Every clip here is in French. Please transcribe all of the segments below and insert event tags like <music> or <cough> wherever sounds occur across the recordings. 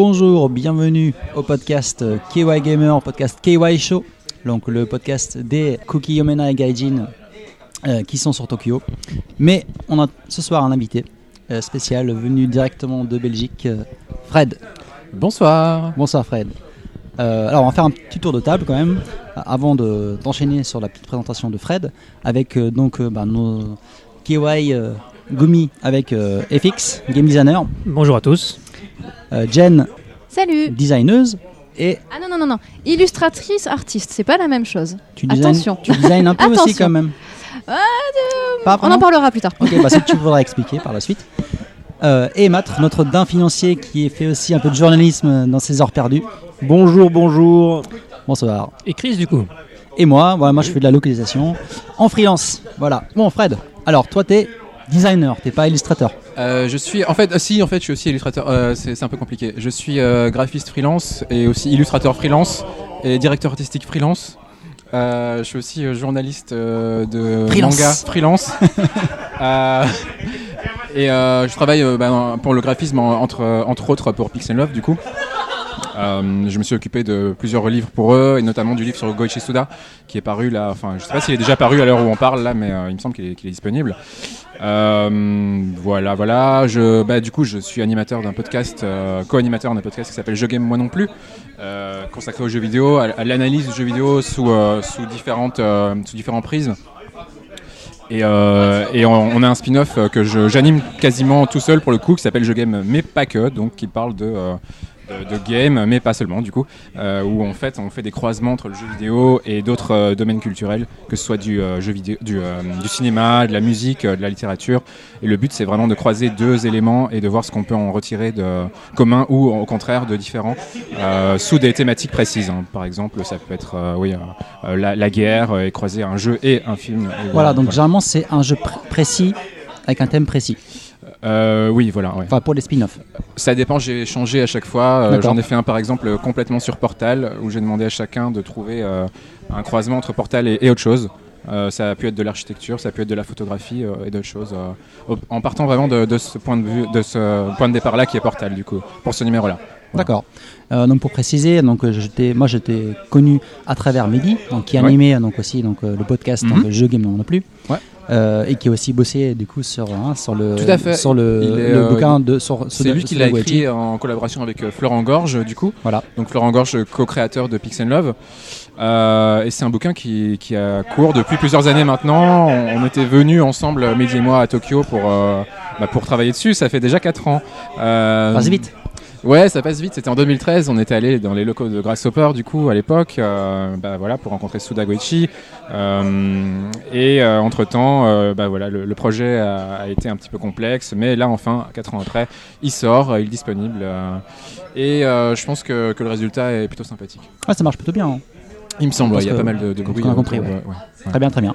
Bonjour, bienvenue au podcast KY Gamer, podcast KY Show, donc le podcast des Cookie Yomena et Gaijin euh, qui sont sur Tokyo. Mais on a ce soir un invité euh, spécial venu directement de Belgique, euh, Fred. Bonsoir. Bonsoir Fred. Euh, alors on va faire un petit tour de table quand même avant de d'enchaîner sur la petite présentation de Fred avec euh, donc euh, bah, nos KY euh, Gumi avec euh, FX, game designer, Bonjour à tous. Euh, Jen, Salut designeuse et Ah non, non, non, non. Illustratrice, artiste, c'est pas la même chose. tu designes, Attention. tu designes un peu aussi quand même. Ah, Pas On en parlera plus tard. Ok, bah ça tu voudras expliquer par la suite. Euh, et Matt, notre dain financier qui fait aussi un peu de journalisme dans ses heures perdues. Bonjour, bonjour. Bonsoir. Et Chris, du coup Et moi, voilà, moi je fais de la localisation en freelance. Voilà. Bon, Fred, alors toi t'es designer, t'es pas illustrateur. Euh, je suis, en fait, euh, si, en fait, je suis aussi illustrateur. euh, c'est un peu compliqué. Je suis graphiste freelance et aussi illustrateur freelance et directeur artistique freelance. Je suis aussi journaliste de Freelance. manga freelance. <laughs> Et je travaille bah, dans- pour le graphisme en- entre, entre autres pour Pixel Love du coup. Euh, je me suis occupé de plusieurs livres pour eux et notamment du livre sur Goichi Suda qui est paru là. Enfin, je sais pas s'il est déjà paru à l'heure où on parle là, mais euh, il me semble qu'il est, disponible. Euh, voilà, voilà. Je, bah, du coup, je suis animateur d'un podcast, euh, co-animateur d'un podcast qui s'appelle Je Game Moi Non Plus, consacré aux jeux vidéo, à, l'analyse des jeux vidéo sous, sous, différentes, sous différents prismes. Et, euh, et on, a un spin-off que j'anime quasiment tout seul pour le coup, qui s'appelle Je Game, mais pas que, donc qui parle de, euh, de, de game, mais pas seulement du coup, euh, où en fait on fait des croisements entre le jeu vidéo et d'autres euh, domaines culturels, que ce soit du euh, jeu vidéo, du, euh, du cinéma, de la musique, de la littérature. Et le but c'est vraiment de croiser deux éléments et de voir ce qu'on peut en retirer de commun ou au contraire de différents euh, sous des thématiques précises. hein. Par exemple, ça peut être oui, la, la guerre et croiser un jeu et un film. Et Voilà, donc généralement c'est un jeu pr- précis avec un thème précis. Euh, oui, voilà. ouais. Enfin pour les spin-offs. Ça dépend, j'ai changé à chaque fois. Euh. J'en ai fait un par exemple complètement sur Portal, où j'ai demandé à chacun de trouver euh, un croisement entre Portal et, et autre chose. Euh, ça a pu être de l'architecture, ça a pu être de la photographie et d'autres choses. en partant vraiment de, de ce point de vue, de ce point de départ là qui est Portal du coup, pour ce numéro là. D'accord. Euh, donc pour préciser, donc j'étais, moi j'étais connu à travers Mehdi, donc qui Ouais. animait donc aussi donc le podcast donc, Jeux Game non plus. Ouais. Euh, et qui a aussi bossé du coup sur hein, sur le Tout à fait. sur le, est, le euh, bouquin de sur, sur C'est lui qui l'a écrit en collaboration avec euh, Florent Gorge du coup. Voilà. Donc Florent Gorge, co-créateur de Pix and Love. Euh, et c'est un bouquin qui, qui a cours depuis plusieurs années maintenant. On, on était venus ensemble, Mehdi et moi, à Tokyo pour, euh, bah, pour travailler dessus. Ça fait déjà 4 ans. Euh, vite. Ouais, ça passe vite. C'était en 2013. On était allé dans les locaux de Grasshopper, du coup, à l'époque, euh, bah, voilà, pour rencontrer Suda Goichi. Euh, et entre temps, bah, voilà, le, le projet a, a été un petit peu complexe, mais là, enfin, 4 ans après, il sort, euh, il est disponible. euh, et euh, je pense que, que le résultat est plutôt sympathique. Ah, ça marche plutôt bien. hein. Il me semble, ouais, il y a pas mal de, bruit. a euh, compris, ouais, ouais. Très bien, très bien.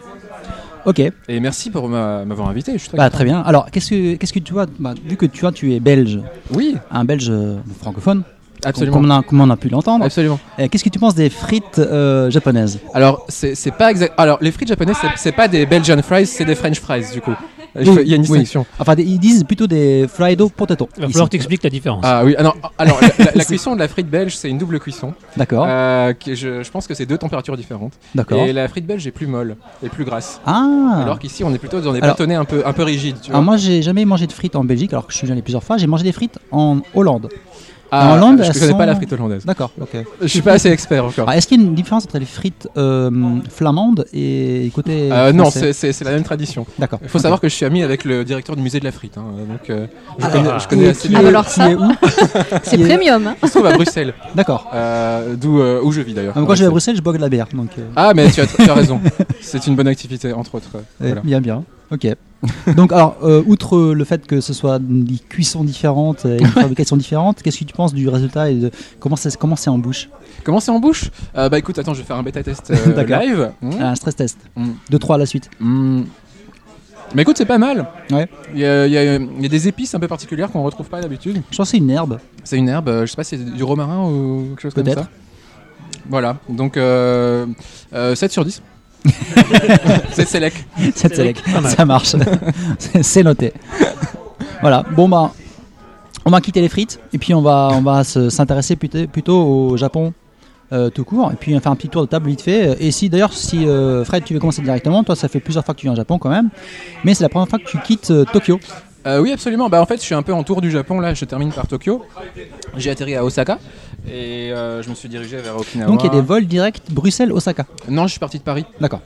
Ok, Et merci pour m'a- m'avoir invité. Je suis très bah, très bien. Alors, qu'est-ce que qu'est-ce que tu vois bah, Vu que tu vois, tu es belge, Oui, un belge euh, francophone, absolument. comme on a, comme on a pu l'entendre. Absolument. Euh, Qu'est-ce que tu penses des frites euh, japonaises Alors, c'est pas exact. Alors, les frites japonaises, c'est- pas des Belgian fries, c'est des French fries, du coup. Il Oui, faut- il y a une oui. distinction. Enfin, des- ils disent plutôt des fried potato. Il va falloir que t'expliques la différence. Ah oui, ah alors la, la- la <laughs> cuisson de la frite belge, c'est une double cuisson. D'accord, Euh, je, je pense que c'est deux températures différentes. d'accord. Et la frite belge est plus molle et plus grasse. Ah Alors qu'ici, on est plutôt dans des Alors- bâtonnets un peu, un peu rigides. Tu vois. Alors moi j'ai jamais mangé de frites en Belgique alors que je suis allé plusieurs fois. J'ai mangé des frites en Hollande. Ah, en Hollande, je elles connais sont- pas la frite hollandaise. D'accord. Ok. Je suis pas assez expert encore. Est-ce qu'il y a une différence entre les frites euh, flamandes et côté Euh, non, c'est- la même tradition. D'accord. Il faut savoir que je suis ami avec le directeur du musée de la frite. hein, donc, euh, je Ah. connais, je connais assez bien. Alors ça. <laughs> C'est premium. hein. Il se trouve à Bruxelles, D'accord. euh, d'où euh, où je vis d'ailleurs. Ah, mais Quand je vais à Bruxelles, je bois de la bière. Donc, euh, Ah, mais tu as, tu as raison. C'est une bonne activité, entre autres. voilà. bien, bien. Ok. <laughs> donc, alors, euh, outre le fait que ce soit des cuissons différentes et une fabrication différente, qu'est-ce que tu penses du résultat et de comment c'est comment c'est en bouche Comment c'est en bouche? Euh, Bah écoute, attends, je vais faire un bêta test euh, <laughs> D'accord. live. Mmh. Un stress test. Mm. 2-3 à la suite. Mmh. Mais écoute, c'est pas mal. Ouais. Il y, a- il y a il y a des épices un peu particulières qu'on retrouve pas d'habitude. Je pense que c'est une herbe. C'est une herbe, euh, je sais pas si c'est du romarin ou quelque chose comme Peut-être. ça. Voilà, donc euh, euh, 7 sur 10. C'est sélec. Pas mal. Ça marche. C'est- <laughs> c'est noté. Voilà. Bon bah. On va quitter les frites et puis on va, on va se- s'intéresser plutôt, plutôt au Japon euh, tout court. Et puis on va faire un petit tour de table vite fait. Et si d'ailleurs, si euh, Fred, tu veux commencer directement, toi ça fait plusieurs fois que tu viens au Japon quand même, mais c'est la première fois que tu quittes euh, Tokyo. Euh, oui, absolument. Bah, en fait, je suis un peu en tour du Japon. Là, je termine par Tokyo. J'ai atterri à Osaka et euh, je me suis dirigé vers Okinawa. Donc il y a des vols directs Bruxelles-Osaka. Non, je suis parti de Paris. D'accord.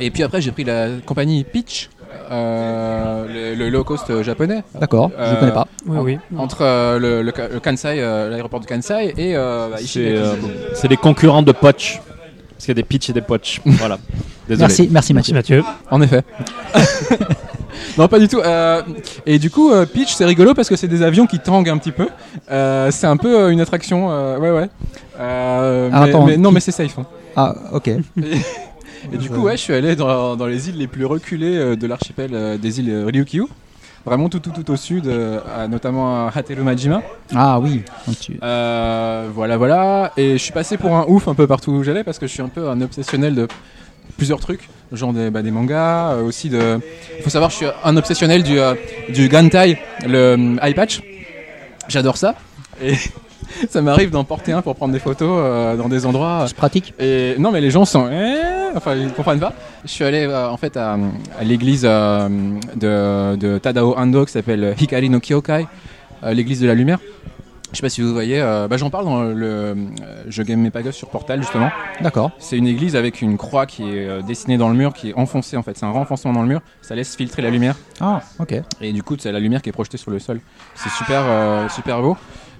Et puis après, j'ai pris la compagnie Peach, euh, le, le low cost japonais. D'accord, je Euh, connais pas. Oui, oui. Entre euh, le, le, le Kansai, euh, l'aéroport de Kansai et euh, bah, C'est euh, des concurrents de Poch. Parce qu'il y a des pitch et des Poch. voilà. <laughs> Désolé. Merci, merci Merci Mathieu. Mathieu. En effet. <laughs> non, pas du tout. Euh, et du coup, euh, Peach, c'est rigolo parce que c'est des avions qui tanguent un petit peu. Euh, c'est un peu une attraction. euh, ouais, ouais. Ah, mais, attends, mais- non, mais c'est safe. hein. Ah, ok. <laughs> Et du coup, ouais, je suis allé dans, dans les îles les plus reculées de l'archipel des îles Ryukyu. Vraiment tout, tout, tout au sud, euh, à- notamment à Haterumajima. Ah oui. Euh, voilà, voilà. Et je suis passé pour un ouf un peu partout où j'allais parce que je suis un peu un obsessionnel de plusieurs trucs, genre des, bah, des mangas, euh, aussi de. Il faut savoir, je suis un obsessionnel du, euh, du Gantai, le euh, eye patch. J'adore ça. Et <laughs> ça m'arrive d'en porter un pour prendre des photos euh, dans des endroits. C'est pratique. Et non, mais les gens sont. Eh enfin, ils comprennent pas. Je suis allé en fait à, à l'église de, de Tadao Ando qui s'appelle Hikari no Kyokai, l'église de la lumière. Je sais pas si vous voyez, euh, bah, j'en parle dans le euh, Je game mes pagos sur Portal justement. D'accord. C'est une église avec une croix qui est euh, dessinée dans le mur, qui est enfoncée en fait. C'est un renfoncement dans le mur, ça laisse filtrer la lumière. Ah, ok. Et du coup, c'est la lumière qui est projetée sur le sol. C'est super, euh, super beau.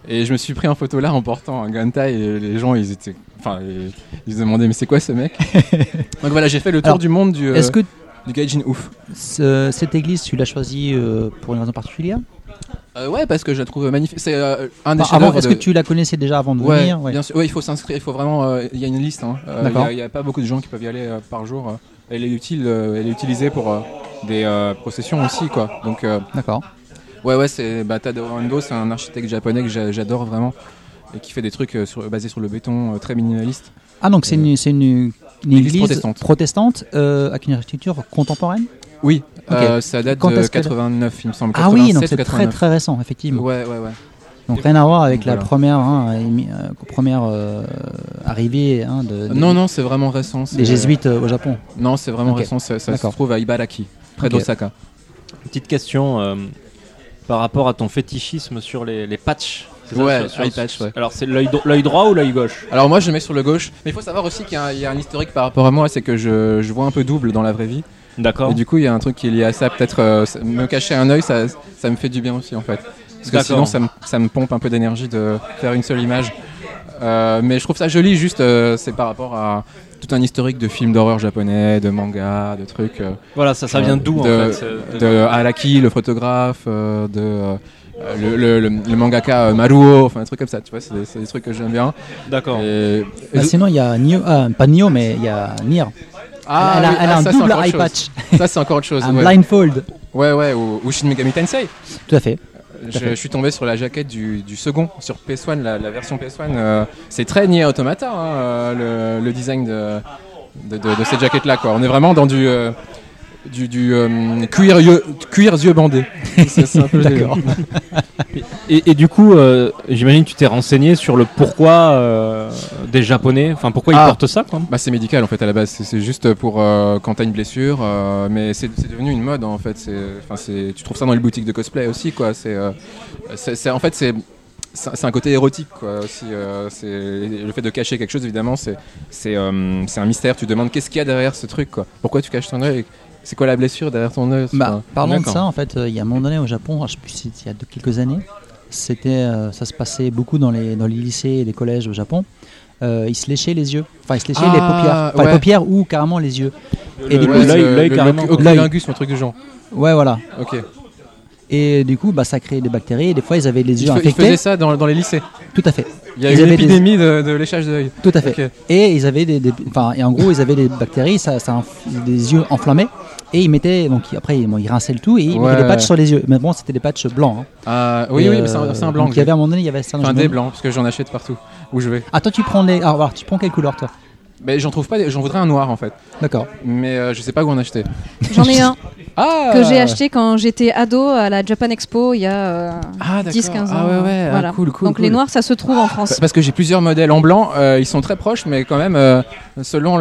Et je me suis pris en photo là en portant un Gantai et les gens ils étaient. Enfin, ils, se demandaient mais c'est quoi ce mec? <laughs> Donc voilà, j'ai fait le tour Alors, du monde du, euh, Est-ce que du Gaijin ouf. ce- cette église, tu l'as choisie euh, pour une raison particulière? Euh, ouais, parce que je la trouve magnifique. C'est euh, un des Enfin, avant, chefs-d'œuvre Est-ce de- que tu la connaissais déjà avant de Ouais, venir Ouais. bien sûr. Ouais, il faut s'inscrire. Il faut vraiment. euh, Il y a une liste. hein. Euh. Il n'y a, pas beaucoup de gens qui peuvent y aller par jour. Elle est utile. elle est utilisée pour des processions aussi, quoi. Donc. D'accord. Ouais, ouais, c'est bah, Tadao Ando, c'est un architecte japonais que j'a- j'adore vraiment et qui fait des trucs sur- basés sur le béton très minimaliste. Ah, donc c'est une, une, une église protestante. protestante, avec une architecture contemporaine? Oui, Euh, ça date Quand de est-ce qu'elle- 89, il me semble. Ah oui, donc 87 c'est très 89. très récent, effectivement. Ouais, ouais, ouais. Donc rien à voir avec la première, hein, émi- euh, première euh, arrivée hein, de, Non, non, c'est vraiment récent. des jésuites euh, au Japon. Non, c'est vraiment récent. Ça, ça se trouve à Ibaraki, près Ok. d'Osaka. Petite question euh, par rapport à ton fétichisme sur les, les patchs. Ça, sur- sur- eye patch, ouais. Alors c'est l'œil dro- l'œil droit ou l'œil gauche? Alors moi je mets sur le gauche, mais il faut savoir aussi qu'il y, a un- il y a un historique par rapport à moi, c'est que je, je vois un peu double dans la vraie vie. D'accord. Et du coup il y a un truc qui est lié à ça, peut-être euh, ça- me cacher un œil, ça, ça me fait du bien aussi en fait. Parce que sinon ça me, ça me pompe un peu d'énergie de faire une seule image. Euh, mais je trouve ça joli, juste euh, c'est par rapport à tout un historique de films d'horreur japonais, de mangas, de trucs. euh, Voilà, ça, ça vient d'où en de- fait c'est- de Araki, le photographe, euh, de euh, le, le- le- le mangaka euh, Maruo, enfin des trucs comme ça, tu vois, c'est des, trucs que j'aime bien. D'accord. Et Bah, sinon, il y a Nio, ah, pas Nio, mais il y a Nier. Ah, elle a, oui, elle a ah, un ça, c'est double eye patch, Ça, c'est encore autre chose. <laughs> un ouais. blindfold. Ouais, ouais, ou, ou Shin Megami Tensei. Tout à fait. Je, fait. je suis tombé sur la jaquette du, du second, sur PS1, la, la version PS1. euh, c'est très Nier Automata, hein, euh, le, le design de, de, de- de cette jaquette-là. quoi. On est vraiment dans du, euh, du, du euh, cuir, yeux, cuir yeux bandés. <laughs> C'est un peu. D'accord. <laughs> Et, et du coup, euh, j'imagine que tu t'es renseigné sur le pourquoi euh, des Japonais, enfin pourquoi ils Ah. portent ça quoi. Bah, c'est médical en fait à la base, c'est- juste pour quand t'as une blessure, mais c'est devenu une mode en fait. C'est- tu trouves ça dans les boutiques de cosplay aussi quoi. C'est c'est- en fait c'est c'est un côté érotique quoi aussi. euh, c'est le fait de cacher quelque chose évidemment c'est c'est euh, c'est un mystère. Tu demandes qu'est-ce qu'il y a derrière ce truc quoi? Pourquoi tu caches ton œil? C'est quoi la blessure derrière ton œil Bah, parlons de ça, en fait, euh, il y a un moment donné au Japon, je sais plus si c'était il y a de- quelques années, c'était, euh, ça se passait beaucoup dans les, dans les lycées et les collèges au Japon. Euh, ils se léchaient les yeux, enfin ils se léchaient Ah, les paupières, enfin ouais. les paupières ou carrément les yeux. Et Le- du coup, Ouais, l'œil, l'œil le- carrément. ou un truc du genre. Ouais, voilà. Ok. Et du coup, bah, ça créait des bactéries. Et des fois, ils avaient les Ils, yeux ils infectés. faisaient ça dans, dans les lycées. Tout à fait. Il y a Ils eu une des- épidémie de, de léchage d'œil. Tout à fait. Et ils avaient des, des- enfin, et en gros, ils avaient des bactéries, ça, ça inf- des yeux enflammés. Et ils mettaient, donc après, bon, ils rinçaient le tout et ils Ouais, mettaient des patchs sur les yeux. Mais bon, c'était des patchs blancs. hein. Ah, oui, Et, oui, mais c'est un, euh, c'est un blanc. donc il y avait à un moment donné, il y avait ça. Enfin, des blancs, parce que j'en achète partout où je vais. Ah, toi, tu prends les. Ah, alors, tu prends quelle couleur, toi? Mais j'en trouve pas, j'en voudrais un noir en fait. D'accord. Mais euh, je sais pas où en acheter. J'en ai un. <laughs> Ah que j'ai acheté quand j'étais ado à la Japan Expo il y a euh, Ah, d'accord. 10-15 ans. Ah ouais, ouais, ah, cool, cool. Donc cool. les noirs, ça se trouve en France. Parce que j'ai plusieurs modèles en blanc, euh, ils sont très proches, mais quand même, euh, selon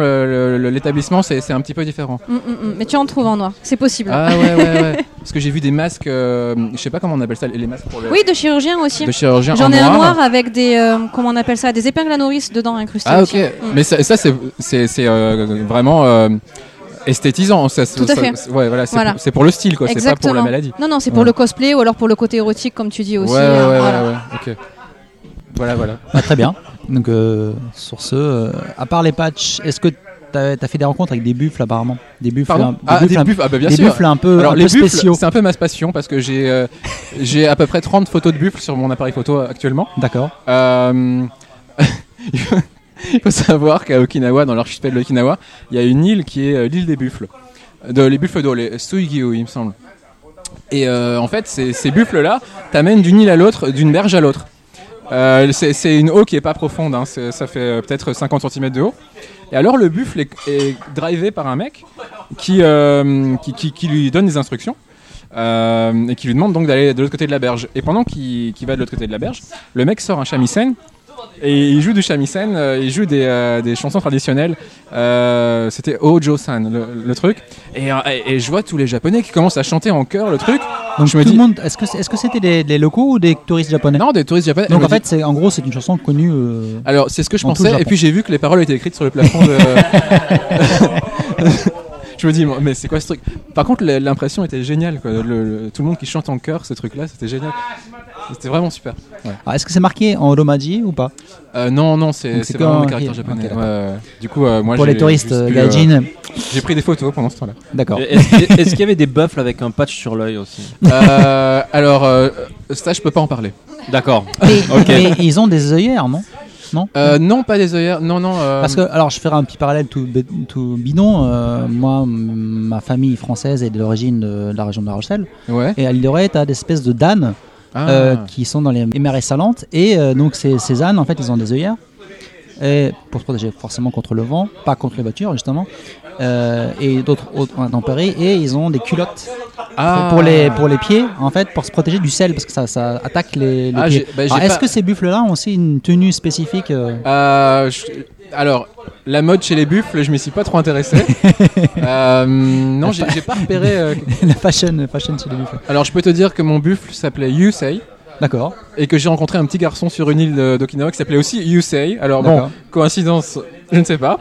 l'établissement, c'est un petit peu différent. Mm, mm, mm. Mais tu en trouves en noir, c'est possible. Ah ouais, ouais, ouais. <laughs> Parce que j'ai vu des masques, euh, je sais pas comment on appelle ça, les masques pour le, Oui, de chirurgien aussi. de chirurgien J'en en ai un noir avec des, euh, comment on appelle ça, des épingles à nourrice dedans incrustées. Ah ok. Mm. mais ça, ça, c'est c'est c'est, euh, vraiment euh, esthétisant. Ça, Tout à ça- fait. c'est- Ouais, voilà, c'est Voilà. pour, le style, quoi. C'est pas pour la maladie. Non, non, c'est pour Ouais. le cosplay ou alors pour le côté érotique, comme tu dis aussi. ouais, ouais, euh, ouais, voilà. ouais, ouais, ok. Voilà, voilà. Ah, très bien. Donc, euh, sur ce, euh, à part les patchs, est-ce que tu as, fait des rencontres avec des buffles apparemment? Des buffles, Pardon? un- Ah, des un- buffles, ah bah bien des sûr. buffles un peu, Alors un les peu buffles, spéciaux. c'est un peu ma passion parce que j'ai euh, <laughs> j'ai à peu près 30 photos de buffles sur mon appareil photo actuellement. D'accord. Euh, <laughs> il faut savoir qu'à Okinawa, dans l'archipel de l'Okinawa, il y a une île qui est euh, l'île des buffles. De, les buffles d'eau, les Suigyo, il me semble. Et euh, en fait, ces, buffles-là t'amènent d'une île à l'autre, d'une berge à l'autre. Euh, c'est une eau qui est pas profonde, hein, ça fait euh, peut-être 50 cm de haut. Et alors le buffle est, drivé par un mec qui, euh, qui, lui donne des instructions. euh, et qui lui demande donc d'aller de l'autre côté de la berge. Et pendant qu'il va de l'autre côté de la berge, le mec sort un shamisen et il joue du shamisen, euh, il joue des, euh, des chansons traditionnelles. Euh, C'était Ojo-san, le, le truc. Et, euh, et- et je vois tous les japonais qui commencent à chanter en chœur le truc. Donc, je me tout dis- monde, est-ce que est-ce que c'était des, des locaux ou des touristes japonais? Non, des touristes japonais. Donc, en fait, c'est, en gros, c'est une chanson connue. Alors, c'est ce que je pensais, et puis j'ai vu que les paroles étaient écrites sur le plafond de. <laughs> <laughs> <laughs> je me dis, mais c'est quoi ce truc? Par contre, l'impression était géniale, quoi. Le- le- tout le monde qui chante en chœur, ce truc-là, c'était génial. C'était vraiment super. ah, est-ce que c'est marqué en Oromaji ou pas? Euh, non, non, c'est vraiment des un caractères japonais. Ok, d'accord. Ouais. Du coup, euh, moi, Pour les touristes euh, gaijin j'ai pris des photos pendant ce temps-là. D'accord. Est-ce qu'il y avait des buffles avec un patch sur l'œil aussi? Euh, alors, euh, ça, je peux pas en parler. D'accord. Ok. mais ils ont des œillères, non? Non Euh, non, pas des œillères. Non, non. euh, Parce que, alors, je ferai un petit parallèle tout, tout bidon. Euh, moi, ma famille française est de l'origine de la région de La Rochelle. Ouais. Et à l'île de Ré, tu as des espèces de d'ânes Ah. euh, qui sont dans les mers salantes. Et euh, donc, ces, ces ânes, en fait, ils ont des œillères. Et pour se protéger forcément contre le vent, pas contre les voitures, justement. Euh, et d'autres autres intempéries. Et ils ont des culottes Ah. pour, les, pour les pieds, en fait, pour se protéger du sel, parce que ça, ça attaque les, les Ah, pieds. bah, Est-ce pas- que ces buffles-là ont aussi une tenue spécifique euh, Euh, je- Alors, la mode chez les buffles, je m'y suis pas trop intéressé. <laughs> Euh, non, j'ai pas repéré. <laughs> la fashion, fashion chez les buffles Alors, je peux te dire que mon buffle s'appelait Yusei D'accord. et que j'ai rencontré un petit garçon sur une île d'Okinawa qui s'appelait aussi Yusei. Alors, bon, coïncidence, je ne sais pas.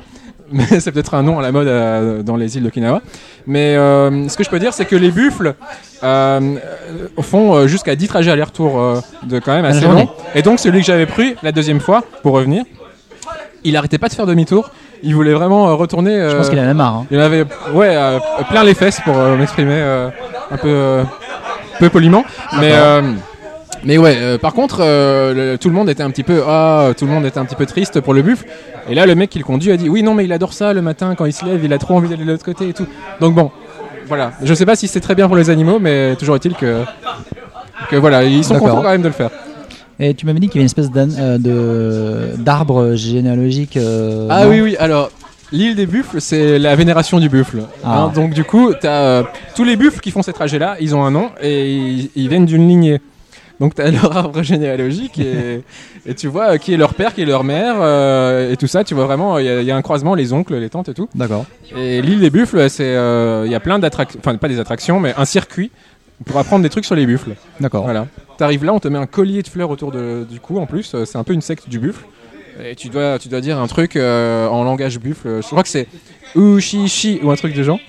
Mais <laughs> c'est peut-être un nom à la mode euh, dans les îles d'Okinawa. Mais euh, ce que je peux dire, c'est que les buffles euh, font euh, jusqu'à 10 trajets aller-retour de quand même assez long. Et donc, celui que j'avais pris la deuxième fois pour revenir, il arrêtait pas de faire demi-tour. Il voulait vraiment retourner. Je pense qu'il en a marre. hein. il avait ouais, plein les fesses pour m'exprimer un peu, peu poliment. Mais, euh, mais ouais, euh, par contre, euh, le- tout le monde était un petit peu ah, tout le monde était un petit peu triste pour le buffle. Et là, le mec qui le conduit a dit oui, non, mais il adore ça le matin quand il se lève, il a trop envie d'aller de l'autre côté et tout. Donc bon, voilà. Je sais pas si c'est très bien pour les animaux, mais toujours est-il que que voilà, ils sont contents quand même de le faire. Et tu m'avais dit qu'il y avait une espèce euh, d'arbre généalogique. Ah oui, oui, alors. L'île des buffles, c'est la vénération du buffle. Ah. Hein, donc du coup, euh, tous les buffles qui font ces trajets-là, ils ont un nom et ils, ils viennent d'une lignée. Donc t'as <laughs> leur arbre généalogique et, et tu vois euh, qui est leur père, qui est leur mère euh, et tout ça. Tu vois vraiment, il y, a- il y a un croisement, les oncles, les tantes et tout. D'accord. Et l'île des buffles, c'est euh, il y a plein d'attractions, enfin pas des attractions, mais un circuit pour apprendre des trucs sur les buffles. D'accord. Voilà. T'arrives là, on te met un collier de fleurs autour de- du cou en plus. C'est un peu une secte du buffle. Et tu dois, tu dois dire un truc euh, en langage buffle. Je crois que c'est Ushishi ou un truc de genre.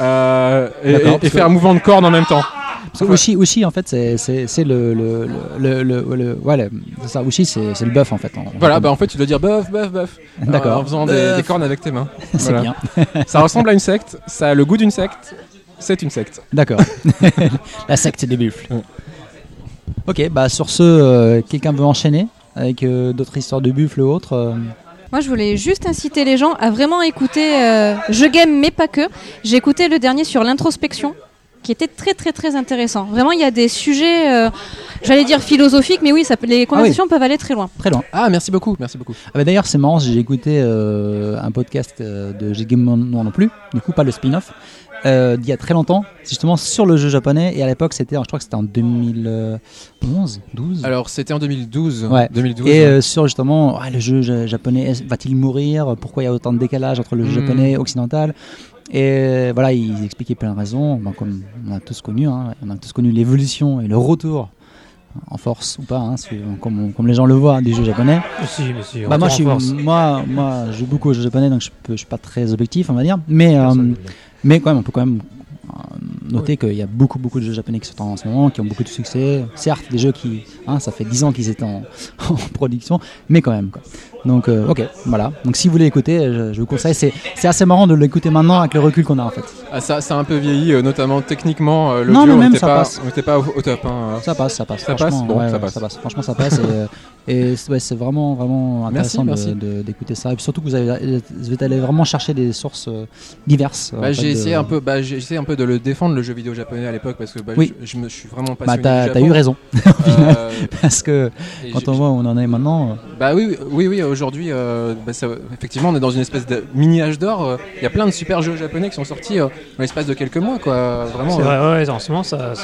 Euh, et, et- faire un mouvement de corps en même temps. Parce que Ushi, Ushi, en fait, c'est le le le le, le, le- ouais, le- c'est ça. Ushi, c'est le bœuf en fait. en- Voilà, en- bah en fait tu dois dire bœuf, bœuf, bœuf. <laughs> D'accord. En faisant des, cornes avec tes mains. <laughs> c'est bien. <laughs> Ça ressemble à une secte, ça a le goût d'une secte, c'est une secte. D'accord. La secte des buffles. Ouais. Ok, bah sur ce, euh, quelqu'un veut enchaîner avec euh, d'autres histoires de buffles ou autres euh, Moi, je voulais juste inciter les gens à vraiment écouter euh, Je game, mais pas que. J'ai écouté le dernier sur l'introspection, qui était très, très, très intéressant. Vraiment, il y a des sujets. euh, j'allais dire philosophique, mais oui, ça, les conversations peuvent aller très loin. Très loin. Ah, merci beaucoup, merci beaucoup. Ah bah D'ailleurs, c'est marrant, j'ai écouté euh, un podcast euh, de J'ai Game Non non plus, du coup, pas le spin-off, euh, d'il y a très longtemps, justement sur le jeu japonais. Et à l'époque, c'était, je crois que c'était en 2011, 12. Alors, c'était en 2012. Ouais. 2012 et ouais. euh, sur justement, ah, le jeu ja- japonais, va-t-il mourir? Pourquoi il y a autant de décalage entre le jeu Hmm. japonais occidental? Et euh, voilà, il expliquait plein de raisons, comme on a tous connu, hein, on a tous connu l'évolution et le retour en force ou pas, hein, comme, comme les gens le voient, du jeu japonais. Si, si, Bah, moi, je suis, moi, moi, je joue beaucoup au jeu japonais, donc je, je suis pas très objectif, on va dire. Mais, euh, mais quand même, on peut quand même euh, noter qu'il y a beaucoup, beaucoup de jeux japonais qui sortent en ce moment, qui ont beaucoup de succès. Certes, des jeux qui, hein, ça fait 10 ans qu'ils étaient en, <laughs> en production, mais quand même. Quoi. Donc, euh, ok, voilà. Donc, si vous voulez écouter, je, je vous conseille. C'est, c'est assez marrant de l'écouter maintenant avec le recul qu'on a en fait. Ah, ça, ça a un peu vieilli, euh, notamment techniquement. euh, Non, mais même ça pas, passe. on était pas au, au top. hein. Ça passe, ça passe. Ça franchement, passe Bon, ouais, ça ouais, passe. Franchement, ça passe. Et, euh, ouais, c'est vraiment, vraiment intéressant d'écouter ça. Et puis surtout que vous, avez, vous êtes allé vraiment chercher des sources euh, diverses. Bah, j'ai de- essayé un peu, bah, j'ai essayé un peu de le défendre le jeu vidéo japonais à l'époque parce que bah, Oui. je, je me je suis vraiment Bah, passionné t'as, du t'as eu raison. <laughs> Euh, Parce que quand on voit où on en est maintenant. euh, Bah oui, oui, oui, oui, aujourd'hui, euh, bah, ça- effectivement, on est dans une espèce de mini âge d'or. euh, Il y a plein de super jeux japonais qui sont sortis euh, dans l'espace de quelques mois, quoi. Vraiment. C'est euh, vrai, ouais, en ce moment,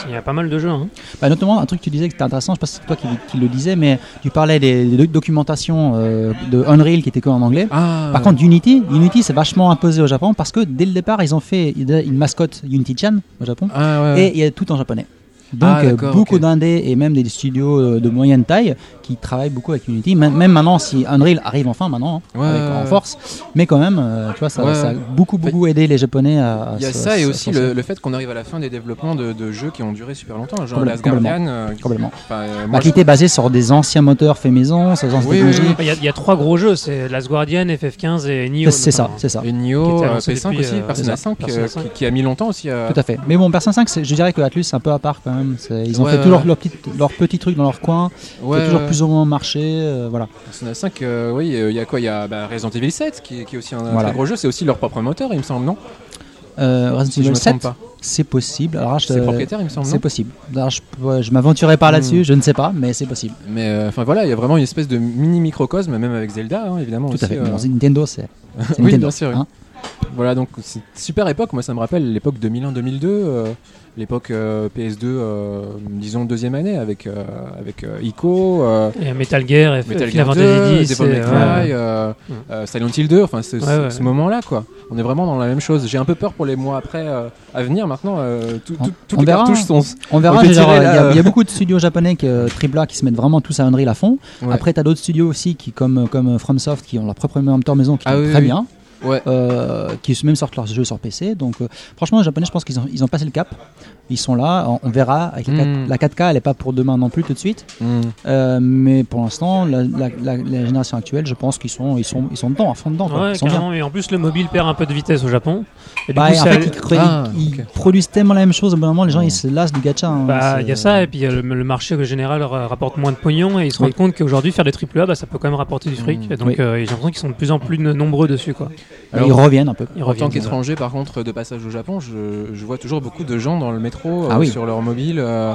il y a pas mal de jeux. hein. Bah, notamment, un truc que tu disais que c'était intéressant, je sais pas si c'est toi qui, qui le disais, mais tu parlais des, des documentations euh, de Unreal qui étaient que en anglais. Ah, Par contre, Unity, Unity c'est vachement imposé au Japon parce que dès le départ, ils ont fait une mascotte Unity-chan au Japon ah, ouais, ouais. et il y a tout en japonais. Donc, Ah, d'accord, beaucoup ok. d'indés et même des studios de moyenne taille qui travaillent beaucoup avec Unity. Même, même maintenant, si Unreal arrive enfin maintenant, hein, Ouais, avec- ouais, en force, mais quand même, euh, tu vois, ça, Ouais, ça a beaucoup, beaucoup aidé les Japonais à. Il y a ça et aussi le, le fait qu'on arrive à la fin des développements de, de jeux qui ont duré super longtemps, genre Last Guardian. euh, Complètement. enfin, euh, Bah, qui était basé sur des anciens moteurs faits maison, anciennes Oui, technologies. oui, Il y, a- il y a trois gros jeux, c'est Last Guardian, FF15 et Nioh. C'est ça, c'est ça. Et Nioh, euh, annoncé P5 depuis, aussi, euh, Persona c'est 5, ça, Persona euh, 5. Qui, qui a mis longtemps aussi à. Tout à fait. Mais bon, Persona 5, c'est- je dirais que Atlus c'est un peu à part quand même. Ils ont fait toujours leur petit, leur petit truc dans leur coin, toujours ouais. Plus ou moins marché. euh, voilà. Persona 5, euh, oui, euh, il y a quoi Il y a bah, Resident Evil 7 qui, est- qui est aussi un Voilà. très gros jeu, c'est aussi leur propre moteur, il me semble, non? Resident Si Evil me 7, trompe pas. c'est possible. Alors, je C'est propriétaire, il me semble, C'est possible. Alors, je je m'aventurerai pas là-dessus, Hmm. je ne sais pas, mais c'est possible. Mais euh, enfin voilà, il y a vraiment une espèce de mini microcosme, même avec Zelda, hein, évidemment. Tout aussi, à fait. euh. C'est Nintendo, <laughs> c'est. Oui, Nintendo, bien sûr, oui. hein. Voilà, donc c'est une super époque. Moi, ça me rappelle l'époque 2001-2002, euh, l'époque euh, PS2, euh, disons deuxième année avec euh, avec euh, Ico, euh, Et Metal Gear, et Metal Gear Fantasy 2, X, Devil May et, Cry, ouais. euh, Mm. euh, Silent Hill 2. Enfin, ce, ce- Ouais, ouais. ce moment-là, quoi. On est vraiment dans la même chose. J'ai un peu peur pour les mois après euh, à venir. Maintenant, euh, tout- tout- toutes on les verra. cartouches sont. On verra. Il y, a- il y a beaucoup de studios japonais qui, AAA qui se mettent vraiment tous à Unreal à fond. Ouais. Après, tu as d'autres studios aussi qui, comme, comme FromSoft, qui ont leur propre moteur maison qui Ah est oui, très oui. bien. Ouais. euh, qui même sortent leurs jeux sur PC. Donc, euh, franchement, les Japonais, je pense qu'ils ont, ils ont passé le cap. Ils sont là. On, on verra. Avec la, 4, Mm. la 4K, elle n'est pas pour demain non plus tout de suite. Mm. Euh, mais pour l'instant, la, la- la- la génération actuelle, je pense qu'ils sont, ils sont, ils sont dedans, à fond dedans. quoi. Ouais, ils sont bien. carrément. Et en plus, le mobile perd un peu de vitesse au Japon. Et du Bah, coup, en fait, ils, Ah, ils produisent tellement la même chose. Au bout d'un moment, les gens Mm. ils se lassent du gacha. hein. Bah, il y a ça, et puis il y a le, le marché général ra- rapporte moins de pognon, et ils se Oui. rendent compte qu'aujourd'hui, faire des AAA, bah, ça peut quand même rapporter du fric. Et donc, Oui. euh, j'ai l'impression qu'ils sont de plus en plus nombreux dessus. Quoi. Ils reviennent un peu. Ils En tant qu'étranger, par contre, de passage au Japon, je, je vois toujours beaucoup de gens dans le métro, euh, Ah oui. sur leur mobile. euh,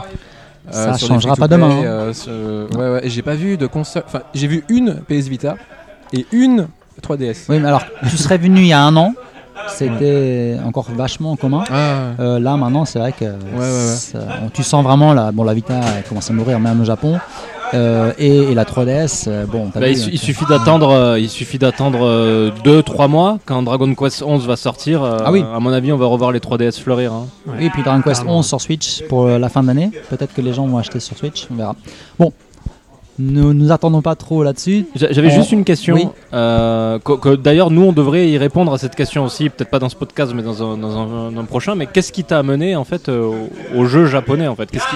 Ça sur des changera pas demain, hein. euh, Ouais, ouais. J'ai pas vu de console. Enfin, j'ai vu une PS Vita et une 3DS. Oui, mais alors, tu serais venu il y a un an, c'était encore vachement en commun. Ah, Euh, là maintenant c'est vrai que ouais, ouais. ça- on- tu sens vraiment la, bon, la Vita elle commence à mourir même au Japon Euh, et, et la 3DS euh, bon Bah, vu, il, su- hein, il suffit d'attendre, euh, il suffit d'attendre 2-3 mois quand Dragon Quest 11 va sortir. euh, Ah oui. À mon avis, on va revoir les 3DS fleurir. hein. oui, et puis Dragon Quest Carrément. 11 sur Switch pour euh, la fin de l'année peut-être que les gens vont acheter sur Switch on verra bon nous nous attendons pas trop là-dessus J'a- J'avais juste une question. oui. euh, que- que D'ailleurs, nous, on devrait y répondre à cette question aussi, peut-être pas dans ce podcast, mais dans un, dans un- dans un prochain. Mais qu'est-ce qui t'a amené en fait euh, au, au jeu japonais en fait? Qu'est-ce qui...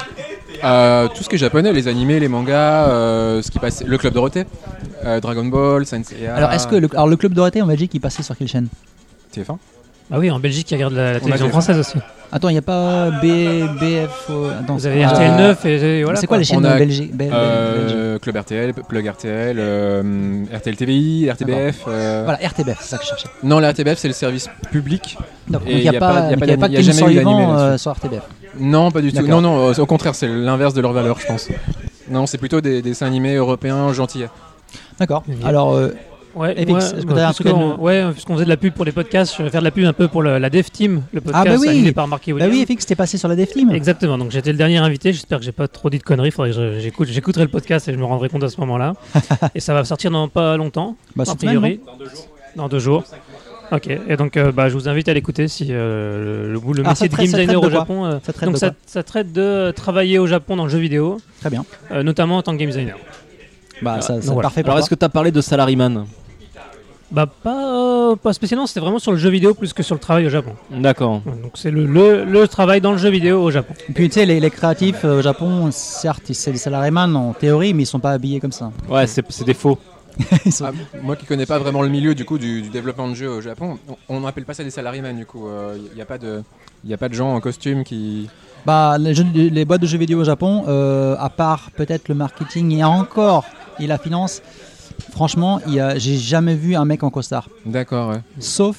Euh, tout ce qui est japonais, les animés, les mangas, euh, ce qui passe, le club Dorothée, euh, Dragon Ball, Sensei. alors est-ce que le, alors, le club Dorothée en Belgique il passait sur quelle chaîne? TF1 Ah oui, en Belgique, ils regardent la, la télévision française aussi. attends il n'y a pas B, BF euh, attends, Vous avez euh, RTL 9 et, et voilà. c'est quoi les chaînes On a- belgiques Bel- Bel- Belgiques euh, Club RTL, Plug RTL, euh, RTL TVI, RTBF. euh, voilà RTBF c'est ça que je cherchais Non, la RTBF c'est le service public Donc, il n'y a, pas, y a donc pas il y a pas y jamais eu d'animé euh, sur RTBF. Non, pas du tout. Non, non, au contraire, c'est l'inverse de leur valeur, je pense. Non, c'est plutôt des dessins animés européens gentils. D'accord. Alors, euh, Ouais, Epix, moi, est-ce que t'as un truc à puisqu'on- nous- ouais, puisqu'on faisait de la pub pour les podcasts, je vais faire de la pub un peu pour le- la Dev Team, le podcast bah oui. animé par Marky bah oui, t'es passé sur la Dev Team. Exactement, donc j'étais le dernier invité, j'espère que j'ai pas trop dit de conneries, faudrait que j'écouterai le podcast et je me rendrai compte à ce moment-là. <laughs> et ça va sortir dans pas longtemps, Bah, a cette semaine, priori. Dans deux jours. Ok, et donc euh, bah, je vous invite à l'écouter si euh, le, le, le Ah, métier de game designer au Japon. euh, Ça traite donc de ça, traite de travailler au Japon dans le jeu vidéo, Très bien. euh, notamment en tant que game designer. Bah, ça, donc c'est voilà. parfait pour Alors, est-ce que tu as parlé de Salaryman? Bah pas, euh, pas spécialement, c'était vraiment sur le jeu vidéo plus que sur le travail au Japon. D'accord. Donc c'est le, le, le travail dans le jeu vidéo au Japon. Et puis tu sais, les, les créatifs euh, au Japon, certes, c'est des salariés en théorie, mais ils sont pas habillés comme ça. Ouais, c'est c'est des faux. <laughs> Sont- Ah, moi qui connais pas vraiment le milieu du coup du, du développement de jeux au Japon, on n'appelle pas ça des salariés du coup. Il n'y a pas de il y a pas de gens en costume qui. Bah, les, jeux- les boîtes de jeux vidéo au Japon, euh, à part peut-être le marketing et encore et la finance, franchement, il y a- j'ai jamais vu un mec en costard. D'accord. Ouais. Sauf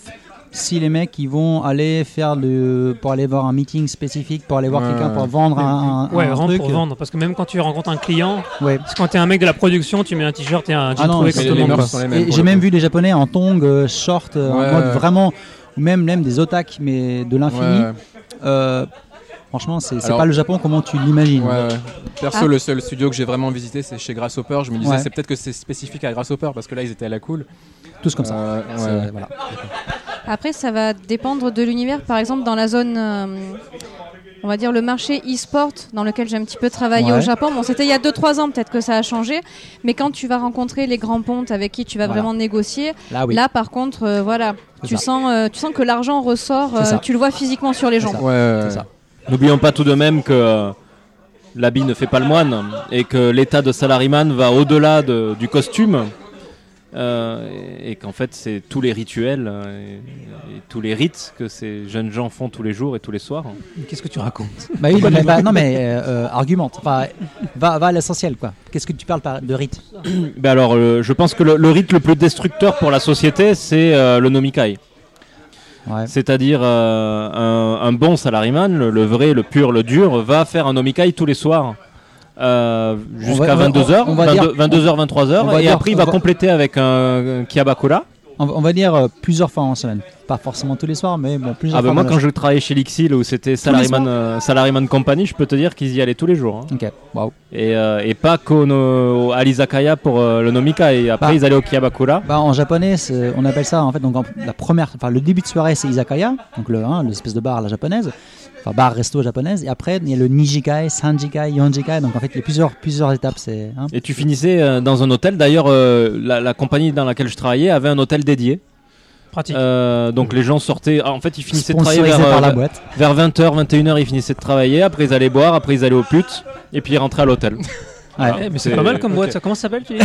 si les mecs ils vont aller faire le pour aller voir un meeting spécifique, pour aller voir Ouais, quelqu'un pour vendre un, un- Ouais, un truc. pour vendre. Parce que même quand tu rencontres un client, Ouais. parce que quand t'es un mec de la production, tu mets un t-shirt et un jean Ah non, les- les les Et j'ai même coup. vu des japonais en tongs, euh, short, euh, Ouais, en mode vraiment, ou même, même des otak, mais de l'infini. Euh, franchement, c'est pas le Japon comment tu l'imagines. Ouais, ouais. Perso, Ah. le seul studio que j'ai vraiment visité, c'est chez Grasshopper. Je me disais, Ouais. c'est peut-être que c'est spécifique à Grasshopper parce que là, ils étaient à la cool. Tous comme ça. Euh, C'est- ouais. voilà. Après, ça va dépendre de l'univers. Par exemple, dans la zone, euh, on va dire le marché e-sport, dans lequel j'ai un petit peu travaillé Ouais. au Japon. Bon, c'était il y a 2-3 ans, peut-être que ça a changé. Mais quand tu vas rencontrer les grands pontes avec qui tu vas Voilà. vraiment négocier, Là, oui. là, par contre, euh, voilà, tu ça. sens, euh, tu sens que l'argent ressort. Euh, tu le vois physiquement sur les gens. Ouais, ça. N'oublions pas tout de même que euh, l'habit ne fait pas le moine et que l'état de salaryman va au-delà de- du costume euh, et, et qu'en fait c'est tous les rituels euh, et, et tous les rites que ces jeunes gens font tous les jours et tous les soirs. Qu'est-ce que tu racontes Bah oui, mais, bah, non mais euh, argumente. Enfin, va, va à l'essentiel quoi. Qu'est-ce que tu parles par- de rite Ben alors euh, je pense que le, le rite le plus destructeur pour la société c'est euh, le nomikai. Ouais. C'est-à-dire euh, un, un bon salaryman, le, le vrai, le pur, le dur, va faire un nomikai tous les soirs. euh, jusqu'à on va- 22h, on va dire- 22h, 23h, on va et après il va compléter avec un, un. On, va- on va dire euh, plusieurs fois en semaine. Pas forcément tous les soirs, mais bon, plusieurs Ah fois. moi dans quand je travaillais chez Lixil où c'était Salaryman, euh, Salaryman Company, je peux te dire qu'ils y allaient tous les jours. hein. Ok, waouh. Et, euh, et pas qu'au no- à l'Izakaya pour euh, le Nomika, et après Bah. ils allaient au Kiabakura. Bah, en japonais, on appelle ça en fait donc en- la première, enfin le début de soirée c'est izakaya, donc le hein, l'espèce de bar à la japonaise, enfin bar resto japonaise, et après il y a le nijikai, sanjikai, yonjikai, donc en fait il y a plusieurs plusieurs étapes, c'est hein. Et tu finissais euh, dans un hôtel. D'ailleurs, euh, la, la compagnie dans laquelle je travaillais avait un hôtel dédié. Pratique. Euh, donc les gens sortaient. ah, en fait, ils finissaient de travailler vers, par la euh, boîte. vers 20h, 21h. Ils finissaient de travailler. Après, ils allaient boire. Après, ils allaient aux putes. Et puis ils rentraient à l'hôtel. Ouais. Eh, mais c'est pas mal comme boîte, ça. Comment ça s'appelle tu dis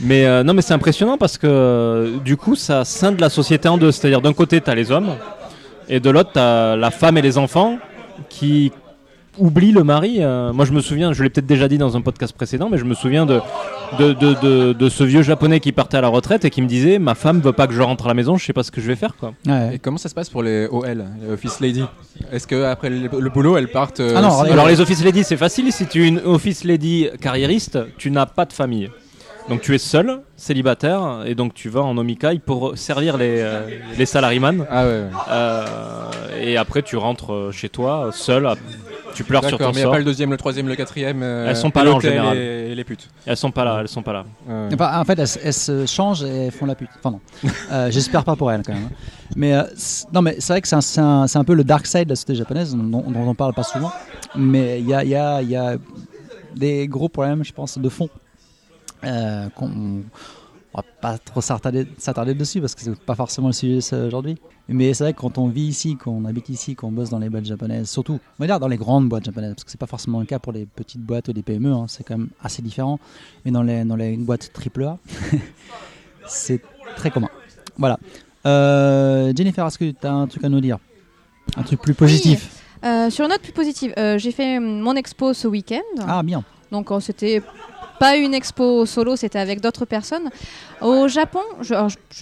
Mais euh, non, mais c'est impressionnant parce que du coup, ça scinde la société en deux. C'est-à-dire d'un côté, tu as les hommes et de l'autre, tu as la femme et les enfants qui oublient le mari. Euh, moi, je me souviens, je l'ai peut-être déjà dit dans un podcast précédent, mais je me souviens de, de, de, de, de ce vieux japonais qui partait à la retraite et qui me disait Ma femme veut pas que je rentre à la maison, je sais pas ce que je vais faire. Quoi. Ouais. Et comment ça se passe pour les OL, les Office Lady? Est-ce que après le, le boulot, elles partent euh, Ah non, Alors, les office ladies, c'est facile. Si tu es une office lady carriériste, tu n'as pas de famille. Donc tu es seul, célibataire, et donc tu vas en omikai pour servir les, euh, les salaryman. Ah ouais. ouais. Euh, et après, tu rentres euh, chez toi, seul, à- tu pleures sur D'accord, ton mais il n'y a sort. pas le deuxième, le troisième, le quatrième. euh, Elles sont pas là, en l'hôtel général. Et, et les putes. Elles sont pas là, elles sont pas là. Ouais. Enfin, en fait, elles, elles se changent et elles font la pute. Enfin non, <laughs> Euh, j'espère pas pour elles quand même. hein. Mais euh, c'est- non, mais c'est vrai que c'est un, c'est un- c'est un peu le dark side de la société japonaise dont, dont on parle pas souvent. Mais il y a, il y, a, il y a des gros problèmes, je pense, de fond. Euh, qu'on on va pas trop s'attarder dessus parce que c'est pas forcément le sujet aujourd'hui. Mais c'est vrai que quand on vit ici, qu'on habite ici, qu'on bosse dans les boîtes japonaises, surtout, on va dire dans les grandes boîtes japonaises, parce que c'est pas forcément le cas pour les petites boîtes ou les PME, hein, c'est quand même assez différent. Mais dans les, dans les boîtes AAA, <laughs> c'est très commun. Voilà. Euh, Jennifer, est-ce que tu as un truc à nous dire? Un truc plus positif? Euh, sur une note plus positive, euh, j'ai fait mon expo ce week-end. Ah, bien. Donc c'était pas une expo solo, c'était avec d'autres personnes. Au Japon, je,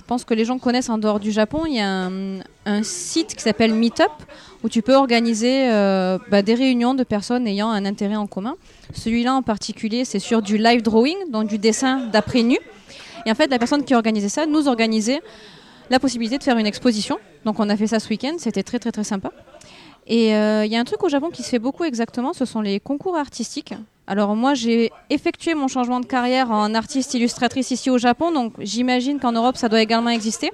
pense que les gens connaissent en dehors du Japon, il y a un, un site qui s'appelle Meetup où tu peux organiser euh, bah, des réunions de personnes ayant un intérêt en commun. Celui-là en particulier, c'est sur du live drawing, donc du dessin d'après nu. Et en fait, la personne qui organisait ça nous organisait la possibilité de faire une exposition. Donc on a fait ça ce week-end, c'était très très très sympa. Et euh, il y a un truc au Japon qui se fait beaucoup exactement, ce sont les concours artistiques. Alors moi j'ai effectué mon changement de carrière en artiste illustratrice ici au Japon, donc j'imagine qu'en Europe ça doit également exister.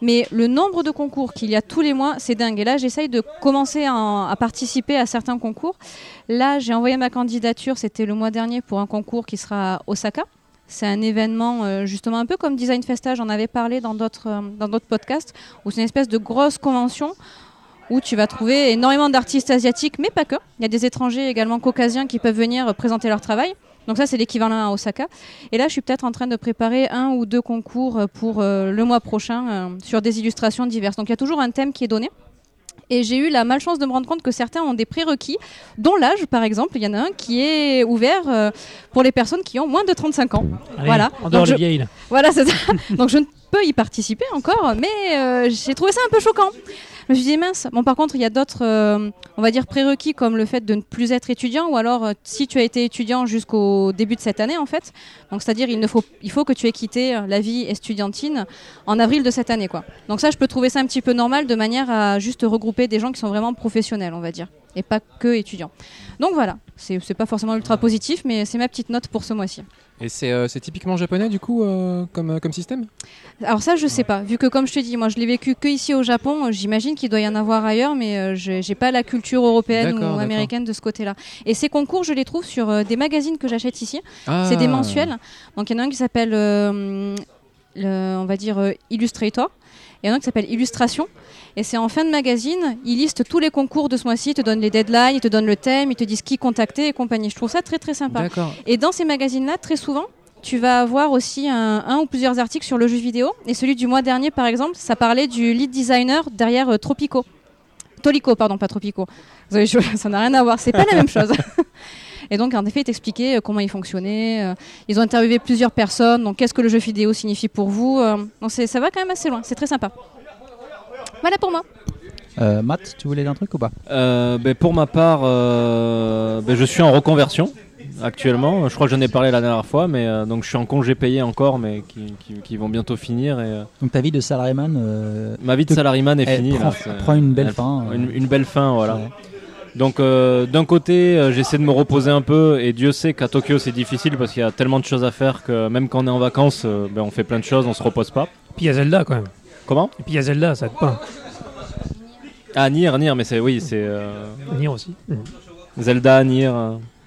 Mais le nombre de concours qu'il y a tous les mois, c'est dingue. Et là, j'essaye de commencer à, participer à certains concours. Là, j'ai envoyé ma candidature, c'était le mois dernier, pour un concours qui sera à Osaka. C'est un événement euh, justement un peu comme Design Festa, j'en avais parlé dans d'autres euh, dans d'autres podcasts, où c'est une espèce de grosse convention où tu vas trouver énormément d'artistes asiatiques, mais pas que. Il y a des étrangers également caucasiens qui peuvent venir présenter leur travail. Donc ça, c'est l'équivalent à Osaka. Et là, je suis peut-être en train de préparer un ou deux concours pour euh, le mois prochain euh, sur des illustrations diverses. Donc il y a toujours un thème qui est donné. Et j'ai eu la malchance de me rendre compte que certains ont des prérequis, dont l'âge, par exemple. Il y en a un qui est ouvert euh, pour les personnes qui ont moins de 35 ans. Allez, Voilà. En dehors je- vieilles. là. Voilà, c'est ça. <laughs> Donc je ne peux y participer encore, mais j'ai trouvé ça un peu choquant. Je me suis dit mince. Bon, par contre, il y a d'autres, euh, on va dire prérequis comme le fait de ne plus être étudiant, ou alors euh, si tu as été étudiant jusqu'au début de cette année, en fait. Donc c'est-à-dire il faut, il faut que tu aies quitté euh, la vie estudiantine en avril de cette année, quoi. Donc ça, je peux trouver ça un petit peu normal, de manière à juste regrouper des gens qui sont vraiment professionnels, on va dire, et pas que étudiants. Donc voilà, c'est pas forcément ultra positif, mais c'est ma petite note pour ce mois-ci. Et c'est euh, c'est typiquement japonais du coup euh, comme, euh, comme système? Alors ça, je sais pas. Vu que comme je te dis, moi je l'ai vécu que ici au Japon, j'imagine qu'il doit y en avoir ailleurs, mais euh, j'ai pas la culture européenne ou américaine de ce côté-là. Et ces concours, je les trouve sur euh, des magazines que j'achète ici. Ah. C'est des mensuels. Donc il y en a un qui s'appelle, euh, le- on va dire euh, Illustrator, et un autre qui s'appelle Illustration. Et c'est en fin de magazine, ils listent tous les concours de ce mois-ci, ils te donnent les deadlines, ils te donnent le thème, ils te disent qui contacter et compagnie. Je trouve ça très très sympa. Et dans ces magazines-là, très souvent, tu vas avoir aussi un, un ou plusieurs articles sur le jeu vidéo. Et celui du mois dernier, par exemple, ça parlait du lead designer derrière euh, Tropico. Tolico, pardon, pas Tropico. <laughs> Ça n'a rien à voir, c'est pas la même chose. <laughs> Et donc, en effet, il t'expliquait euh, comment il fonctionnait. euh, Ils ont interviewé plusieurs personnes. Donc, qu'est-ce que le jeu vidéo signifie pour vous euh, donc Ça va quand même assez loin. C'est très sympa. Voilà pour moi. Euh, Matt, tu voulais dire un truc ou pas? Euh, ben, pour ma part, euh, ben, je suis en reconversion actuellement. Je crois que j'en ai parlé la dernière fois, mais euh, donc je suis en congé payé encore, mais qui, qui- qui vont bientôt finir. Et, euh, Donc ta vie de salariman euh, ma vie de salariman est finie. prend, là, prend une belle elle- fin. euh. Une, une belle fin, voilà. Donc euh, d'un côté, euh, j'essaie de me reposer un peu, et Dieu sait qu'à Tokyo c'est difficile parce qu'il y a tellement de choses à faire que même quand on est en vacances, euh, ben, on fait plein de choses, on se repose pas. Puis il y a Zelda quand même. Comment? Et puis il y a Zelda, ça aide pas. Ah Nier, Nier, mais c'est oui, c'est euh, Nier aussi. Mhm. Zelda, Nier,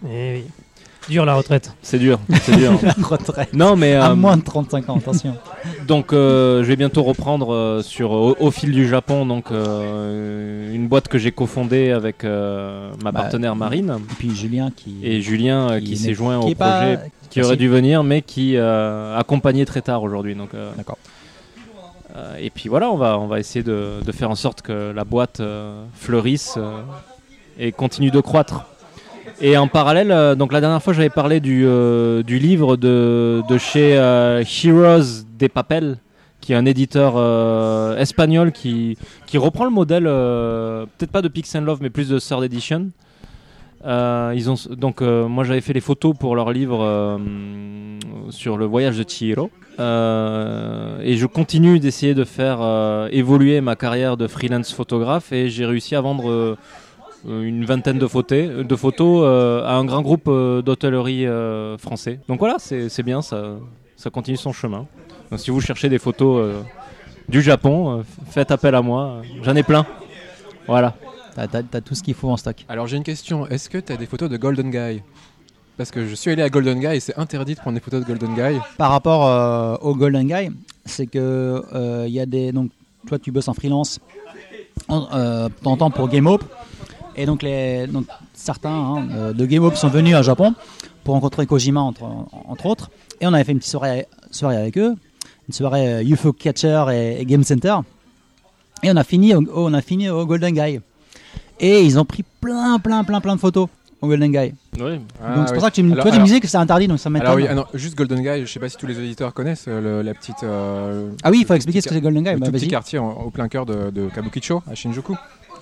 Eh oui. Dur la retraite. c'est dur, c'est dur. <laughs> La retraite. non mais À euh, moins de 35 ans, attention. <laughs> Donc euh, je vais bientôt reprendre euh, sur au, au fil du Japon donc euh, une boîte que j'ai cofondée avec euh, ma Bah, partenaire Marine Et puis Julien qui, et Julien qui s'est joint qui au pas- projet qui aurait dû venir mais qui euh, accompagné très tard aujourd'hui donc D'accord. et puis voilà on va on va essayer de, de faire en sorte que la boîte euh, fleurisse euh, et continue de croître. Et en parallèle, euh, donc la dernière fois j'avais parlé du, euh, du livre de, de chez euh, Heroes des Papel, qui est un éditeur espagnol qui, qui reprend le modèle, peut-être pas de Pix and Love, mais plus de Third Edition. Ils ont donc moi j'avais fait les photos pour leur livre sur le voyage de Chihiro et je continue d'essayer de faire évoluer ma carrière de freelance photographe et j'ai réussi à vendre une vingtaine de photos, de photos euh, à un grand groupe euh, d'hôtellerie euh, français. Donc voilà, c'est bien, ça, ça continue son chemin. Donc si vous cherchez des photos euh, du Japon, euh, faites appel à moi, j'en ai plein. Voilà. T'as, t'as- t'as tout ce qu'il faut en stock. Alors j'ai une question, est-ce que tu as des photos de Golden Guy? Parce que je suis allé à Golden Guy et c'est interdit de prendre des photos de Golden Guy. Par rapport euh, au Golden Guy, c'est que euh, il y a des donc toi tu bosses en freelance en, euh, temps pour Game Hope et donc les donc certains hein, euh, de Game Hope sont venus à Japon pour rencontrer Kojima entre, entre autres et on avait fait une petite soirée soirée avec eux, une soirée euh, UFO Catcher et, et Game Center et on a fini au, on a fini au Golden Guy et ils ont pris plein plein plein plein de photos au Golden Guy. Oui. Ah, donc c'est oui. pour ça que tu, me- Alors- toi, tu me alors- disais que c'est interdit, donc ça m'étonne. Alors oui, ah non, juste Golden Guy, je sais pas si tous les auditeurs connaissent euh, le- la petite. euh, Ah oui, il faut expliquer ce que c'est Golden Guy. le Bah, tout petit quartier en- au plein cœur de, de Kabukicho à Shinjuku.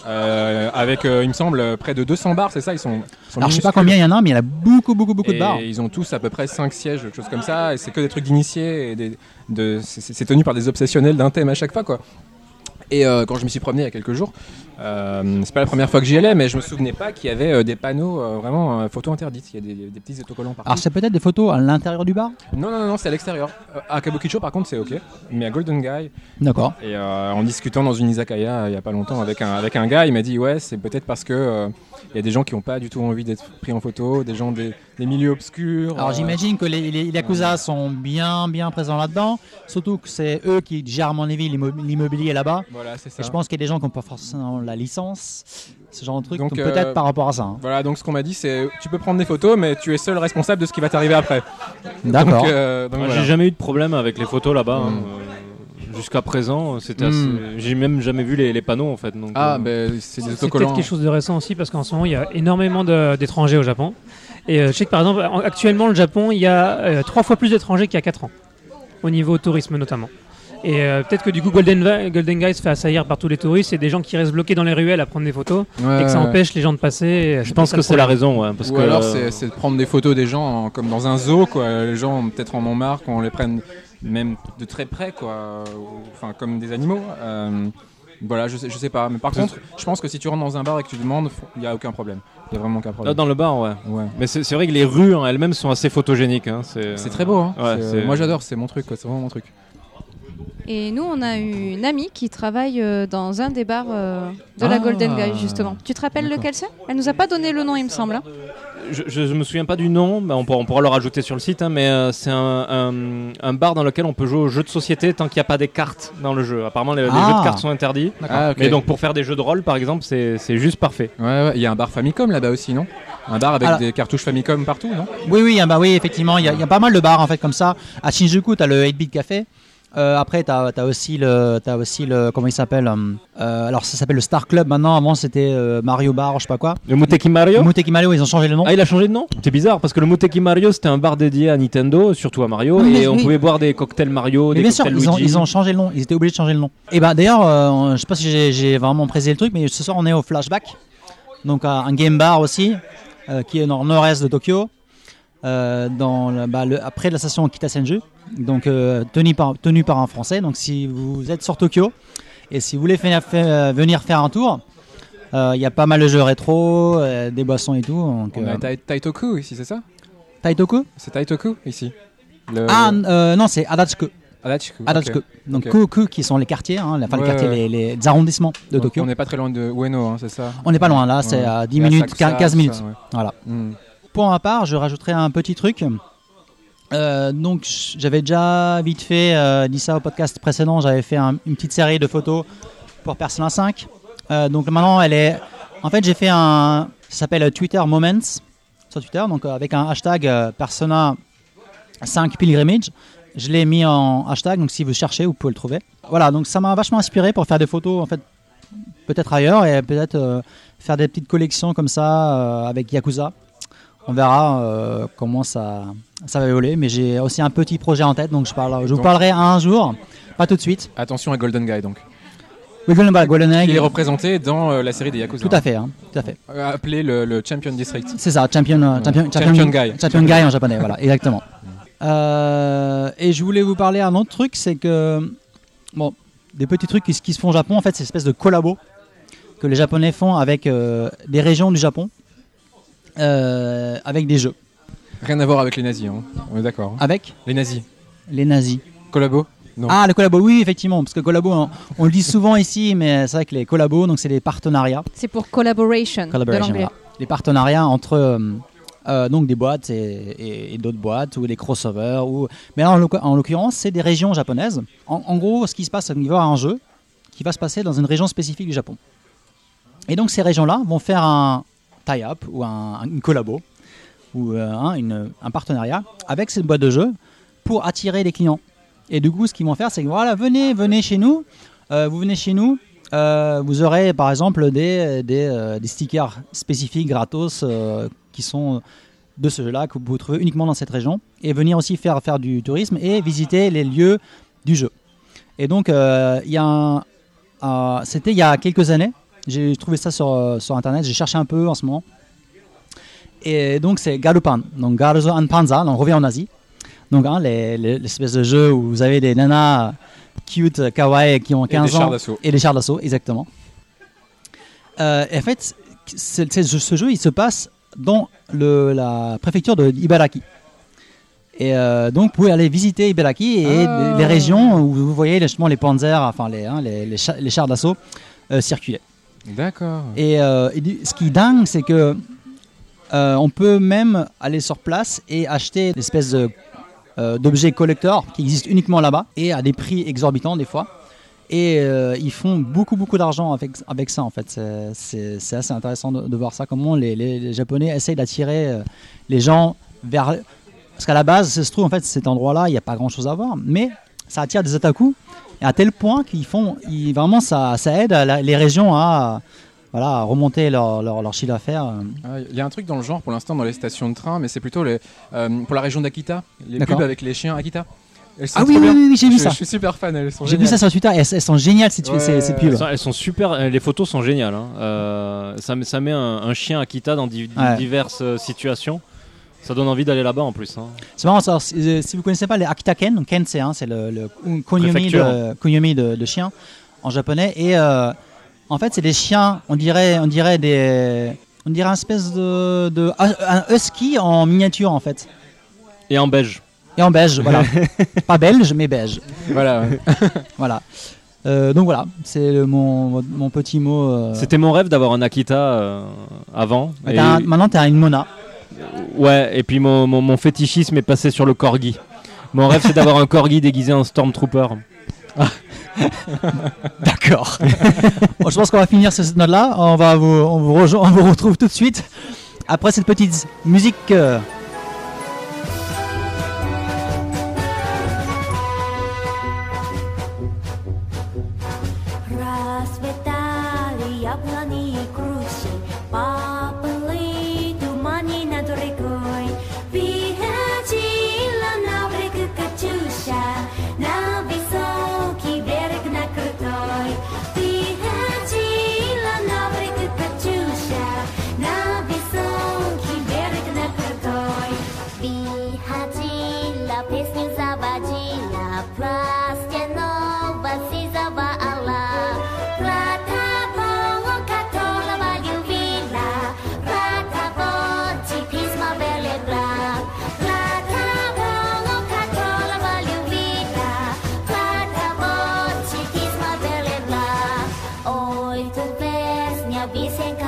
Euh, avec, euh, il me semble, euh, près de 200 bars, c'est ça Ils sont, ils sont Alors je sais pas combien il y en a, mais il y en a beaucoup, beaucoup, beaucoup de bars. ils ont tous à peu près 5 sièges, quelque chose comme ça, et c'est que des trucs d'initiés, et des- de, c'est- c'est c'est tenu par des obsessionnels d'un thème à chaque fois, quoi. Et euh, quand je me suis promené il y a quelques jours, euh, c'est pas la première fois que j'y allais, mais je me souvenais pas qu'il y avait euh, des panneaux euh, vraiment photos interdites. Il y a des, des petits autocollants partout. Alors c'est peut-être des photos à l'intérieur du bar? Non, non, non, non, c'est à l'extérieur. À Kabukicho, par contre, c'est ok. Mais à Golden Guy, D'accord. et en discutant dans une izakaya il y a pas longtemps avec un, avec un gars, il m'a dit ouais, c'est peut-être parce que il y a des gens qui n'ont pas du tout envie d'être pris en photo, des gens des, des milieux obscurs. Alors euh, j'imagine que les, les Yakuza sont bien, bien présents là-dedans. Surtout que c'est eux qui gèrent, à mon avis, l'immo- l'immobilier là-bas. Voilà, c'est ça. Et je pense qu'il y a des gens qui n'ont pas forcément la licence, ce genre de truc. Donc, Donc, euh, peut-être par rapport à ça. hein. Voilà, donc ce qu'on m'a dit, c'est tu peux prendre des photos, mais tu es seul responsable de ce qui va t'arriver après. D'accord. Euh, voilà. J'ai jamais eu de problème avec les photos là-bas. hein. Mm. Euh, Jusqu'à présent, c'était Mm. assez- j'ai même jamais vu les, les panneaux en fait. Donc, Ah, euh, ben c'est des C'est peut-être autocollants. quelque chose de récent aussi parce qu'en ce moment il y a énormément d'étrangers au Japon. Et euh, je sais que par exemple en- actuellement le Japon il y a euh, trois fois plus d'étrangers qu'il y a 4 ans au niveau tourisme notamment. Et euh, peut-être que du coup Golden, Va- Golden Guy se fait assaillir par tous les touristes et des gens qui restent bloqués dans les ruelles à prendre des photos Ouais, et que ça empêche les gens de passer. et je pense que c'est la raison. ouais, parce Ou que, alors euh, c'est c'est de prendre des photos des gens en- comme dans un zoo, quoi. Les gens peut-être en ont marre qu'on les prenne même de très près, quoi. Ou- Enfin, comme des animaux. Euh, voilà, je sais, je sais pas. Mais par contre, je pense que si tu rentres dans un bar et que tu demandes, il y a aucun problème. Il y a vraiment aucun Là, problème. dans le bar, ouais. Ouais. Mais c'est c'est vrai que les rues en elles-mêmes sont assez photogéniques. hein, C'est C'est très beau, hein. Ouais, Moi j'adore, c'est mon truc. C'est vraiment mon truc. Et nous, on a une amie qui travaille euh, dans un des bars euh, de la Ah. Golden Guy, justement. Tu te rappelles lequel c'est? Elle nous a pas donné le nom, il me semble. hein. Je, je, je me souviens pas du nom, on, pourra, on pourra le rajouter sur le site. hein, mais euh, c'est un, un, un bar dans lequel on peut jouer aux jeux de société tant qu'il n'y a pas des cartes dans le jeu. Apparemment, les, les Ah. jeux de cartes sont interdits. Ah, ok. Mais donc, pour faire des jeux de rôle, par exemple, c'est juste parfait. Ouais, ouais. Il y a un bar Famicom là-bas aussi, non? Un bar avec Alors- des cartouches Famicom partout, non? Oui, oui, ah bah oui, effectivement, il y, a- il y a pas mal de bars en fait comme ça. À Shinjuku, tu as le 8-bit café. Euh, après, tu as, aussi le, t'as aussi le, comment il s'appelle euh, euh, Alors, ça s'appelle le Star Club maintenant. Avant, c'était euh, Mario Bar, je sais pas quoi. Le Muteki Mario? Muteki Mario, ils ont changé le nom. Ah, il a changé de nom? C'est bizarre parce que le Muteki Mario c'était un bar dédié à Nintendo, surtout à Mario, mais et on oui. pouvait boire des cocktails Mario, Mais des bien sûr, cocktails ils ont, Luigi. ils ont changé le nom. Ils étaient obligés de changer le nom. Et bah d'ailleurs, euh, je sais pas si j'ai- vraiment précisé le truc, mais ce soir on est au Flashback, donc à un game bar aussi, qui est dans le nord-est de Tokyo, euh, dans bah, le- après la station Kitasenju, donc euh, tenu par un Français. Donc si vous êtes sur Tokyo et si vous voulez faire- faire- euh, venir faire un tour, euh, il y a pas mal de jeux rétro, des boissons et tout. Donc, On a Tai- Taitoku ici, c'est ça? Taitoku? C'est Taitoku ici Le- Ah non, c'est Adachiku. Adachiku. Adachiku. Donc ok. Ku-ku, qui sont les quartiers, hein, enfin, Ouais, les quartiers, ouais. les, les arrondissements de Tokyo. On n'est pas très loin de Ueno, hein, c'est ça? On n'est pas loin là, c'est à 10 Et à minutes, Sakusa, 15 tout minutes. ça. Voilà. Hmm. Pour ma part, je rajouterai un petit truc. Euh, donc j'avais déjà vite fait euh, dit ça au podcast précédent, j'avais fait un- une petite série de photos pour Persona 5. Euh, donc maintenant elle est, en fait j'ai fait un, ça s'appelle Twitter Moments sur Twitter, donc avec un hashtag Persona 5 Pilgrimage. Je l'ai mis en hashtag, donc si vous cherchez, vous pouvez le trouver. Voilà, donc ça m'a vachement inspiré pour faire des photos en fait peut-être ailleurs et peut-être faire des petites collections comme ça avec Yakuza. On verra euh, comment ça, ça va évoluer, mais j'ai aussi un petit projet en tête, donc je, parle, je vous Donc- parlerai un jour, pas tout de suite. Attention à Golden Guy donc. Oui, Golden, Egg, Il est représenté dans euh, la série des Yakuza. tout à fait, hein, tout à fait. Euh, Appelé le, le Champion District. C'est ça, champion, champion, Champion guy. champion guy en japonais, voilà, exactement. Euh, et je voulais vous parler un autre truc, c'est que bon, des petits trucs qui, se- qui se font au Japon, en fait, c'est une espèce de collabo que les Japonais font avec des régions du Japon, avec des jeux, Rien à voir avec les nazis, hein. on est d'accord. hein. avec Les nazis. les nazis. Collabo? Non. Ah, le collabo, oui, effectivement, parce que collabo, on, on le dit souvent ici, mais c'est vrai que les collabos, donc c'est des partenariats. C'est pour collaboration, de Collaboration, l'anglais. voilà. Des partenariats entre euh, euh, donc des boîtes et, et- et d'autres boîtes ou des crossovers. Ou... Mais là, en, l'oc- en l'occurrence, c'est des régions japonaises. En, en gros, ce qui se passe, c'est qu'il va y avoir un jeu qui va se passer dans une région spécifique du Japon. Et donc, ces régions-là vont faire un tie-up ou un, une collabo ou hein, un partenariat avec cette boîte de jeux pour attirer les clients. Et du coup, ce qu'ils vont faire, c'est que voilà, venez, venez chez nous. Euh, vous venez chez nous, euh, vous aurez par exemple des, des, stickers spécifiques gratos qui sont de ce jeu-là, que vous trouver uniquement dans cette région, et venir aussi faire, faire du tourisme et visiter les lieux du jeu. Et donc, il y c'était il y a quelques années, j'ai trouvé ça sur, euh, sur Internet, j'ai cherché un peu en ce moment. Et donc, c'est Garupan, donc Garzo and Panza, on revient en Asie. Donc, hein, les- les- l'espèce de jeu où vous avez des nanas cute, kawaii, qui ont Et des 15 chars ans. d'assaut. Et les chars d'assaut, exactement. Euh, et en fait, ce jeu, il se passe dans le, la préfecture de Ibaraki. Et euh, donc, vous pouvez aller visiter Ibaraki et Ah. les, les régions où vous voyez justement les panzers, enfin les, hein, les, les cha- les chars d'assaut euh, circuler. D'accord. Et, euh, ce qui est dingue, c'est que euh, on peut même aller sur place et acheter l'espèce de, euh, d'objets collector qui existent uniquement là-bas et à des prix exorbitants des fois. Et ils font beaucoup beaucoup d'argent avec, avec ça en fait. C'est, assez intéressant de, voir ça, comment les, Japonais essayent d'attirer les gens vers... Parce qu'à la base, ça se trouve en fait cet endroit-là, il n'y a pas grand-chose à voir, mais ça attire des otaku à tel point qu'ils font, ils, vraiment ça, ça aide la- les régions à, voilà, à remonter leur, leur, leur chiffre d'affaires. Ah, Il y a un truc dans le genre pour l'instant dans les stations de train, mais c'est plutôt les, euh, pour la région d'Akita, les pubs avec les chiens Akita. Elles sont Ah oui, oui, oui, oui, j'ai vu ça. Je suis super fan, elles sont J'ai vu géniales. ça sur Twitter elles, elles sont géniales ces, tu- Ouais, ces, ces ouais, pubs. Elles sont, elles sont super, euh, les photos sont géniales. hein. Euh, ça, met- ça met un, un chien Akita dans di- Ouais. diverses situations. Ça donne envie d'aller là-bas en plus. hein. C'est marrant, ça, si, euh, si vous connaissez pas les Akita Ken, donc Ken c'est hein, c'est le, le Préfecture. de, de chien en japonais et euh, en fait c'est des chiens, on dirait, on dirait des, on dirait un espèce de, de un husky en miniature en fait Et en beige. et en beige, voilà, <laughs> pas belge mais beige, Voilà. ouais. <laughs> voilà. Euh, donc voilà, c'est mon, mon petit mot. euh. C'était mon rêve d'avoir un Akita euh, avant. Et- t'as un- maintenant t'as une Mona. Ouais, et puis mon, mon, mon fétichisme est passé sur le corgi. Mon rêve, c'est d'avoir un corgi déguisé en Stormtrooper. <laughs> D'accord. <laughs> Bon, je pense qu'on va finir sur cette note-là. On va vous, on vous, on vous retrouve tout de suite après cette petite musique. euh, 便箋か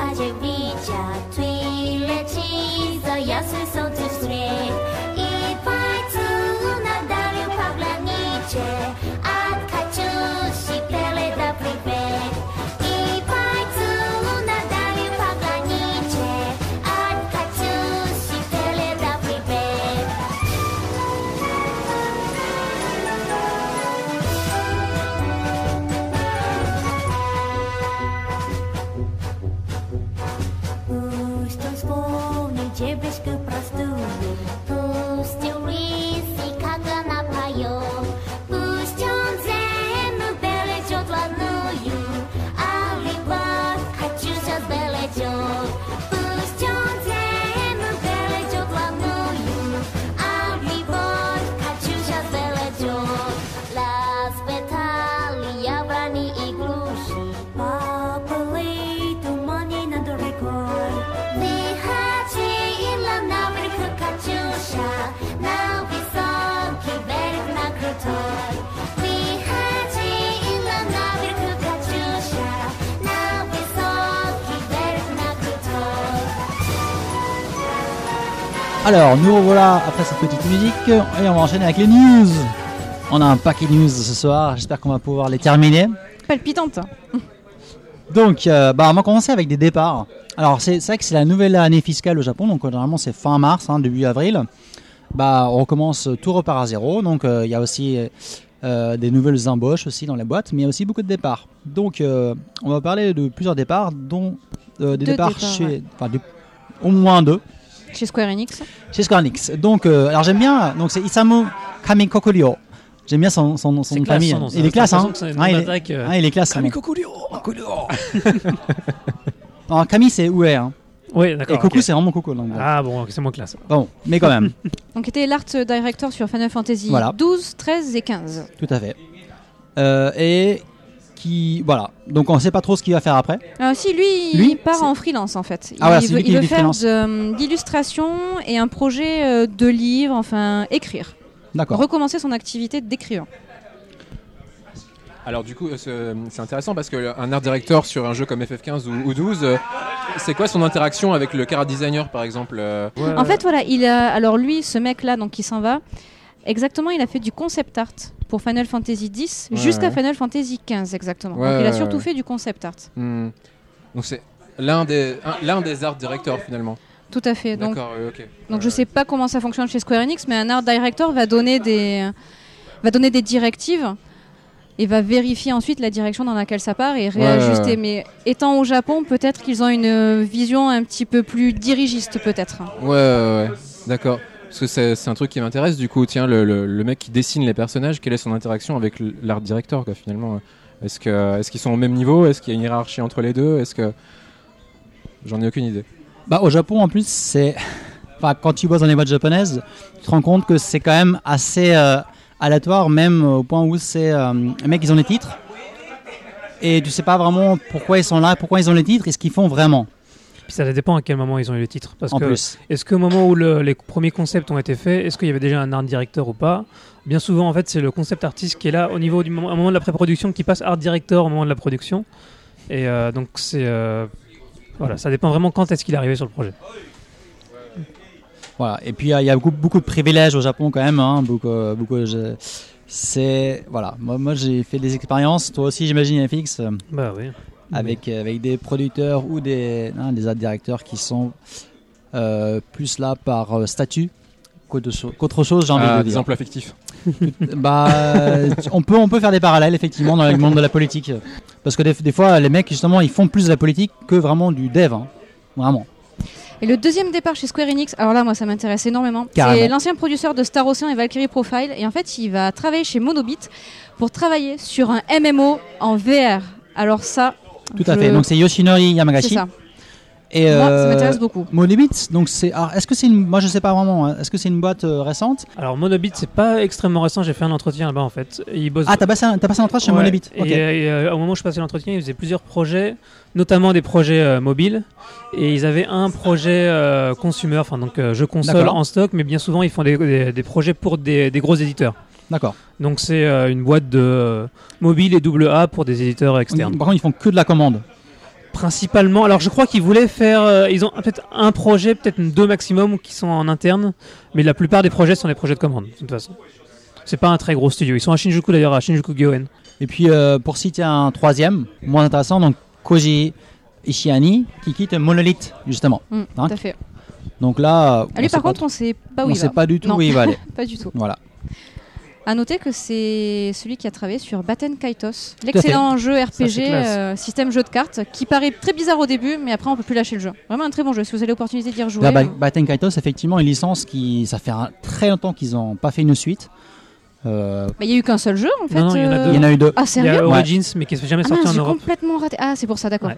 Alors, nous revoilà après cette petite musique et on va enchaîner avec les news. On a un paquet de news ce soir. J'espère qu'on va pouvoir les terminer. Palpitante. Donc, euh, bah, on va commencer avec des départs. Alors, c'est vrai que c'est la nouvelle année fiscale au Japon, donc euh, généralement c'est fin mars, hein, début avril. Bah, on recommence, tout repart à zéro. Donc, euh, il y a aussi euh, des nouvelles embauches aussi dans les boîtes, mais il y a aussi beaucoup de départs. Donc, euh, on va parler de plusieurs départs, dont euh, des départs départs, chez, ouais. enfin, des- au moins deux. Chez Square Enix. chez Square Enix. Donc, euh, alors j'aime bien, donc c'est Isamu Kamikokurio. J'aime bien son, son, son classe, famille. son nom, il est classe, hein. un Ah, il, est, euh. ah, il est classe. nom. Alors, Camille, c'est Oué, hein. Oui, Et d'accord. Coco, ok. c'est vraiment Coco. Donc. Ah bon, c'est moins classe. Bon, mais quand même, <laughs> Donc, était l'art director sur Final Fantasy Voilà. 12, 13 et 15. tout à fait. Euh, et qui, voilà. Donc, on sait pas trop ce qu'il va faire après. Euh, si, lui, Lui, il part en freelance en fait. Ah voilà, il veut, il veut faire de- d'illustration et un projet euh, de livre, enfin écrire. D'accord. Recommencer son activité d'écrivain. Alors du coup, euh, c'est intéressant parce qu'un art director sur un jeu comme FF15 ou, ou 12, euh, c'est quoi son interaction avec le car designer par exemple euh, En fait, voilà, il a, alors lui, ce mec-là, donc qui s'en va, exactement, il a fait du concept art pour Final Fantasy X Ouais, jusqu'à ouais. Final Fantasy XV, exactement. Ouais, donc il a surtout fait du concept art. hmm, Donc c'est l'un des, un- l'un des art directors finalement. Tout à fait. Donc, Euh, je sais pas comment ça fonctionne chez Square Enix, mais un art director va donner des, va donner des directives et va vérifier ensuite la direction dans laquelle ça part et réajuster. ouais. Mais étant au Japon, peut-être qu'ils ont une vision un petit peu plus dirigiste, peut-être. Ouais, ouais, ouais. d'accord. Parce que c'est un truc qui m'intéresse du coup. Tiens, le, mec qui dessine les personnages, quelle est son interaction avec l'art director quoi, finalement? Est-ce qu'ils sont au même niveau? Est-ce qu'il y a une hiérarchie entre les deux? Est-ce que j'en ai aucune idée. Bah, au Japon, en plus, c'est. Enfin, quand tu bosses dans les boîtes japonaises, tu te rends compte que c'est quand même assez euh, aléatoire, même au point où c'est. Euh, les mecs, ils ont les titres. Et tu sais pas vraiment pourquoi ils sont là, pourquoi ils ont les titres et ce qu'ils font vraiment. Puis ça dépend à quel moment ils ont eu le titre. Parce en que plus. est-ce qu'au moment où le- les premiers concepts ont été faits, est-ce qu'il y avait déjà un art director ou pas? Bien souvent, en fait, c'est le concept artiste qui est là au niveau du moment, au moment de la pré-production qui passe art director au moment de la production. Et euh, donc c'est euh, voilà, ça dépend vraiment quand est-ce qu'il est arrivé sur le projet. Voilà. Et puis, il y a- il y a beaucoup, beaucoup de privilèges au Japon quand même. Hein, beaucoup, beaucoup, je- C'est. Voilà. Moi, moi j'ai fait des expériences. Toi aussi, j'imagine, FX. Bah oui. Avec, euh, avec des producteurs ou des, hein, des art directeurs qui sont euh, plus là par euh, statut qu'autre cho- qu'autre chose, j'ai envie Ah, de des dire. emplois fictifs. Bah, on, peut, on peut faire des parallèles effectivement dans le monde de la politique. Parce que des, des fois, les mecs, justement, ils font plus de la politique que vraiment du dev. hein. Vraiment. Et le deuxième départ chez Square Enix, alors là, moi, ça m'intéresse énormément. C'est l'ancien producteur de Star Ocean et Valkyrie Profile. Et en fait, il va travailler chez Monobit pour travailler sur un MMO en VR. Alors ça, Tout à je- fait. Donc, c'est Yoshinori c'est Yamagashi. ça. Et, Moi, ça euh, m'intéresse beaucoup. Monolith, donc c'est. Est-ce que c'est une. Moi, je sais pas vraiment. hein. Est-ce que c'est une boîte euh, récente? Alors Monobit, c'est pas extrêmement récent. J'ai fait un entretien là-bas en fait. Ils bossent Ah, t'as passé, un- t'as passé un entretien chez Ouais. Monolith Et, et, euh, au moment où je passais l'entretien, ils faisaient plusieurs projets, notamment des projets euh, mobiles. Et ils avaient un projet euh, consumer, enfin donc euh, jeu console D'accord. en stock, mais bien souvent ils font des, des- des projets pour des, des gros éditeurs. D'accord. Donc c'est euh, une boîte de euh, mobile et double A pour des éditeurs externes. Par contre, ils font que de la commande. Principalement, alors je crois qu'ils voulaient faire, euh, ils ont peut-être un projet, peut-être deux maximum qui sont en interne, mais la plupart des projets sont des projets de commande, de toute façon. C'est pas un très gros studio. Ils sont à Shinjuku d'ailleurs, à Shinjuku Gyoen. Et puis, euh, pour citer un troisième, moins intéressant, donc Koji Ishiani, qui quitte Monolith, justement. Mm, Hein tout à fait. Donc là, Ah, on lui, sait par pas contre, on sait pas où on il sait va. pas du tout Non. où il va aller. <laughs> Pas du tout. Voilà. À noter que c'est celui qui a travaillé sur Batten Kaitos, <laughs> l'excellent jeu RPG, euh, système jeu de cartes, qui paraît très bizarre au début, mais après on peut plus lâcher le jeu. Vraiment un très bon jeu. Si vous avez l'opportunité d'y rejouer. Là, Ba- euh, Batten Kaitos, effectivement, une licence qui, ça fait un- très longtemps qu'ils n'ont pas fait une suite. Euh, bah, il y a eu qu'un seul jeu en fait. Non, non, il y en a deux. il y en a eu deux. Ah Il y sérieux a Ouais. Origins, mais qui n'est jamais Ah sorti mince, en Europe. complètement raté. Ah c'est pour ça, d'accord. Ouais.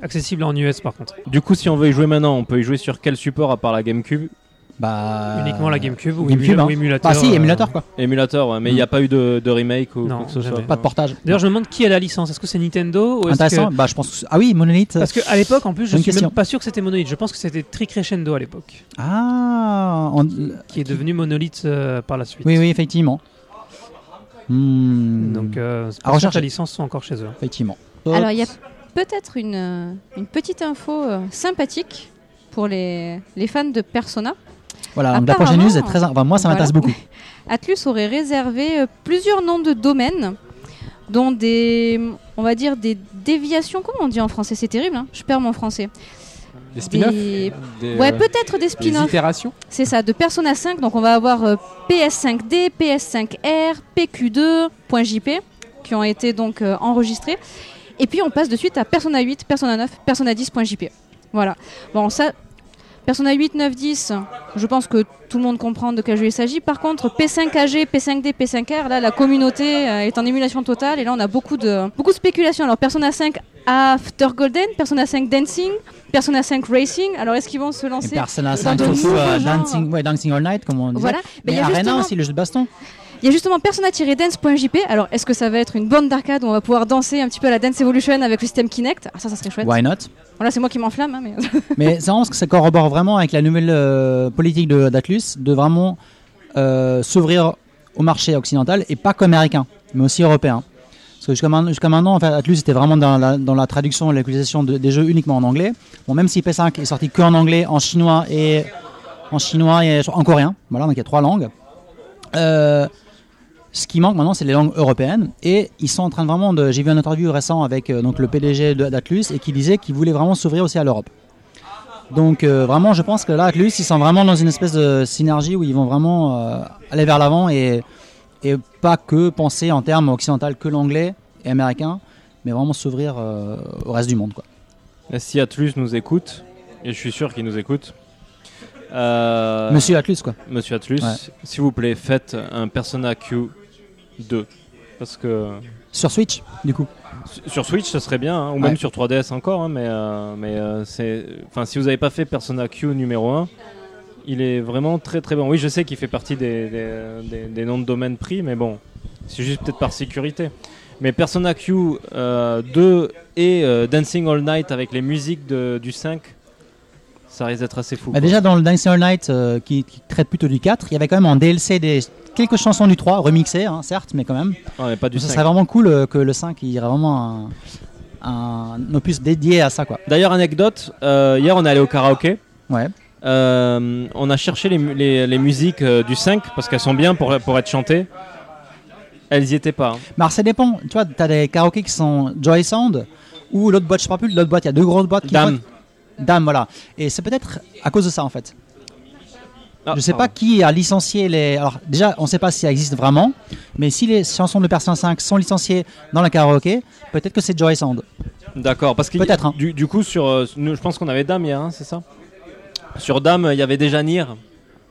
Accessible en US par contre. Du coup, si on veut y jouer maintenant, on peut y jouer sur quel support à part la GameCube? Bah, Uniquement la GameCube ou, GameCube, émula- hein. ou émulateur. Ah si, euh, émulateur quoi. Émulateur, ouais, mais il Mm. n'y a pas eu de, de remake ou Non, quoi que ce soit. jamais. Pas de portage. D'ailleurs, je me demande qui a la licence. Est-ce que c'est Nintendo ou Intéressant. que- Bah, je pense. que- Ah oui, Monolith. Parce qu'à l'époque, en plus, je Bonne suis question. même pas sûr que c'était Monolith. Je pense que c'était Tricrescendo à l'époque, Ah. on- qui est devenu Monolith euh, par la suite. Oui, oui, effectivement. Hmm, Donc, euh, À rechercher. la licence sont encore chez eux. effectivement. Alors il y a peut-être une, euh, une petite info euh, sympathique pour les, les fans de Persona. Voilà. Donc la prochaine news est très. Enfin, moi, ça m'intéresse voilà. beaucoup. <laughs> Atlus aurait réservé euh, plusieurs noms de domaines, dont des, on va dire des déviations. Comment on dit en français? C'est terrible. hein je perds mon français. Des spin-offs? Des- Des, Ouais, euh, peut-être des des spin-offs. itérations? C'est ça, de Persona 5. Donc on va avoir euh, PS5D, PS5R, PQ2.jp qui ont été donc euh, enregistrés. Et puis on passe de suite à Persona 8, Persona 9, Persona 10.jp. Voilà. Bon, ça, Persona 8, 9, 10, je pense que tout le monde comprend de quel jeu il s'agit. Par contre, P5AG, P5D, P5R, là, la communauté euh, est en émulation totale et là, on a beaucoup de, beaucoup de spéculations. Alors, Persona 5 After Golden, Persona 5 Dancing, Persona 5 Racing. Alors, est-ce qu'ils vont se Et lancer Persona dans 5 de surtout nouveaux euh. Dancing, ouais, Dancing All Night, comme on disait. Voilà. Mais Mais il y a Arena justement- aussi, le jeu de baston. Il y a justement persona-dance.jp. Alors, est-ce que ça va être une bande d'arcade où on va pouvoir danser un petit peu à la Dance Evolution avec le système Kinect? Ah, ça, ça serait chouette. Why not? Voilà, c'est moi qui m'enflamme. hein, mais... <laughs> Mais vraiment parce que ça corrobore vraiment avec la nouvelle euh, politique de- d'Atlus de vraiment euh, s'ouvrir au marché occidental et pas qu'américain, mais aussi européen. Parce que jusqu'à maintenant, jusqu'à maintenant, en fait, Atlus était vraiment dans la, dans la traduction et la localisation de- des jeux uniquement en anglais. Bon, même si P5 est sorti que en anglais, en chinois et en chinois et en coréen. Voilà, donc il y a trois langues. Euh, ce qui manque maintenant, c'est les langues européennes. Et ils sont en train de vraiment de. J'ai vu une interview récent avec euh, donc le PDG d'Atlus et qui disait qu'il voulait vraiment s'ouvrir aussi à l'Europe. Donc euh, vraiment, je pense que là, Atlus, ils sont vraiment dans une espèce de synergie où ils vont vraiment euh, aller vers l'avant et, et pas que penser en termes occidental que l'anglais et américain, mais vraiment s'ouvrir euh, au reste du monde. Quoi. Et Si Atlus nous écoute, et je suis sûr qu'il nous écoute, Monsieur Atlus, quoi. Monsieur Atlus, Ouais. s'il vous plaît, faites un Persona Q 2. Parce que Sur Switch, du coup. sur Switch, ce serait bien, hein, ou Ouais. même sur 3DS encore, hein, mais, euh, mais euh, c'est, enfin, si vous n'avez pas fait Persona Q numéro 1, il est vraiment très très bon. Oui, je sais qu'il fait partie des, des, des- des noms de domaine pris, mais bon, c'est juste peut-être par sécurité. Mais Persona Q euh, 2 et euh, Dancing All Night avec les musiques de- du 5, ça risque d'être assez fou. Bah, déjà, dans le Dancing All Night, euh, qui, qui traite plutôt du 4, il y avait quand même en DLC des, quelques chansons du 3, remixées, hein, certes, mais quand même. Mais pas du ça 5. serait vraiment cool euh, que le 5, il y aurait vraiment un, un opus dédié à ça. quoi. D'ailleurs, anecdote, euh, hier on est allé au karaoké. Ouais. Euh, on a cherché les, mu- les- les musiques euh, du 5 parce qu'elles sont bien pour, pour être chantées. Elles y étaient pas. hein. Mais alors, ça dépend. Tu vois, tu as des karaokés qui sont Joy Sound ou l'autre boîte, je ne sais pas plus, l'autre boîte, il y a deux grosses boîtes qui Dame. Dame, voilà. Et c'est peut-être à cause de ça en fait. Ah, je sais pas qui a licencié les. Alors déjà, on sait pas si ça existe vraiment, mais si les chansons de Persona 5 sont licenciées dans la karaoké, peut-être que c'est Joy Sound. D'accord, parce que Peut-être, hein. du, du coup, sur, euh, nous, je pense qu'on avait Dame hier, hein, c'est ça? Sur Dame, il y avait déjà Nier,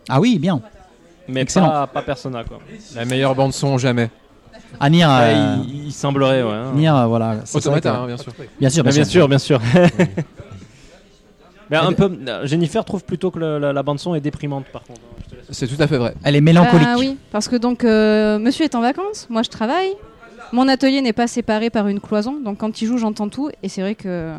Ah oui, bien. mais Excellent. pas, pas Persona. Quoi. La meilleure bande son jamais. À Nier, Ouais, euh, il, il semblerait, ouais. hein. Nier, voilà. Automata, que- hein, bien sûr. Bien sûr, bien sûr, bien sûr. <laughs> mais un peu, euh, Jennifer trouve plutôt que la, la bande son est déprimante par contre. hein. C'est tout à fait vrai. Elle est mélancolique. Ah oui, parce que donc euh, monsieur est en vacances, moi je travaille. Mon atelier n'est pas séparé par une cloison, donc quand il joue, j'entends tout. Et c'est vrai que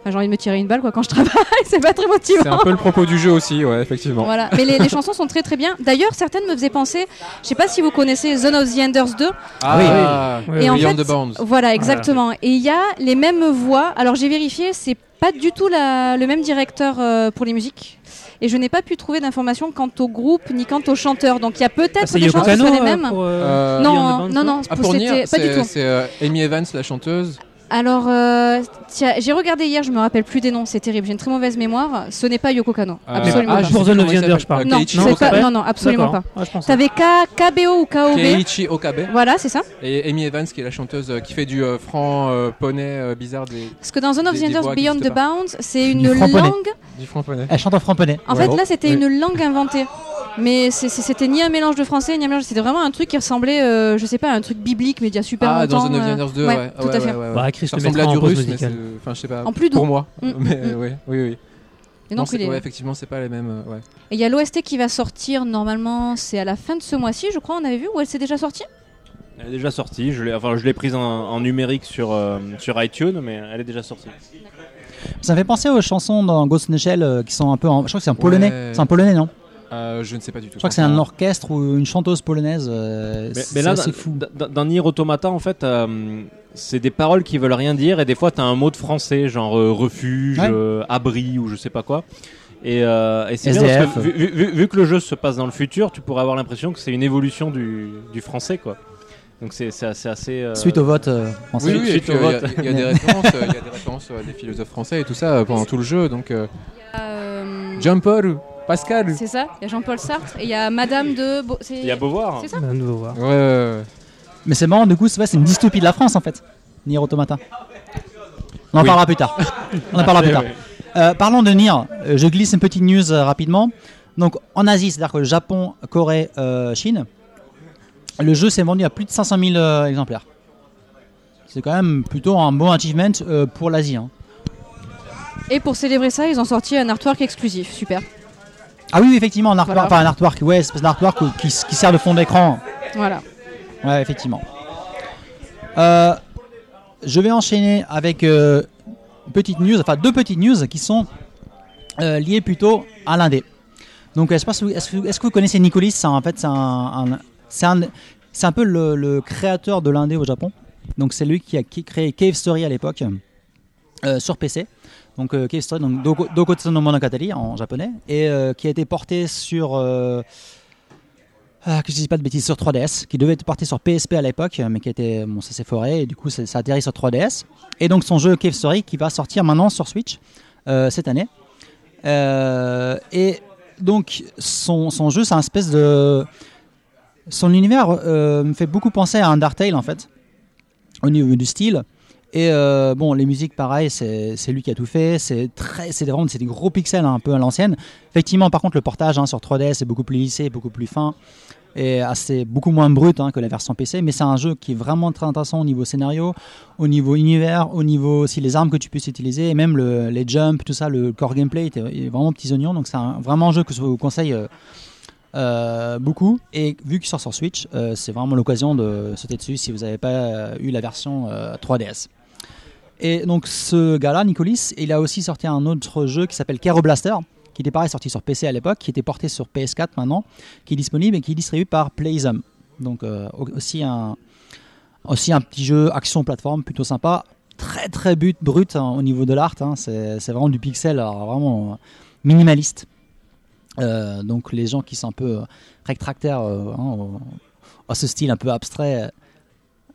enfin, j'ai envie de me tirer une balle quoi quand je travaille, <laughs> c'est pas très C'est un motivant. peu le propos du jeu aussi, ouais, effectivement. Voilà. Mais les, les chansons sont très très bien. D'ailleurs, certaines me faisaient penser, je sais pas si vous connaissez Zone of the Enders 2. Ah, oui. Et en Beyond fait, the Bounds. Voilà, exactement. Et il y a les mêmes voix. Alors j'ai vérifié, c'est pas du tout la- le même directeur euh, pour les musiques. Et je n'ai pas pu trouver d'informations quant au groupe ni quant au chanteur. Donc il y a Ah, peut-être c'est des Yoko chances que ce Kano soit les euh, mêmes. pour, euh, non, non, non, Ah, pour Nier, c'était pas du c'est tout. c'est, euh, Amy Evans, la chanteuse. Alors, euh, j'ai regardé hier, je me rappelle plus des noms, c'est terrible, j'ai une très mauvaise mémoire. Ce n'est pas Yoko Kano, Euh, absolument ah, pas. Pour The s'appelle. je parle. Non, c'est pas- non, non, absolument pas. Ah. T'avais K- KBO ou KOB Keiichi Okabe. Voilà, c'est ça. Et Amy Evans, qui est la chanteuse euh, qui fait du euh, franc euh, poney euh, bizarre des, Parce que dans Zone of Des- the qui Beyond the. Bounds, c'est une franc poney. langue. du franc poney. Elle chante en franc-poney. En Ouais. fait, là, c'était Oui. une langue inventée. Mais c'était ni un mélange de français, ni un mélange. C'était vraiment un truc qui ressemblait, euh, je sais pas, à un truc biblique, mais il y a super Ah, longtemps. dans The euh, Novianders 2, ouais, ouais. tout ouais, à fait. ouais, ouais. Bah, Chris Ça mettra à du russe, mais enfin, je sais pas. En plus. Pour moi. Mm, Mais euh, ouais, oui, oui. Et Non, est- ouais, effectivement, c'est pas les mêmes. euh, ouais. Et il y a l'OST qui va sortir normalement, c'est à la fin de ce mois-ci, je crois, on avait vu, ou elle s'est déjà sortie? Elle est déjà sortie, je l'ai enfin, je l'ai prise en, en numérique sur, euh, sur iTunes, mais elle est déjà sortie. Ça me fait penser aux chansons dans Ghost in the Shell euh, qui sont un peu en... Je crois que c'est polonais. Ouais. C'est en polonais, non? Euh, je ne sais pas du tout. Je crois que c'est un orchestre ou une chanteuse polonaise. euh, Mais, c'est mais là, assez dans, fou. dans- Nier Automata, en fait, euh, c'est des paroles qui veulent rien dire, et des fois, t'as un mot de français, genre euh, refuge, Ouais. euh, abri, ou je sais pas quoi. Et, euh, et c'est bien parce SDF. que vu, vu- vu- que le jeu se passe dans le futur, tu pourrais avoir l'impression que c'est une évolution du, du français, quoi. Donc c'est c'est assez. assez euh, Suite au vote euh, français. Oui, oui, et Suite puis, au il y a- vote. <laughs> il y, a des références, il y a des références des philosophes français et tout ça pendant tout le jeu. Donc, Jean-Paul, Pascal. C'est ça, il y a Jean-Paul Sartre et il y a Madame de. Il y a Beauvoir. C'est ça Un nouveau voir. Ouais, ouais, ouais. Mais c'est marrant, du coup, c'est une dystopie de la France en fait. Nier Automata. On en Oui. parlera plus tard. On en parlera plus tard. Ouais. Euh, parlons de Nier. Euh, je glisse une petite news euh, rapidement. Donc en Asie, c'est-à-dire que le Japon, Corée, euh, Chine, le jeu s'est vendu à plus de 500 000 euh, exemplaires. C'est quand même plutôt un bon achievement euh, pour l'Asie. hein. Et pour célébrer ça, ils ont sorti un artwork exclusif. Super. Ah oui, effectivement, un artwork, Voilà. enfin un artwork, ouais, espèce d'artwork qui, qui sert de fond d'écran. Voilà. Ouais, effectivement. Euh, je vais enchaîner avec euh, une petite news, enfin deux petites news qui sont euh, liées plutôt à l'indé. Donc, est-ce que, est-ce que- est-ce que vous connaissez Nicolis C'est En fait, c'est un, un- c'est un, peu le, le créateur de l'indé au Japon. Donc, c'est lui qui a créé Cave Story à l'époque euh, sur PC. Donc, euh, Cave Story, donc Doko, Dokotsu no en japonais, et euh, qui a été porté sur euh, ah, que je dis pas de bêtises sur 3DS, qui devait être porté sur PSP à l'époque, mais qui était bon, ça s'est foré et du coup ça, ça a atterri sur 3DS. Et donc son jeu Cave Story qui va sortir maintenant sur Switch euh, cette année. Euh, et donc son, jeu, c'est un espèce de son univers me fait beaucoup penser à Undertale en fait, au niveau du style. Et euh, bon, les musiques, pareil, c'est c'est lui qui a tout fait. C'est très, c'est c'est des gros pixels hein, un peu à l'ancienne. Effectivement, par contre, le portage hein, sur 3DS est beaucoup plus lissé, beaucoup plus fin et assez beaucoup moins brut hein, que la version PC. Mais c'est un jeu qui est vraiment très intéressant au niveau scénario, au niveau univers, au niveau aussi les armes que tu puisses utiliser, et même le- les jumps, tout ça, le core gameplay est, est vraiment petits oignons. Donc c'est vraiment un jeu que je vous conseille. euh, euh, beaucoup et vu qu'il sort sur Switch, c'est vraiment l'occasion de sauter dessus si vous n'avez pas eu la version euh, 3DS. Et donc ce gars-là, Nicolis, il a aussi sorti un autre jeu qui s'appelle Kero Blaster, qui était pareil sorti sur PC à l'époque, qui était porté sur PS4 maintenant, qui est disponible et qui est distribué par Playzum. Donc euh, au- aussi un aussi un petit jeu action plateforme plutôt sympa, très très but, brut hein, au niveau de l'art. hein. c'est vraiment du pixel, vraiment euh, minimaliste. Euh, donc les gens qui sont un peu rétractaires euh, hein, à ce style un peu abstrait,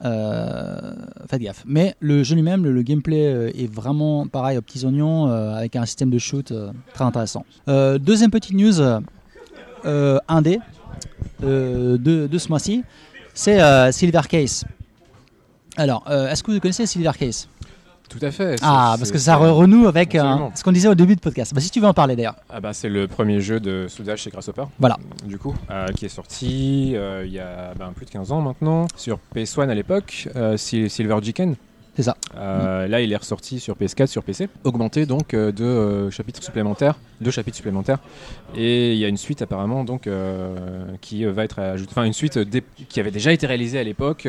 faites gaffe. Mais le jeu lui-même, le, gameplay euh, est vraiment pareil aux petits oignons euh, avec un système de shoot euh, très intéressant. Euh, deuxième petite news euh, indé euh, de, de ce mois-ci, c'est euh, Silver Case. Alors, euh, est-ce que vous connaissez Silver Case? Tout à fait. Ah, parce que ça re- renoue avec Absolument. ce qu'on disait au début de podcast. Bah, si tu veux en parler d'ailleurs. Ah bah, c'est le premier jeu de Suda chez Grasshopper. Voilà. Du coup, euh, qui est sorti euh, il y a ben, plus de 15 ans maintenant sur PS1 à l'époque, euh, Sil- Silver Chicken. C'est ça. Euh, Là, il est ressorti sur PS4, sur PC, augmenté donc euh, de euh, chapitres supplémentaires, deux chapitres supplémentaires, et il y a une suite apparemment donc qui va être ajoutée, enfin une suite qui avait déjà été réalisée à l'époque.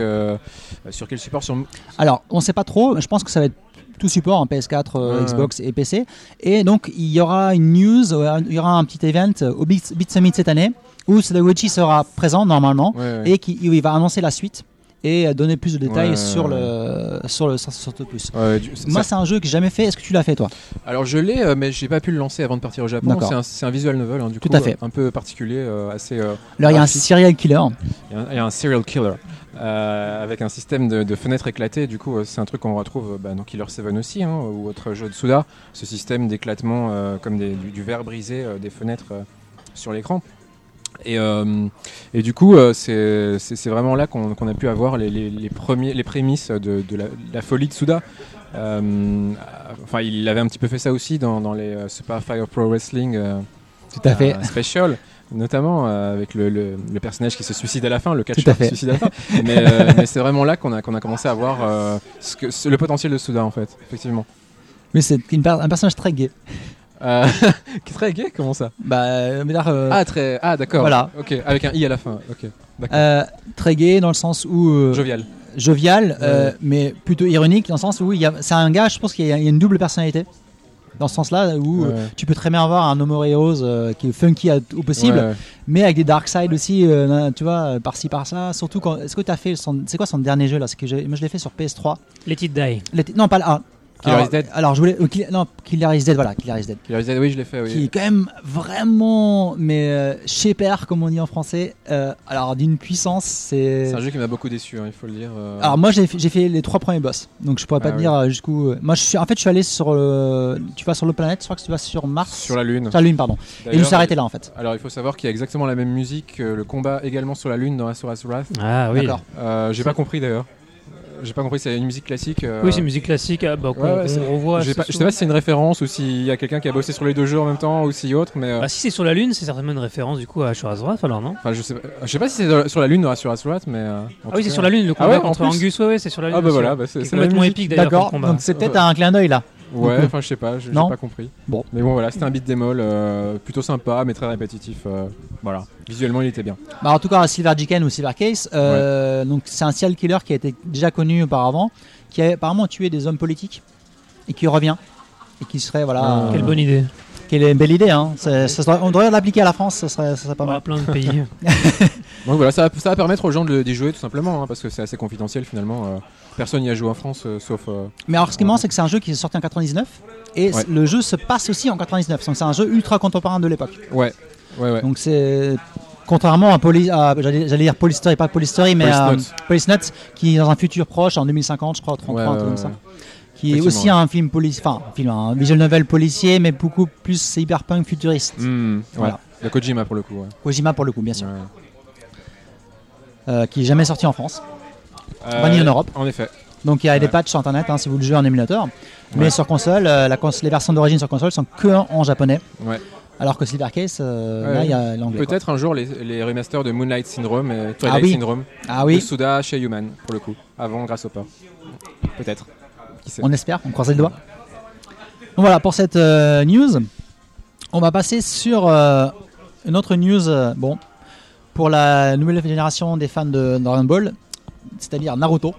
sur quel support sur Alors, on sait pas trop. Je pense que ça va être tout support en PS4, euh, Xbox et PC. Et donc, il y aura une news, euh, il y aura un petit event euh, au Beat, Beat Summit cette année où Sadaguchi sera présent normalement Ouais, ouais. et qui il va annoncer la suite et donner plus de détails Ouais, sur, le, sur le sur le plus. Du- Moi, c'est un jeu que j'ai jamais fait. Est-ce que tu l'as fait, toi? Alors je l'ai, mais j'ai pas pu le lancer avant de partir au Japon. C'est un, visual novel, hein, du Tout coup, à fait. un peu particulier, euh, assez. euh, Alors, il y a un serial killer. Y il y, a un serial killer euh, avec un système de, de fenêtres éclatées. Du coup, euh, c'est un truc qu'on retrouve bah, dans Killer 7 aussi, hein, ou autre jeu de Suda. Ce système d'éclatement euh, comme des- du, du verre brisé euh, des fenêtres sur l'écran. Et, et du coup, c'est vraiment là qu'on a pu avoir les, les- les premiers, les prémices de, de la, de la folie de. Euh, enfin, il avait un petit peu fait ça aussi dans, dans les Super Fire Pro Wrestling. Tout à fait. special, <laughs> notamment euh, avec le, le- le personnage qui se suicide à la fin, le catcheur qui se suicide à la fin. <laughs> mais euh, mais c'est vraiment là qu'on a, qu'on a commencé à voir euh, ce que, ce- le potentiel de Suda en fait, effectivement. Mais c'est un personnage très gay. Euh, <laughs> qui est très gay, comment ça? Bah, mais là, euh, Ah, très. Ah, d'accord. Voilà. Ok, avec un i à la fin. Ok. Euh, très gay dans le sens où Jovial. jovial, mais plutôt ironique dans le sens où il y a, c'est un gars, je pense qu'il y a une double personnalité. Dans ce sens-là, où euh, Ouais. tu peux très bien avoir un homo rose euh, qui est funky à- au possible, Ouais, mais avec des dark side aussi, euh, tu vois, par-ci par-ça. Surtout quand. Est-ce que tu as fait son. C'est quoi son dernier jeu là? Que Moi je l'ai fait sur PS3. Let it die. Non, pas là. ah. Killer alors, is Dead Alors je voulais. euh, Kill- non, Killer is Dead, voilà, Killer is Dead. Killer is Dead, oui, je l'ai fait, oui. Qui est quand même vraiment. Mais euh, chez père, comme on dit en français. Euh, alors d'une puissance, c'est. C'est un jeu qui m'a beaucoup déçu, hein, il faut le dire. euh. Alors moi j'ai fait, j'ai fait les trois premiers boss, donc je pourrais pas Ah te oui. dire jusqu'où. Moi je suis en fait je suis allé sur le, tu vas sur le planète, je crois que tu vas sur Mars, sur la Lune. sur la Lune pardon. Et je me suis arrêté là en fait. Alors il faut savoir qu'il y a exactement la même musique que le combat également sur la Lune dans Asura's Wrath. Ah oui. D'accord. Euh, J'ai pas compris d'ailleurs. J'ai pas compris, c'est une musique classique. euh, Oui, c'est une musique classique euh, bah, qu'on Ouais, ouais, revoit. Je sais pas, je sais souvent. pas si c'est une référence ou s'il y a quelqu'un qui a bossé sur les deux jeux en même temps ou si autre, mais. euh, Bah, si c'est sur la Lune, c'est certainement une référence du coup à Ashura's Wrath alors non? Enfin, je sais, pas- je sais pas si c'est sur la lune ou sur Astronaut, mais. euh, Ah oui, c'est cas- sur la Lune le Ah combat ouais, en contre plus Angus. Ouais, ouais, c'est sur la Lune. Ah bah voilà, ouais. bah, c'est complètement épique d'ailleurs. D'accord, donc c'est peut-être un clin d'œil là. Ouais, Donc, enfin, je sais pas, je- j'ai pas compris. Bon. Mais bon, voilà, c'était un beat démol euh, plutôt sympa, mais très répétitif. euh, voilà, visuellement, il était bien. Bah, en tout cas, Silver Jiken ou Silver Case, euh, donc c'est un serial killer qui a été déjà connu auparavant, qui a apparemment tué des hommes politiques et qui revient et qui serait voilà. Ah. Quelle bonne idée. Quelle belle idée, hein. Ça on devrait l'appliquer à la France, ça serait, ça serait pas Bah, mal. plein de pays. <laughs> Donc voilà, ça, va- ça va permettre aux gens de- d'y jouer tout simplement, hein, parce que c'est assez confidentiel finalement. euh, personne n'y a joué en France, euh, sauf. euh, Mais alors, ce qui est marrant, c'est que c'est un jeu qui est sorti en 99 et Ouais. le jeu se passe aussi en 99. Donc c'est un jeu ultra contemporain de l'époque. Ouais, ouais, ouais. Donc c'est contrairement à, Poli, à- j'allais j'allais dire Polystory, pas Polystory, mais Police qui est dans un futur proche, en 2050, je crois, 33, Ouais, un ouais, truc comme ça. Qui est aussi un film police, enfin, un film, un visual novel policier, mais beaucoup plus cyberpunk futuriste. Ouais. Voilà. De Kojima pour le coup. Kojima pour le coup, bien sûr, qui est jamais sorti en France. Euh, Banni en Europe. En effet. Donc il y a des patchs sur internet hein, si vous le jouez en émulateur. Mais sur console, euh, la cons- les versions d'origine sur console sont que en, japonais. Ouais. Alors que Silver Case, euh, là il y a l'anglais. Peut-être un jour les, les remasters de Moonlight Syndrome et Twilight Ah oui. Syndrome Ah de oui, Suda chez Human pour le coup, avant Grasshopper. Peut-être. On espère, on croise les doigts. Donc voilà pour cette euh, news. On va passer sur euh, une autre news. euh, bon, pour la nouvelle génération des fans de Dragon Ball, c'est-à-dire Naruto.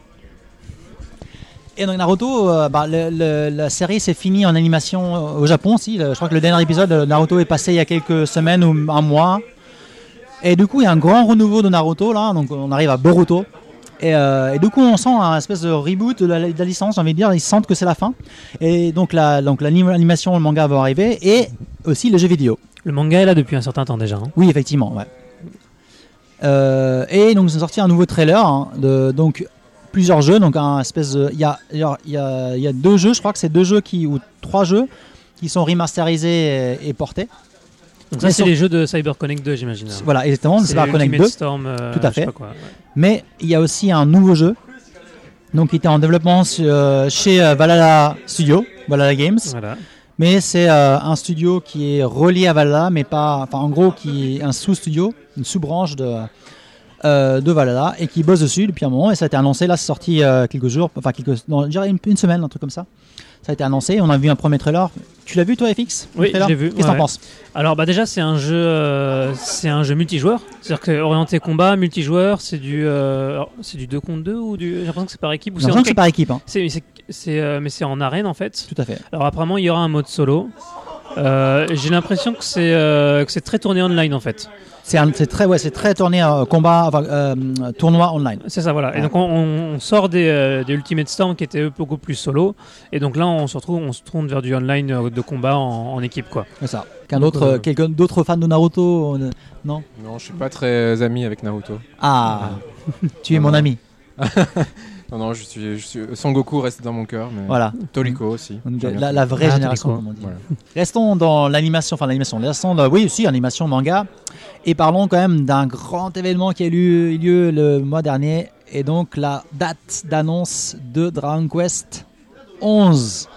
Et donc Naruto, euh, bah, le- le- la série s'est finie en animation au Japon aussi. Le- je crois que le dernier épisode de Naruto est passé il y a quelques semaines ou un mois. Et du coup, il y a un grand renouveau de Naruto là. Donc on arrive à Boruto. Et, euh, et du coup, on sent un espèce de reboot de la, de la licence. J'ai envie de dire, ils sentent que c'est la fin. Et donc la, donc l'animation, le manga va arriver et aussi le jeu vidéo. Le manga est là depuis un certain temps déjà. hein. Oui, effectivement, ouais. Euh, et donc ils ont sorti un nouveau trailer hein, de donc plusieurs jeux. Donc un espèce il y a, il y y a- deux jeux, je crois que c'est deux jeux qui ou trois jeux qui sont remasterisés et, et portés. Donc ça, c'est les jeux de CyberConnect 2, j'imagine. Voilà, exactement. C'est C'est Cyber Connect Ultimate 2. Storm, euh, Tout à fait. pas quoi, ouais. Mais il y a aussi un nouveau jeu, donc qui était en développement euh, chez Valhalla Studio, Valhalla Games. Voilà. Mais c'est euh, un studio qui est relié à Valhalla, mais pas. Enfin, en gros, qui est un sous-studio, une sous-branche de, euh, de Valhalla, et qui bosse dessus depuis un moment. Et ça a été annoncé, là, c'est sorti euh, quelques jours, enfin, quelques, non, je une semaine, un truc comme ça. Ça a été annoncé, on a vu un premier trailer. Tu l'as vu, toi, FX Oui, j'ai vu, Qu'est-ce que t'en ouais. penses Alors bah déjà c'est un jeu euh, c'est un jeu multijoueur, c'est-à-dire que orienté combat, multijoueur, c'est du euh, c'est du 2 contre 2 ou du j'ai l'impression que c'est par équipe ou J'ai c'est l'impression en- que c'est par équipe, hein. c'est, euh, mais c'est en arène en fait. tout à fait. Alors apparemment il y aura un mode solo. Euh, j'ai l'impression que c'est euh, que c'est très tourné online en fait. C'est très, ouais, c'est très tourné euh, combat, enfin, euh, tournoi online. C'est ça voilà. Et donc on, on sort des, euh, des Ultimate Storm qui étaient eux, beaucoup plus solo et donc là on se retrouve on se tourne vers du online euh, de combat en, en équipe quoi. C'est ça. Qu'un autre, quelqu'un d'autres fans de Naruto euh, Non? Non, je suis pas très ami avec Naruto. Ah, tu es mon ami. <laughs> Non, non, je suis, je suis... Sangoku reste dans mon cœur, mais Voilà. Toriko aussi. La, vraie Ah, génération, comme on dit. Voilà. Restons dans l'animation, enfin l'animation, restons dans, oui aussi, animation manga, et parlons quand même d'un grand événement qui a eu lieu le mois dernier, et donc la date d'annonce de Dragon Quest 11.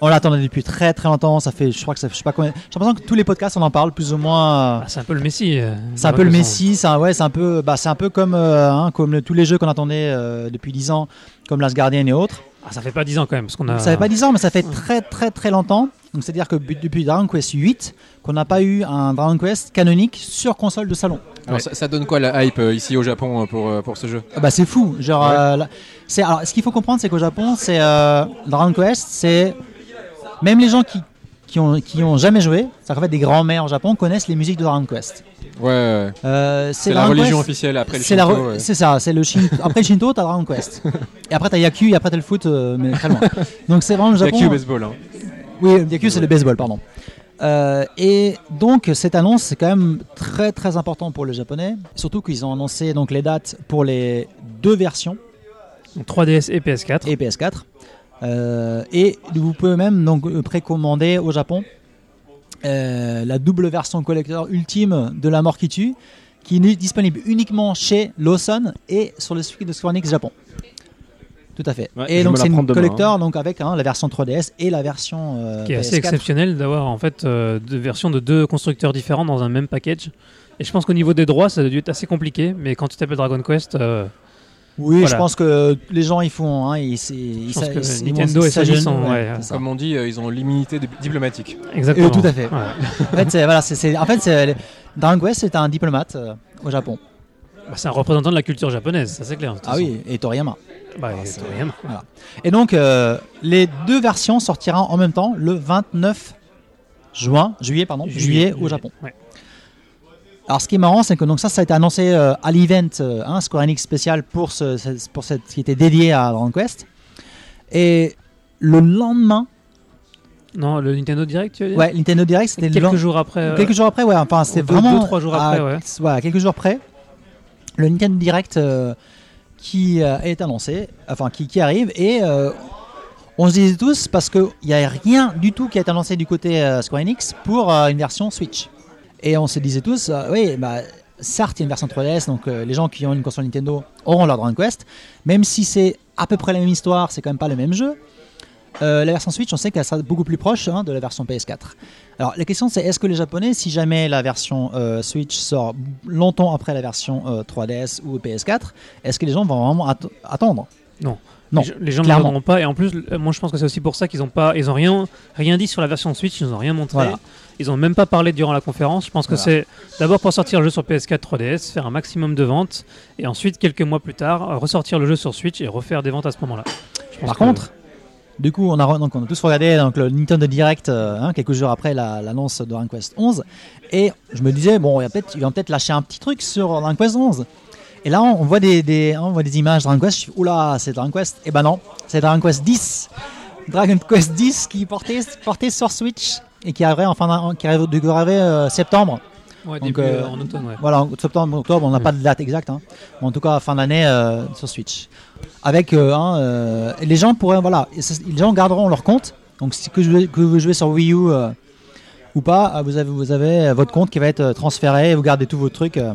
On l'attendait depuis très très longtemps, ça fait, je crois que ça fait, je sais pas combien, j'ai l'impression que tous les podcasts on en parle plus ou moins. euh, Ah, c'est un peu le Messi. euh, C'est un peu le Messi, c'est un, ouais, c'est un peu, bah, c'est un peu comme, euh, hein, comme le- tous les jeux qu'on attendait euh, depuis 10 ans, comme Last Guardian et autres. Ah, ça fait pas 10 ans quand même parce qu'on a Ça fait pas 10 ans, mais ça fait très très très longtemps. Donc c'est-à-dire que bu- depuis Dragon Quest 8, qu'on n'a pas eu un Dragon Quest canonique sur console de salon. Alors, Ouais. ça, ça donne quoi la hype euh, ici au Japon pour, euh, pour ce jeu? Ah bah c'est fou. Genre, Ouais. euh, c'est alors ce qu'il faut comprendre, c'est qu'au Japon, c'est euh, Dragon Quest, c'est même les gens qui qui ont qui ont jamais joué, ça en fait des grands-mères au Japon connaissent les musiques de Dragon Quest. Ouais, ouais. Euh, c'est la religion Quest- officielle après le C'est la Shinto. re- ouais. c'est ça, c'est le Shinto. <laughs> Après le Shinto, t'as Dragon Quest. Et après t'as Yaku, et après t'as le foot, euh, mais très loin. Donc c'est vraiment le Japon. Yaku baseball. Hein. Oui, Yaku c'est le baseball, pardon. Euh, et donc cette annonce c'est quand même très très important pour les Japonais, surtout qu'ils ont annoncé donc les dates pour les deux versions Donc, 3DS et PS4. et PS4. Euh, et vous pouvez même donc euh, précommander au Japon euh, la double version collector ultime de La Mort qui tue, qui est disponible uniquement chez Lawson et sur le site de Square Enix Japon. Tout à fait. Ouais, et donc c'est une demain, collector donc avec hein, la version 3DS et la version euh, qui est assez PS4. exceptionnel d'avoir en fait euh, deux versions de deux constructeurs différents dans un même package. Et je pense qu'au niveau des droits, ça a dû être assez compliqué, mais quand tu t'appelles Dragon Quest, euh, Oui, Voilà. je pense que les gens ils font. Hein, ils, ils, pense que ils- Nintendo ils et Sony sont- ouais. Comme on dit, euh, ils ont l'immunité di- diplomatique. exactement. Euh, tout à fait. Ouais. En fait, c'est, voilà, en fait, Dragon Quest c'est un diplomate euh, au Japon. Bah, c'est un représentant de la culture japonaise, ça c'est clair. Ah façon. oui, et Toriyama. Bah, Ah, c'est c'est- rien. Et donc, euh, les deux versions sortiront en même temps le 29 juin, juillet, pardon, juillet, au Japon. Ouais. Alors, ce qui est marrant, c'est que donc ça, ça a été annoncé euh, à l'event euh, hein, Square Enix spécial pour ce, ce- pour cette qui était dédié à Dragon Quest. Et le lendemain, Non, le Nintendo Direct, tu veux dire? Ouais, Nintendo Direct, c'était le Quelques jours après. euh, quelques jours après, ouais, enfin, c'était deux- vraiment deux, trois jours à- après, ouais. voilà, quelques jours près, le Nintendo Direct euh, qui est annoncé, enfin qui, qui arrive et on se disait tous parce qu'il n'y a rien du tout qui a été annoncé du côté Square Enix pour une version Switch. Et on se disait tous, euh, oui, bah, certes, il y a une version 3DS, donc euh, les gens qui ont une console Nintendo auront leur Dragon Quest, même si c'est à peu près la même histoire, c'est quand même pas le même jeu. Euh, la version Switch, on sait qu'elle sera beaucoup plus proche hein, de la version PS4. Alors la question c'est est-ce que les Japonais, si jamais la version euh, Switch sort longtemps après la version euh, 3DS ou PS4, est-ce que les gens vont vraiment att- attendre? Non, les, gens- les gens ne regarderont pas. Et en plus, moi je pense que c'est aussi pour ça qu'ils n'ont pas, ils ont rien, rien dit sur la version Switch, ils n'ont rien montré. Voilà. Ils n'ont même pas parlé durant la conférence. Je pense que Voilà. c'est d'abord pour sortir le jeu sur PS4 3DS, faire un maximum de ventes, et ensuite quelques mois plus tard ressortir le jeu sur Switch et refaire des ventes à ce moment-là. Par que- contre, du coup, on a, donc, on a tous regardé donc, le Nintendo Direct euh, hein, quelques jours après la- l'annonce de Dragon Quest 11, et je me disais bon, il va peut-être, lâcher un petit truc sur Dragon Quest 11. Et là, on, voit des, des- hein, on voit des images Dragon Quest. Je suis, oula, c'est Dragon Quest. Et ben non, c'est Dragon Quest 10. Dragon Quest 10 qui portait, portait sur Switch et qui arriverait en fin qui arrive, devrait arriver euh, septembre. Ouais, Donc, début, euh, en automne, ouais. Voilà, en septembre, octobre, on n'a pas de date exacte. hein. Mais en tout cas, fin d'année euh, sur Switch. Avec euh, hein, euh, les gens pourraient, voilà, les gens garderont leur compte. Donc, si que, je- que vous jouez sur Wii U euh, ou pas, vous avez, vous avez votre compte qui va être transféré. Vous gardez tous vos trucs, euh,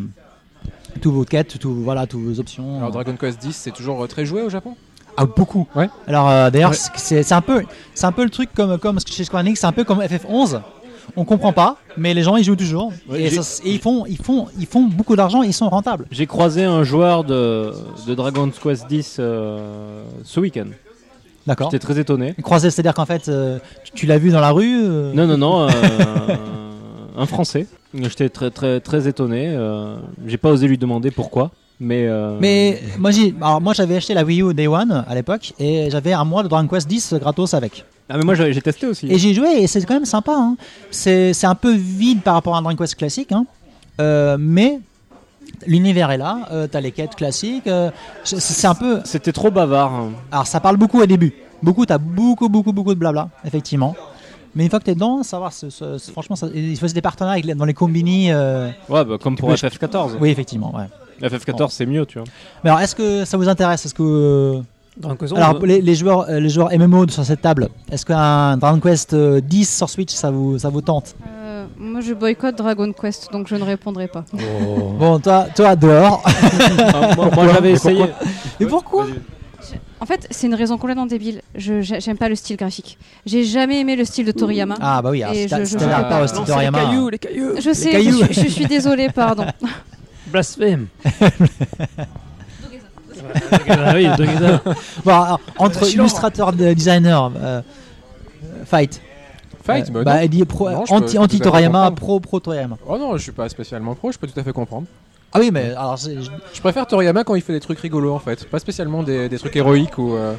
tous vos quêtes, tout, voilà, toutes vos options. Alors Dragon Quest 10, c'est toujours très joué au Japon? Ah, beaucoup. Ouais. Alors euh, d'ailleurs, Ouais. c'est c'est un peu, c'est un peu le truc comme comme chez Square Enix, c'est un peu comme FF11. On comprend pas, mais les gens ils jouent toujours Ouais, et, j'ai- ça- et ils font ils font ils font beaucoup d'argent, et ils sont rentables. J'ai croisé un joueur de, de Dragon Quest 10 euh, ce week-end. D'accord. J'étais très étonné. Croisé, c'est-à-dire qu'en fait, euh, tu, tu l'as vu dans la rue euh, Non, non, non, euh, <laughs> un Français. J'étais très, très, très étonné. euh, J'ai pas osé lui demander pourquoi, mais. euh, Mais moi, j'ai, alors moi j'avais acheté la Wii U Day One à l'époque et j'avais un mois de Dragon Quest 10 gratos avec. Ah, mais moi j'ai j'ai testé aussi. Et j'ai joué et c'est quand même sympa. hein. C'est, c'est un peu vide par rapport à un Dragon Quest classique, hein. Euh, mais l'univers est là. euh, t'as les quêtes classiques. euh, c'est, c'est un peu. C'était trop bavard. hein. Alors ça parle beaucoup au début. Beaucoup, t'as beaucoup, beaucoup, beaucoup de blabla, effectivement. Mais une fois que t'es dedans, ça va. c'est- c'est- c'est- franchement, ça, ils faisaient des partenariats dans les combini. euh, Ouais, bah, comme pour peux- FF14. Oui, effectivement. Ouais. FF14 c'est mieux, tu vois. Mais alors, est-ce que ça vous intéresse? Est-ce que Dragon Quest alors 11, les, les joueurs, euh, les joueurs MMO sur cette table, est-ce qu'un Dragon Quest euh, 10 sur Switch, ça vous, ça vous tente? Euh, moi, je boycotte Dragon Quest, donc je ne répondrai pas. <laughs> Bon, toi, toi dehors. <laughs> Ah, moi moi, j'avais essayé. Et pourquoi? En fait, c'est une raison complètement débile. Je j'ai- j'aime pas le style graphique. J'ai jamais aimé le style de Toriyama. Ah bah oui, alors, Et je- je- pas au style de les Toriyama, cailloux, les cailloux. Je sais, je cailloux. je suis désolée, pardon. <laughs> Blasphème. oui, <laughs> Dogeza. Bon, alors, entre Silence. illustrateur, de designer, euh, euh, fight. Fight Euh, bah, bah, dit pro, Non, je peux- anti, anti Toriyama, pro pro Toriyama. Oh non, je suis pas spécialement pro, je peux tout à fait comprendre. Ah oui, mais alors c'est- je- Je préfère Toriyama quand il fait des trucs rigolos en fait, pas spécialement des, des trucs héroïques ou euh,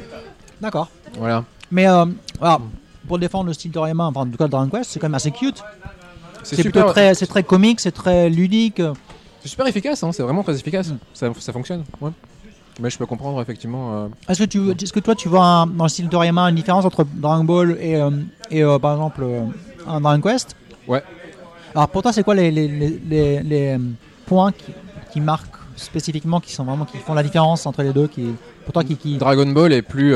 d'accord. voilà. Mais euh, alors, pour défendre le style Toriyama, enfin en tout cas Dragon Quest, c'est quand même assez cute. C'est C'est plutôt très, c'est très comique, c'est très ludique. C'est super efficace, hein, c'est vraiment très efficace. Mm. Ça, ça fonctionne. Ouais. Mais je peux comprendre effectivement. euh, Est-ce que tu, est-ce que toi tu vois un- dans le style Toriyama une différence entre Dragon Ball et, euh, et euh, par exemple un Dragon Quest? Ouais. Alors pour toi c'est quoi les, les, les, les- les, points qui, qui marquent spécifiquement, qui sont vraiment qui font la différence entre les deux, qui pour toi qui, qui... Dragon Ball est plus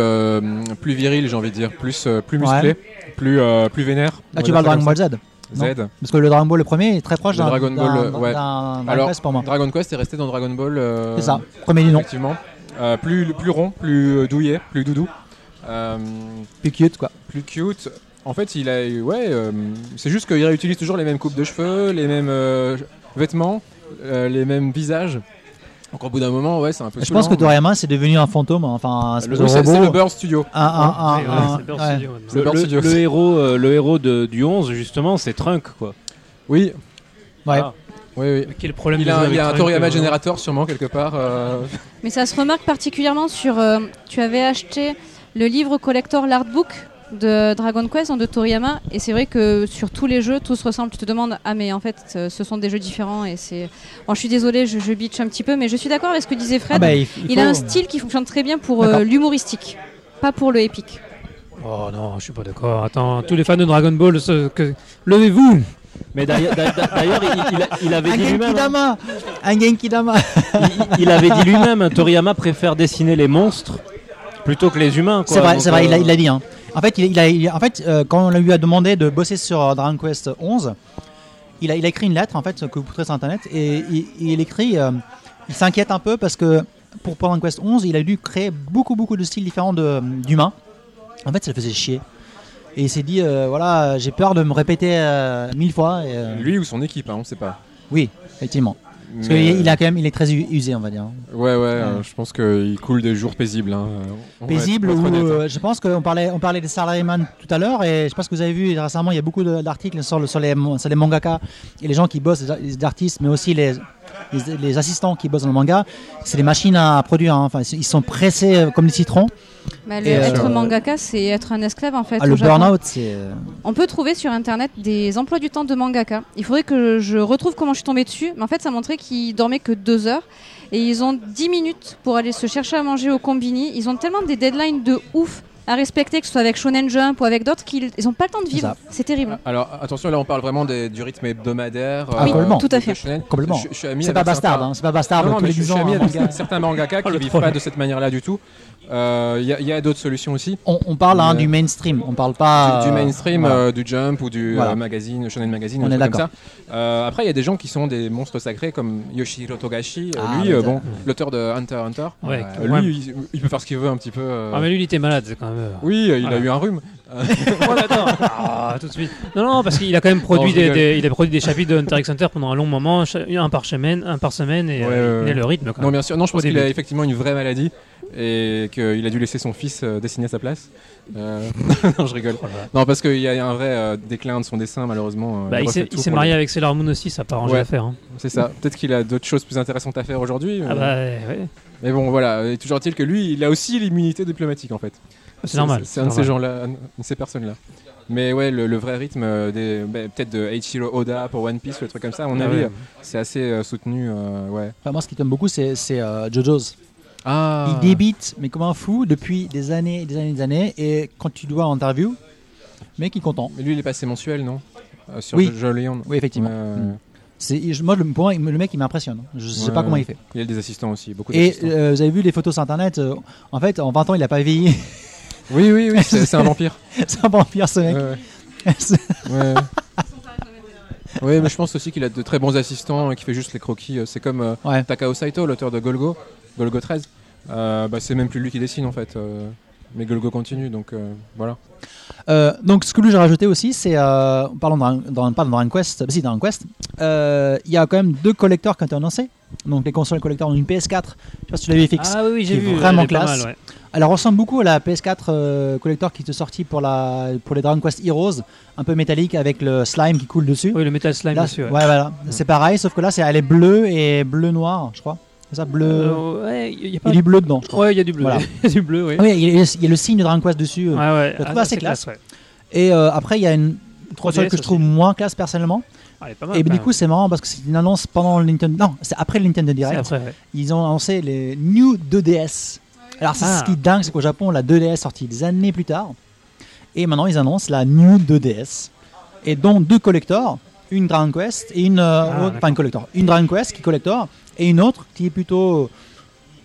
viril, j'ai envie de dire, plus Ouais. musclé, plus plus vénère. Là tu parles Dragon Ball Z. non Z. Parce que le Dragon Ball le premier est très proche d'un Dragon Ball, ouais. Dragon Alors, Quest pour moi. Dragon Quest est resté dans Dragon Ball. euh, C'est ça, premier du nom. Effectivement. Euh, plus, plus rond, plus euh, douillet, plus doudou. Euh, Plus cute, quoi. plus cute. En fait, il a, ouais, euh, c'est juste qu'il réutilise toujours les mêmes coupes de cheveux, les mêmes euh, vêtements, euh, les mêmes visages. Donc au bout d'un moment, ouais, c'est un peu. Je pense que. Toriyama, c'est devenu un fantôme, enfin, un Le- c'est le Bird Studio. Le Le, Bird le- Studio. le héros, euh, le héros de- du 11, justement, c'est Trunk, quoi. Oui, Ouais. Ah. oui, oui. Quel problème Il a, il a un Toriyama euh, générateur sûrement quelque part. euh, Mais ça se remarque particulièrement sur. euh, tu avais acheté le livre collector l'artbook de Dragon Quest hein, de Toriyama et c'est vrai que sur tous les jeux tous ressemblent tu te demandes ah mais en fait euh, ce sont des jeux différents et c'est bon je suis désolée je, je bitch un petit peu mais je suis d'accord avec ce que disait Fred Ah bah, il, a un style qui fonctionne très bien pour euh, l'humoristique pas pour le épique Oh non, je suis pas d'accord. Attends, tous les fans de Dragon Ball, ce- que... levez-vous Mais d'ailleurs, d'a- d'a- d'ailleurs, il, il a- il avait Un dit lui-même. hein. Genkidama Un Genkidama il, il avait dit lui-même, hein, Toriyama préfère dessiner les monstres plutôt que les humains. quoi. C'est vrai, Donc, c'est vrai, il euh, l'a dit. Hein. En fait, il, il a, il- en fait euh, quand on lui a demandé de bosser sur euh, Dragon Quest 11, il a, il a écrit une lettre en fait que vous trouverez sur internet et il, écrit, euh, il s'inquiète un peu parce que pour Dragon Quest 11, il a dû créer beaucoup beaucoup de styles différents d'humains. En fait, ça le faisait chier. Et il s'est dit, euh, voilà, j'ai peur de me répéter mille fois. Et, euh, Lui ou son équipe, hein, on sait pas. Oui, effectivement. Parce qu'il a quand même, il est très usé, on va dire. Ouais, ouais, euh, je pense qu'il coule des jours paisibles. hein, euh, on va être- paisible on va ou hein. euh, je pense qu'on parlait on parlait des salaryman tout à l'heure et je pense que vous avez vu récemment il y a beaucoup d'articles sur, le- sur les sur les mangaka et les gens qui bossent les, artistes mais aussi les, les les assistants qui bossent dans le manga c'est des machines à produire hein. enfin ils sont pressés euh, comme des citrons Bah, le- Et, euh, être mangaka c'est être un esclave en fait ah, le burn-out c'est euh, On peut trouver sur internet des emplois du temps de mangaka. Il faudrait que je retrouve comment je suis tombée dessus. Mais en fait, ça montrait qu'ils dormaient que deux heures. Et ils ont 10 minutes pour aller se chercher à manger au combini. Ils ont tellement des deadlines de ouf à respecter, que ce soit avec Shonen Jump ou avec d'autres, qu'ils n'ont pas le temps de vivre. C'est terrible. Alors attention, là on parle vraiment des- du rythme hebdomadaire. Ah, complètement. Tout à fait. complètement Je, je suis ami c'est pas bastard certains- hein, c'est pas bastard Non, mais je, je 10 suis ami un avec certains mangaka <laughs> qui le vivent troll. pas de cette manière-là du tout. Euh, Il y a, il y a d'autres solutions aussi? on, on parle hein, Mais- du mainstream on parle pas du, du euh, mainstream, voilà. euh, du Jump ou du Voilà. euh, magazine, Shonen Magazine, On est comme d'accord. ça. Euh, après, il y a des gens qui sont des monstres sacrés comme Yoshihiro Togashi. Euh, Ah, lui, euh, bon, l'auteur de Hunter x Hunter. Ouais, Euh, ouais. lui, il, il peut faire ce qu'il veut un petit peu. euh. Ah, mais lui, il était malade, c'est quand même. euh, Oui, euh, il a eu un rhume. <laughs> Oh, attends. Ah, tout de suite. Non, non, parce qu'il a quand même produit, Non, des, il a produit des chapitres de Hunter x Hunter pendant un long moment, un par semaine, un par semaine, et Ouais, euh, il le rythme. Quand Non, même. bien sûr. Non, je pense qu'il a effectivement une vraie maladie et qu'il a dû laisser son fils euh, dessiner à sa place. Euh, <laughs> non, je rigole. Non, parce qu'il y a un vrai euh, déclin de son dessin, malheureusement. euh, Bah, il s'est marié lui. avec Sailor Moon aussi, ça n'a pas arrangé Ouais. l'affaire. hein. C'est ça. Peut-être qu'il a d'autres choses plus intéressantes à faire aujourd'hui. Ah euh, bah ouais, Mais bon, voilà. Et toujours est-il que lui, il a aussi l'immunité diplomatique en fait. c'est normal. C'est un de ces gens-là, de ces personnes-là. Mais ouais, le, le vrai rythme des, bah, peut-être de Eiichiro Oda pour One Piece ou des trucs comme ça, à mon Ah avis, ouais. c'est assez euh, soutenu. euh, ouais. Enfin, moi ce qui t'aime beaucoup c'est c'est, euh, JoJo's Ah. Il débite, mais comme un fou, depuis des années, des années, des années. Et quand tu dois en interview, le mec il est content. Mais lui, il est passé mensuel, non? Euh, Sur Oui. Leon. Oui, effectivement. Ouais, Mm. Je- moi, le, pour moi, le mec il m'impressionne. Je sais Ouais, pas comment il fait. Il y a des assistants aussi, beaucoup Et euh, vous avez vu les photos sur internet euh, En fait, en 20 ans, il a pas vieilli. <laughs> Oui, oui, oui, c'est un vampire. <laughs> c'est un vampire ce mec. Ouais, <laughs> ouais. Ouais. Oui, mais je pense aussi qu'il a de très bons assistants et qu'il fait juste les croquis. Euh, C'est comme euh, Ouais. Takao Saito, l'auteur de Golgo, Golgo 13. Euh, bah, c'est même plus lui qui dessine en fait. euh, mais Golgo continue, donc euh, voilà. Euh, donc, ce que j'ai rajouté aussi, c'est. Euh, parlons dans, dans, pas dans Dragon Quest, bah, si, dans Dragon Quest. euh, Il y a quand même deux collecteurs qui ont été annoncés. Donc, les consoles collecteurs ont une PS4. Je sais pas si tu l'avais fixé. Ah oui, oui, j'ai qui est vu. vraiment est classe. mal, ouais. Elle ressemble beaucoup à la PS4 euh, collector qui était sortie pour, la, pour les Dragon Quest Heroes, un peu métallique avec le slime qui coule dessus. Oui, le Metal Slime Là, ouais, Ouais. voilà. C'est pareil, sauf que là, c'est, elle est bleue et bleu-noir, je crois. Ça, bleu. Euh, ouais, il y a pas. Il y a du bleu dedans, je crois. Ouais, il y a du bleu. Voilà. <laughs> Il y a du bleu, oui. Oui, il y, a, il y a le signe de Dragon Quest dessus. euh. Ouais, ouais. Je Ah, assez classe. ouais. Et euh, après, il y a une console 3DS que je trouve aussi. moins classe personnellement. Ah, elle est pas mal, et ben, du coup, c'est marrant parce que c'est une annonce pendant le Nintendo. Non, c'est après le Nintendo. Direct. C'est après, ouais. Ils ont annoncé les New 2DS. Alors, c'est Ah. ce qui est dingue, c'est qu'au Japon, la 2DS est sortie des années plus tard. Et maintenant, ils annoncent la New 2DS. Et dont deux collectors, une Dragon Quest et une. Ah, pas une collector. Une Dragon Quest qui collector et une autre qui est plutôt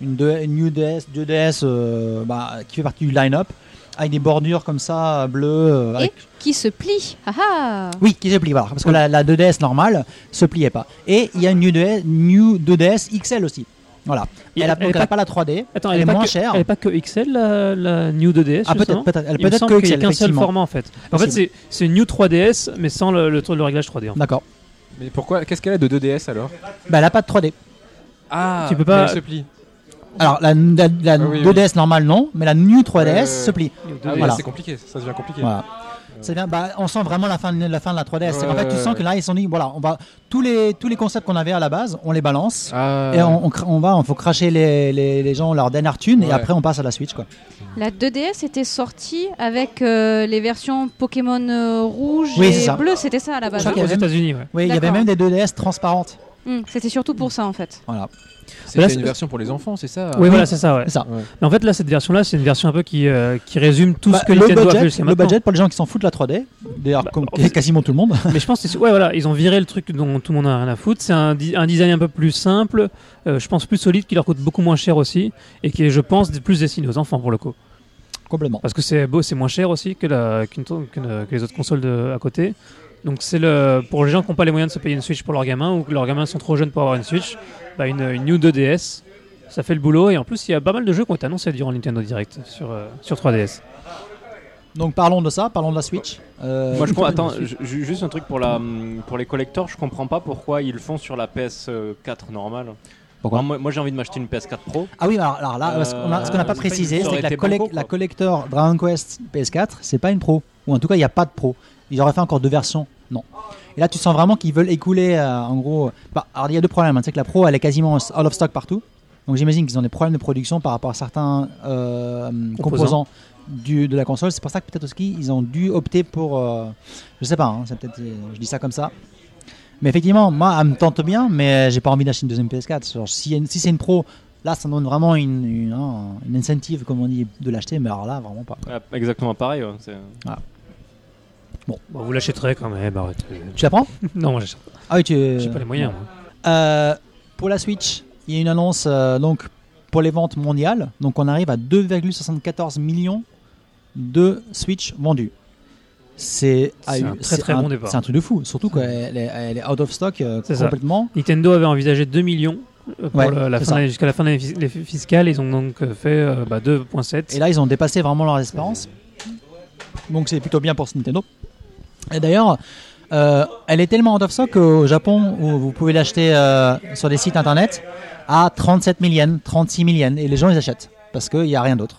une, New DS, 2DS euh, bah, qui fait partie du line-up avec des bordures comme ça, bleues. euh, Et qui se plie. Ah ah Oui, qui se plie, voilà. Parce que la, la 2DS normale se pliait pas. Et il y a une New 2DS, New 2DS XL aussi. Voilà. Et Elle a, elle donc, est elle a pas- pas la 3D. Attends, elle, elle, est moins que, chère. Elle est pas que XL, la, la New 2DS Ah, peut-être, peut-être. Elle peut-être que a XL, qu'un seul format en fait. En fait, Possible. c'est c'est une New 3DS, mais sans le, le, le réglage 3D. en fait. D'accord. Mais pourquoi Qu'est-ce qu'elle a de 2DS alors? Bah, elle a pas de 3D. Ah, Tu peux pas- Elle se plie. Alors, la, la, la Ah oui, 2DS normale, non, mais la New 3DS Ouais, ouais, se plie. Ah 2DS. Voilà. c'est compliqué, ça devient compliqué. Voilà. C'est bien, bah, on sent vraiment la fin de la, fin de la 3DS. C'est qu'en Ouais, fait, tu sens ouais. que là, ils sont dit, voilà, on va, tous, les, tous les concepts qu'on avait à la base, on les balance. Ah, Et on, on, on va, il faut cracher les, les, les gens leur dernière thune et après on passe à la Switch quoi. La 2DS était sortie avec euh, les versions Pokémon euh, rouge Oui, et bleu, c'était ça à la base. Je crois y Aux États-Unis, ouais. Oui, il y avait même des 2DS transparentes. Hmm, c'était surtout pour ça en fait. Voilà. C'était une version pour les enfants, c'est ça Oui, voilà, c'est ça, ouais. C'est ça. Ouais. Mais en fait, là, cette version-là, c'est une version un peu qui, euh, qui résume tout Bah, ce que le, Nintendo a fait budget, jusqu'à le budget pour les gens qui s'en foutent de la 3D, d'ailleurs Bah, comme quasiment tout le monde. Mais je pense que c'est- ouais, voilà, ils ont viré le truc dont tout le monde a rien à foutre. C'est un, di- un design un peu plus simple, euh, je pense plus solide, qui leur coûte beaucoup moins cher aussi, et qui est, je pense, plus destiné aux enfants pour le coup. Complètement. Parce que c'est beau, c'est moins cher aussi que, la, que les autres consoles de, à côté. Donc c'est le pour les gens qui n'ont pas les moyens de se payer une Switch pour leurs gamins ou que leurs gamins sont trop jeunes pour avoir une Switch, bah une, une New 2DS, ça fait le boulot. Et en plus, il y a pas mal de jeux qui ont été annoncés durant Nintendo Direct sur, euh, sur 3DS. Donc parlons de ça, parlons de la Switch. Euh, Moi, je crois. <laughs> Attends, ju- ju- juste un truc pour la pour les collectors. Je comprends pas pourquoi ils le font sur la PS4 normale. Pourquoi Alors, Moi, moi, j'ai envie de m'acheter une PS4 Pro. Ah oui, alors, alors là, Euh, ce qu'on n'a pas une- précisé, c'est que la, collec- banco, quoi. la collector Dragon Quest PS4, c'est pas une pro. Ou en tout cas, il n'y a pas de pro. Ils auraient fait encore deux versions. Non. Et là, tu sens vraiment qu'ils veulent écouler, euh, en gros. Bah, alors, il y a deux problèmes. hein. C'est que la pro, elle est quasiment out of stock partout. Donc, j'imagine qu'ils ont des problèmes de production par rapport à certains euh, composants, du, de la console. C'est pour ça que peut-être aussi, ils ont dû opter pour. euh, je sais pas, hein, c'est peut-être, je dis ça comme ça. Mais effectivement, moi, elle me tente bien, mais j'ai pas envie d'acheter une deuxième PS4. Genre, si, si c'est une pro, là, ça donne vraiment une, une, hein, une incentive, comme on dit, de l'acheter, mais alors là, vraiment pas. Ouais, exactement pareil. ouais, c'est- Bon, vous l'achèterez quand même. arrêtez. Tu la prends? Non, moi j'achète. Ah oui, tu. J'ai pas les moyens. moi. Euh, pour la Switch, il y a une annonce euh, donc pour les ventes mondiales. Donc on arrive à 2,74 millions de Switch vendus. C'est C'est un très, très un- bon départ. C'est un truc de fou. Surtout qu'elle est, elle est out of stock euh, ça. complètement. Nintendo avait envisagé 2 millions Ouais, jusqu'à la fin de l'année fiscale. Ils ont donc fait euh, bah, 2.7. Et là, ils ont dépassé vraiment leurs espérances. Donc c'est plutôt bien pour ce Nintendo. Et d'ailleurs, euh, elle est tellement out of stock qu'au Japon, où vous pouvez l'acheter euh, sur des sites internet, à 37 000 yens, 36 000 yens. Et les gens, ils achètent. Parce qu'il n'y a rien d'autre.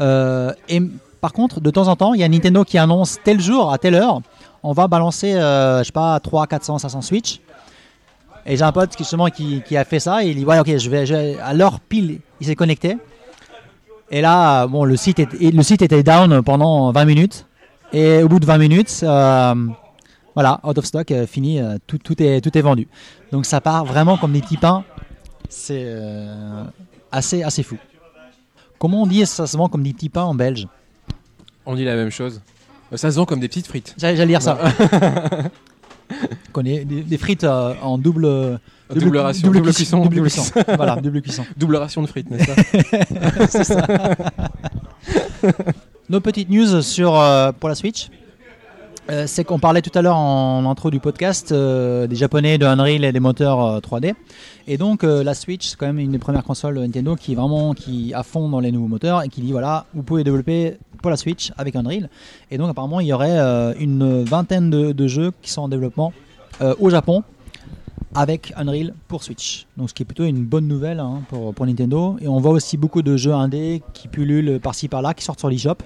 Euh, et par contre, de temps en temps, il y a Nintendo qui annonce tel jour, à telle heure, on va balancer, je sais pas, 3, 400, 500 Switch. Et j'ai un pote justement qui, a fait ça et il dit ouais ok je vais, je à l'heure pile il s'est connecté et là bon le site le site était down pendant 20 minutes et au bout de 20 minutes euh, voilà out of stock euh, fini euh, tout, tout est tout est vendu donc ça part vraiment comme des petits pains c'est assez assez fou comment on dit ça se vend comme des petits pains en belge? On dit la même chose. Ça se vend comme des petites frites. j'allais lire ça <laughs> Connais des, des frites euh, en double Double, ration, double, cuisson, double double cuisson. cuisson. voilà double cuisson <laughs> Double ration de frites, n'est-ce pas? <laughs> C'est ça. Nos petites news sur, euh, pour la Switch. Euh, c'est qu'on parlait tout à l'heure en intro du podcast euh, des japonais de Unreal et des moteurs euh, 3D. Et donc euh, la Switch, c'est quand même une des premières consoles Nintendo qui est vraiment qui à fond dans les nouveaux moteurs et qui dit voilà, vous pouvez développer pour la Switch avec Unreal. Et donc apparemment il y aurait euh, une vingtaine de, de jeux qui sont en développement euh, au Japon avec Unreal pour Switch. Donc ce qui est plutôt une bonne nouvelle hein, pour, pour Nintendo. Et on voit aussi beaucoup de jeux indés qui pullulent par-ci par-là, qui sortent sur l'eShop.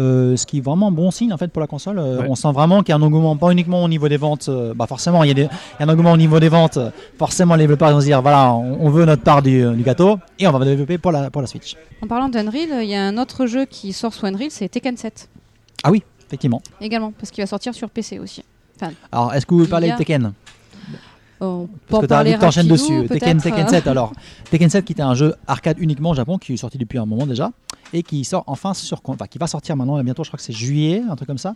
Euh, ce qui est vraiment bon signe en fait pour la console. Euh, Ouais. On sent vraiment qu'il y a un engouement, pas uniquement au niveau des ventes. euh, bah forcément, il y, a des- il y a un engouement au niveau des ventes. Forcément, les développeurs vont se dire voilà, on, on veut notre part du, du gâteau et on va développer pour la, pour la Switch. En parlant d'Unreal, il y a un autre jeu qui sort sous Unreal, c'est Tekken 7 Ah oui, effectivement. également, parce qu'il va sortir sur PC aussi. Alors, est-ce que vous a- de Tekken? Oh, Parce que t'as parler t'enchaînes rapidou, dessus. Tekken, Tekken euh, <laughs> 7, alors. Tekken 7 qui était un jeu arcade uniquement au Japon, qui est sorti depuis un moment déjà, et qui sort enfin sur. Enfin, qui va sortir maintenant, bientôt, je crois que c'est juillet, un truc comme ça.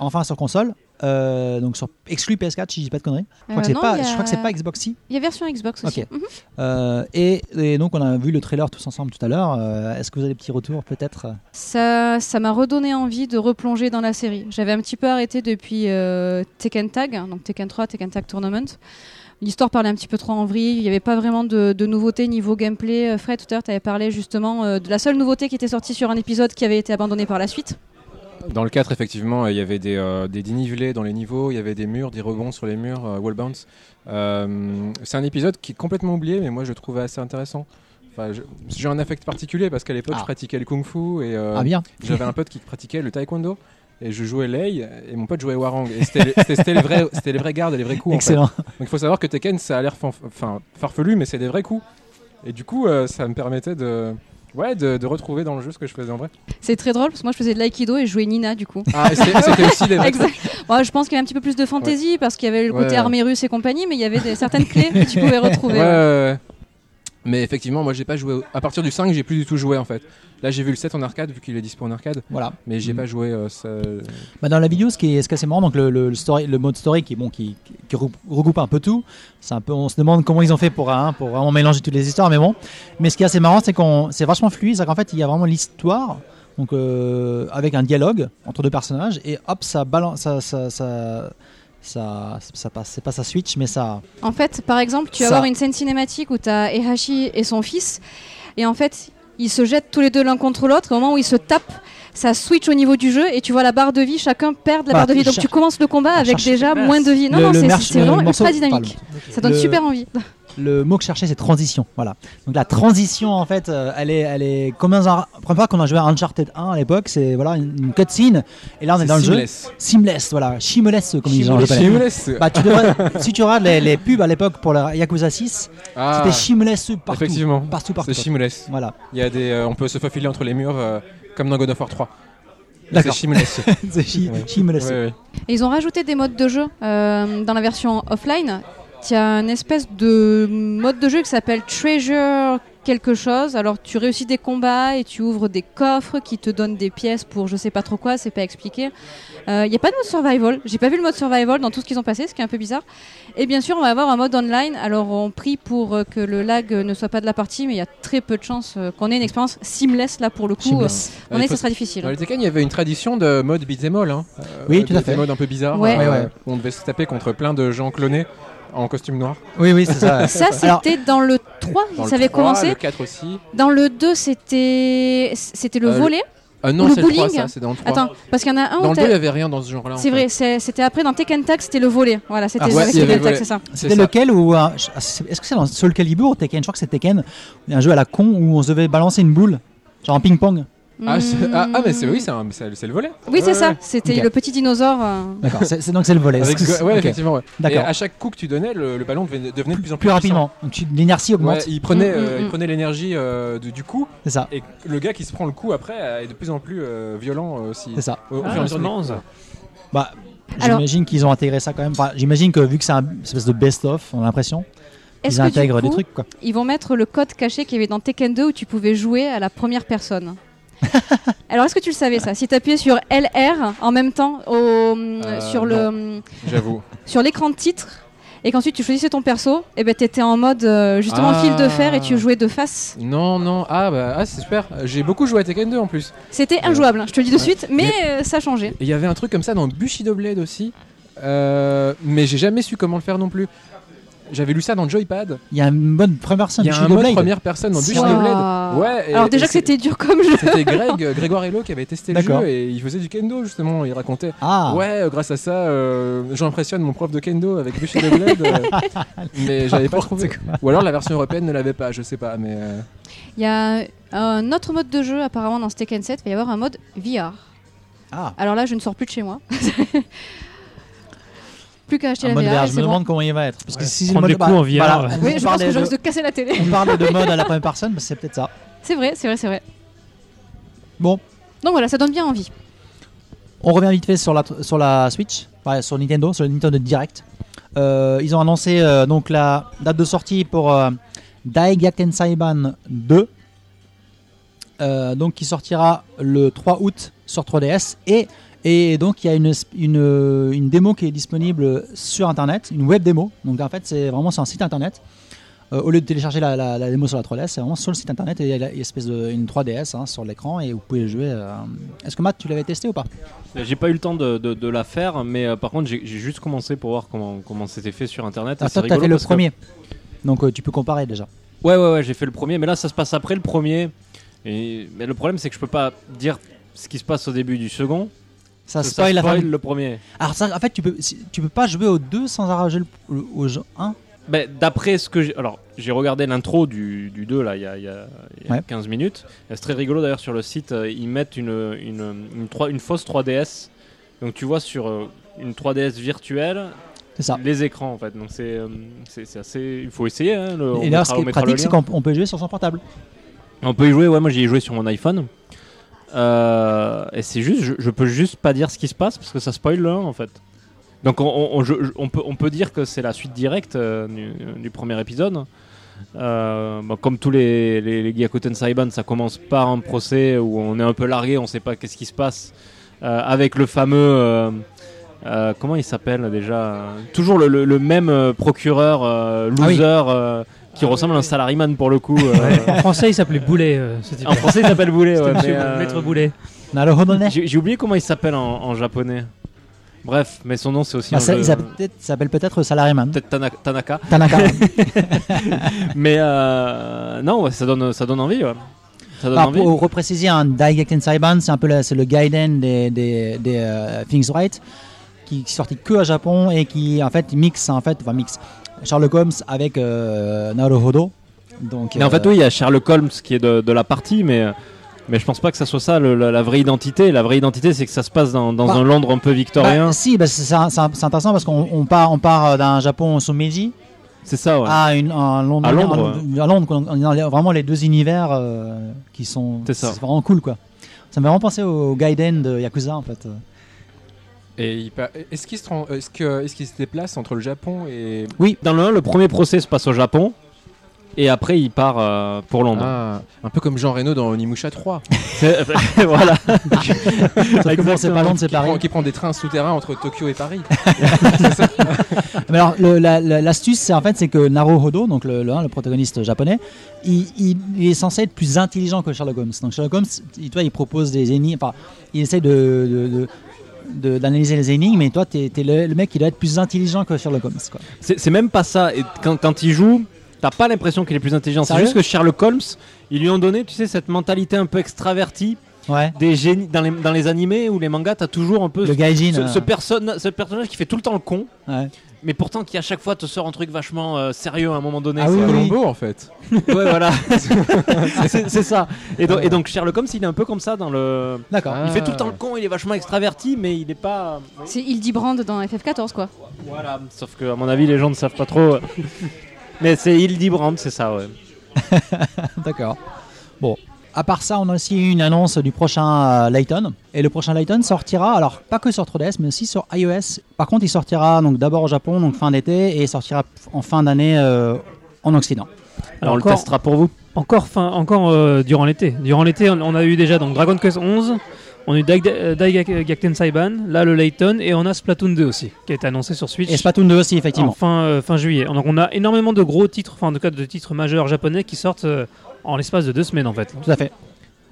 Enfin sur console. Euh, donc sur exclu PS4, si je dis pas de conneries. Je crois, Euh, que c'est non, pas, il y a- je crois que c'est pas Xbox si. Il y a version Xbox aussi. Mhm. Euh, et, et donc on a vu le trailer tous ensemble tout à l'heure. Euh, Est-ce que vous avez des petits retours peut-être? Ça, ça m'a redonné envie de replonger dans la série. J'avais un petit peu arrêté depuis euh, Tekken Tag, donc Tekken 3, Tekken Tag Tournament, l'histoire parlait un petit peu trop en vrille. Il n'y avait pas vraiment de, de nouveautés niveau gameplay. Euh, Fred, tout à l'heure, tu avais parlé justement euh, de la seule nouveauté qui était sortie sur un épisode qui avait été abandonné par la suite. Dans le 4, effectivement, il y avait des, euh, des dénivelés dans les niveaux, il y avait des murs, des rebonds sur les murs, euh, wall bounce. Euh, c'est un épisode qui est complètement oublié, mais moi je le trouvais assez intéressant. Enfin, j'ai un affect particulier parce qu'à l'époque Ah. je pratiquais le kung fu et euh, Ah bien. j'avais un pote qui pratiquait le taekwondo et je jouais Lei et mon pote jouait Warang. Et c'était les- c'était c'était les vrais, c'était les vrais gardes et les vrais coups. en fait. Excellent. Donc il faut savoir que Tekken ça a l'air enfin, farfelu, mais c'est des vrais coups. Et du coup, euh, ça me permettait de, ouais, de, de retrouver dans le jeu ce que je faisais en vrai. C'est très drôle parce que moi je faisais de l'aïkido et je jouais Nina du coup. Ah, c'était aussi les vrais <laughs> Exact. Bon, je pense qu'il y avait un petit peu plus de fantaisie parce qu'il y avait le côté Ouais. armée russe et compagnie, mais il y avait des, certaines clés que tu pouvais retrouver. Ouais, ouais. ouais, ouais. Mais effectivement, moi j'ai pas joué. À partir du 5, j'ai plus du tout joué en fait. Là, j'ai vu le 7 en arcade vu qu'il est dispo en arcade, Voilà. mais j'ai Mm. pas joué. euh, ça- Bah, dans la vidéo, ce qui est, ce qui est assez marrant, donc le, le, le story, le mode story qui, bon, qui, qui regroupe- regroupe un peu tout. C'est un peu, on se demande comment ils ont fait pour, hein, pour vraiment mélanger toutes les histoires, mais bon. Mais ce qui est assez marrant, c'est qu'on, c'est vachement fluide, c'est qu'en fait, il y a vraiment l'histoire, donc euh, avec un dialogue entre deux personnages, et hop, ça balance, ça, ça, ça, ça, ça passe. C'est pas ça switch, mais ça. En fait, par exemple, tu vas Ça. avoir une scène cinématique où tu as Ehashi et son fils, et en fait, ils se jettent tous les deux l'un contre l'autre. Au moment où ils se tapent, ça switch au niveau du jeu, et tu vois la barre de vie, chacun perd de la Voilà, barre de vie. Donc tu commences le combat avec chercher déjà tes moins de vie. Non, Le- non, c'est vraiment ultra dynamique. Ça donne Le- super envie. Le mot que je cherchais, c'est transition. Voilà. Donc la transition, en fait, euh, elle est, elle est comme dans un. Première fois qu'on a joué à Uncharted 1 à l'époque, c'est voilà une, une cutscene, et là on est, dans le jeu. seamless. Seamless, voilà, seamless comme ils disent. Seamless. Bah, tu devrais, si tu regardes les, les pubs à l'époque pour la Yakuza 6, Ah, c'était seamless partout. effectivement. Partout, partout. C'est seamless. Voilà. Il y a des, euh, on peut se faufiler entre les murs euh, comme dans God of War 3. C'est seamless. <laughs> c'est chi- Ouais. seamless. Ouais, ouais. Et ils ont rajouté des modes de jeu euh, dans la version offline. Tu as une espèce de mode de jeu qui s'appelle Treasure quelque chose. Alors tu réussis des combats et tu ouvres des coffres qui te donnent des pièces pour je sais pas trop quoi, c'est pas expliqué. Il n'y a pas de mode survival. J'ai pas vu le mode survival dans tout ce qu'ils ont passé, ce qui est un peu bizarre. Et bien sûr, on va avoir un mode online. Alors on prie pour euh, que le lag euh, ne soit pas de la partie, mais il y a très peu de chances euh, qu'on ait une expérience seamless là pour le coup. Seamless. Euh, on Il est, faut- ça sera difficile. Dans le Tekken, il y avait une tradition de mode beat'em all. Hein. Euh, Oui, tout à des- fait. Des modes un peu bizarres. Ouais. Ouais, On devait se taper contre plein de gens clonés en costume noir. Oui, oui, c'est ça. <laughs> Ça, Alors- c'était dans le 3, Dans ça le avait 3, commencé. Le 4 aussi. Dans le 2, c'était c'était le Euh, le- volet. Ah non, c'est le 3, bowling. ça, c'est dans le 3. Attends, parce qu'il y en a un dans le t'as- 2, il n'y avait rien dans ce genre-là. en C'est vrai, c'était après dans Tekken Tag, c'était le volet. Voilà, c'était Ah, le ouais, Tekken Tag, c'est ça. C'est C'était lequel ou euh, je- Est-ce que c'est dans Soul Calibur ou Tekken? Je crois que c'est Tekken. Un jeu à la con où on se devait balancer une boule, genre un ping-pong. Ah, c'est- ah, ah, mais c'est oui, c'est le volet. Oui, c'est Ouais, ça. ouais. C'était le petit dinosaure. euh, D'accord, c'est donc c'est le volet. Avec- ouais, effectivement. ouais. Et D'accord. à chaque coup que tu donnais, le, le ballon devenait, devenait de plus en plus, Plus rapidement. L'inertie augmente. Ouais, il prenait, Mm, euh, mm, il mm. prenait l'énergie euh, du, coup, C'est ça. et le gars qui se prend le coup après euh, est de plus en plus euh, violent euh, aussi. C'est ça. Au, au fur et à Ah, des-. Bah, j'imagine qu'ils ont intégré ça quand même. Enfin, j'imagine que vu que c'est un une espèce de best-of, on a l'impression, Est-ce ils que du intègrent des trucs quoi. ils vont mettre le code caché qu'il y avait dans Tekken 2 où tu pouvais jouer à la première personne? <laughs> Alors, est-ce que tu le savais ça Si tu appuyais sur LR en même temps au, Euh, sur le J'avoue. sur l'écran de titre et qu'ensuite tu choisissais ton perso, et ben t'étais en mode euh, justement Ah. fil de fer et tu jouais de face. Non, non. Ah, bah, ah, c'est super. J'ai beaucoup joué à Tekken 2 en plus. C'était injouable, hein, je te le dis de Ouais. suite, mais euh, ça a changé. Et il y avait un truc comme ça dans Bushido Blade aussi. Euh, mais j'ai jamais su comment le faire non plus. J'avais lu ça dans Joypad. Il y a une bonne première personne. Il y a du un Shadow mode Blade. première personne dans. Blade. Ouais. et- Alors et déjà que c'était dur comme jeu. C'était Greg, euh, Grégoire Hello qui avait testé le jeu et il faisait du kendo justement. Il racontait Ah. Ouais, euh, grâce à ça, euh, j'impressionne mon prof de kendo avec Bushido Blade. euh, <laughs> mais j'avais pas trouvé. Ou alors la version européenne ne l'avait pas, je sais pas. Mais euh, Il y a un autre mode de jeu apparemment dans Tekken 7, il va y avoir un mode VR. Ah. Alors là, je ne sors plus de chez moi. <laughs> plus qu'à acheter Un la mode VR. VR, et je c'est me bon. demande comment il va être. Parce que si Prendre des coups en VR, ouais. Oui, on je pense que je risque de casser la télé. On parle de <laughs> mode à la première personne, bah, c'est peut-être ça. C'est vrai, c'est vrai, c'est vrai. Bon, Donc voilà, ça donne bien envie. on revient vite fait sur la, sur la Switch, sur Nintendo, sur le Nintendo Direct. Euh, ils ont annoncé euh, donc la date de sortie pour euh, Daigaken Saiban 2, euh, donc qui sortira le 3 août sur 3DS et et donc il y a une, une, une démo qui est disponible sur internet, une web démo. Donc en fait c'est vraiment sur un site internet Euh, au lieu de télécharger la, la- la démo sur la 3DS, c'est vraiment sur le site internet et il y a une espèce de une 3DS hein, sur l'écran et vous pouvez jouer. euh, Est-ce que Matt, tu l'avais testé ou pas? J'ai pas eu le temps de, de- de la faire, mais euh, par contre, j'ai juste commencé pour voir comment, comment c'était fait sur internet. et Ah, toi, t'as fait le que- premier. Donc euh, tu peux comparer déjà. Ouais, ouais, ouais, j'ai fait le premier, mais là, ça se passe après le premier. Et, mais le problème, c'est que je peux pas dire ce qui se passe au début du second. Ça que spoil la fin. du- le premier. Alors ça, en fait, tu peux, tu peux pas jouer aux deux sans arranger le, le- au jeu 1. Ben, D'après ce que j'ai. Alors, j'ai regardé l'intro du, du 2 là, il y a, y a- il y a Ouais. 15 minutes. C'est très rigolo d'ailleurs sur le site, euh, ils mettent une, une, une, trois- une fausse 3DS. Donc tu vois sur euh, une 3DS virtuelle ça. les écrans en fait. Donc c'est euh, assez. Il faut essayer. Hein, le, Et là, mettra- ce qui est pratique, c'est qu'on on peut jouer sur son portable. On peut y jouer, ouais, moi j'y ai joué sur mon iPhone. Euh, et c'est juste, je, je peux juste pas dire ce qui se passe parce que ça spoil le 1 en fait. Donc on, on- on- je- je- on peut, on peut dire que c'est la suite directe euh, du, du premier épisode. Euh, comme tous les, les, les Gyakuten Saiban, ça commence par un procès où on est un peu largué, on sait pas qu'est-ce qui se passe. avec le fameux. comment il s'appelle déjà? Toujours le, le- le même procureur Ah oui. Qui ressemble à un salariman pour le coup. euh, En français, il s'appelait Boulet. euh, en français, il s'appelle Boulet. Ouais, mais, euh, Maître Boulet. J'ai oublié comment il s'appelle en, en japonais. Bref, mais son nom c'est aussi Bah, ça- jeu- il s'appelle peut-être- Salaryman. peut-être Tana- Tanaka. Tanaka. <laughs> <laughs> Mais euh, non, ouais, ça donne, ça donne envie. ouais. Ça donne Alors, envie. pour repréciser, un Daigaken Saiban, c'est un peu la- c'est le Gaiden des, des, des Things Right, qui, qui est sorti que à Japon et qui en fait mixe, en fait, enfin mixe Sherlock Holmes avec euh, Naruhodo. Donc, Mais en euh, fait, oui, il y a Sherlock Holmes qui est de, de la partie, mais, mais je pense pas que ça soit ça le- la, la vraie identité. La vraie identité, c'est que ça se passe dans, dans Bah, un Londres un peu victorien. bah, si, bah, c'est intéressant parce qu'on on part, on part d'un Japon sous Meiji c'est ça, ouais. à, une, un Londres, À Londres, à Londres, on les- vraiment les deux univers euh, qui sont. C'est ça. vraiment cool, quoi. Ça me fait vraiment penser au Gaiden de Yakuza, en fait. Et pa- est-ce qu'il se, que- déplace entre le Japon et. Dans le 1, le premier procès se passe au Japon. Et après, il part euh, pour Londres. Ah, un peu comme Jean Reno dans Onimusha 3, <laughs> C'est- <laughs> voilà. Sauf que bon, c'est pas Londres, c'est qui prend, Paris. qui prend des trains souterrains entre Tokyo et Paris. <laughs> Mais alors, le- la- la- l'astuce, c'est en fait, c'est que Naruhodo, donc le, le, le protagoniste japonais, il, il- il est censé être plus intelligent que Sherlock Holmes. Donc Sherlock Holmes, il, toi, il propose des énigmes, enfin, il essaie de, de- de- de- d'analyser les énigmes, mais toi, t'es, t'es le, le mec qui doit être plus intelligent que Sherlock Holmes. C'est même pas ça. Et quand, quand il joue, t'as pas l'impression qu'il est plus intelligent. C'est juste que Sherlock Holmes, ils lui ont donné, tu sais, cette mentalité un peu extravertie Ouais. des génies dans les, dans les animés ou les mangas. T'as toujours un peu Le gaijin. ce, euh, ce ce personnage qui fait tout le temps le con, ouais. Mais pourtant qui à chaque fois te sort un truc vachement euh, sérieux à un moment donné. Ah C'est- oui. Colombo en fait. <laughs> Ouais, voilà. <laughs> c'est ça. Et donc, et donc Sherlock Holmes, il est un peu comme ça dans le. D'accord. Ah. Il fait tout le temps le con, il est vachement extraverti, mais il est pas. C'est Hildebrand dans FF14, quoi. Voilà. Sauf que à mon avis, les gens ne savent pas trop. <laughs> mais c'est Hildebrand, c'est ça, ouais. D'accord. Bon. À part ça, on a aussi eu une annonce du prochain euh, Layton. Et le prochain Layton sortira, alors pas que sur 3DS, mais aussi sur iOS. Par contre, il sortira donc d'abord au Japon, donc fin d'été, et sortira en fin d'année euh, en Occident. Alors, on le encore- testera pour vous. Encore, fin, encore euh, durant l'été. Durant l'été, on, on a eu déjà donc Dragon Quest 11, on a eu Dai- euh, Daigakuten Saiban, là le Layton, et on a Splatoon 2 aussi, qui a été annoncé sur Switch Et Splatoon 2 aussi, en effectivement. fin, euh, fin juillet. Donc on a énormément de gros titres, enfin en tout cas de titres majeurs japonais qui sortent euh, en l'espace de deux semaines en fait. Tout à fait.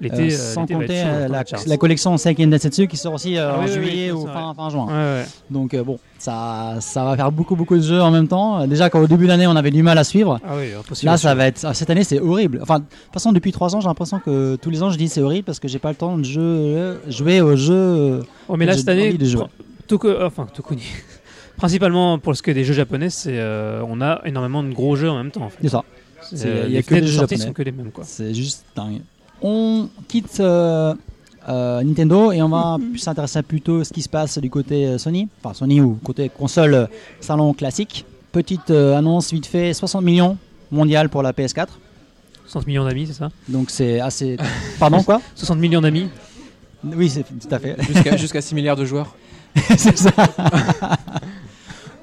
L'été, Euh, euh, sans compter euh, dans la, la collection Seiken Densetsu qui sort aussi Ah en oui, juillet oui, ou fin, juin. Ouais, ouais. Donc bon, ça, ça va faire beaucoup beaucoup de jeux en même temps. Déjà qu'au début de l'année on avait du mal à suivre. Ah oui. Là, ça va être. Cette année, c'est horrible. Enfin, de toute façon, depuis 3 ans, j'ai l'impression que tous les ans, je dis c'est horrible parce que j'ai pas le temps de jeu- jouer aux jeux. Oh, mais là cette année, euh, enfin Tokuni. <laughs> Principalement pour ce qui est des jeux japonais, c'est euh, on a énormément de gros jeux en même temps. En fait. C'est ça. Il y a que des jeux japonais. sont que les mêmes. C'est juste dingue. On quitte euh, euh, Nintendo et on va plus s'intéresser plutôt à ce qui se passe du côté euh, Sony. Enfin, Sony ou côté console euh, salon classique. Petite euh, annonce vite fait 60 millions mondial pour la PS4. 60 millions d'amis, c'est ça? Donc c'est assez. Pardon quoi? <laughs> 60 millions d'amis. Oui, c'est tout à fait. Jusqu'à <laughs> jusqu'à 6 milliards de joueurs. <laughs> c'est ça.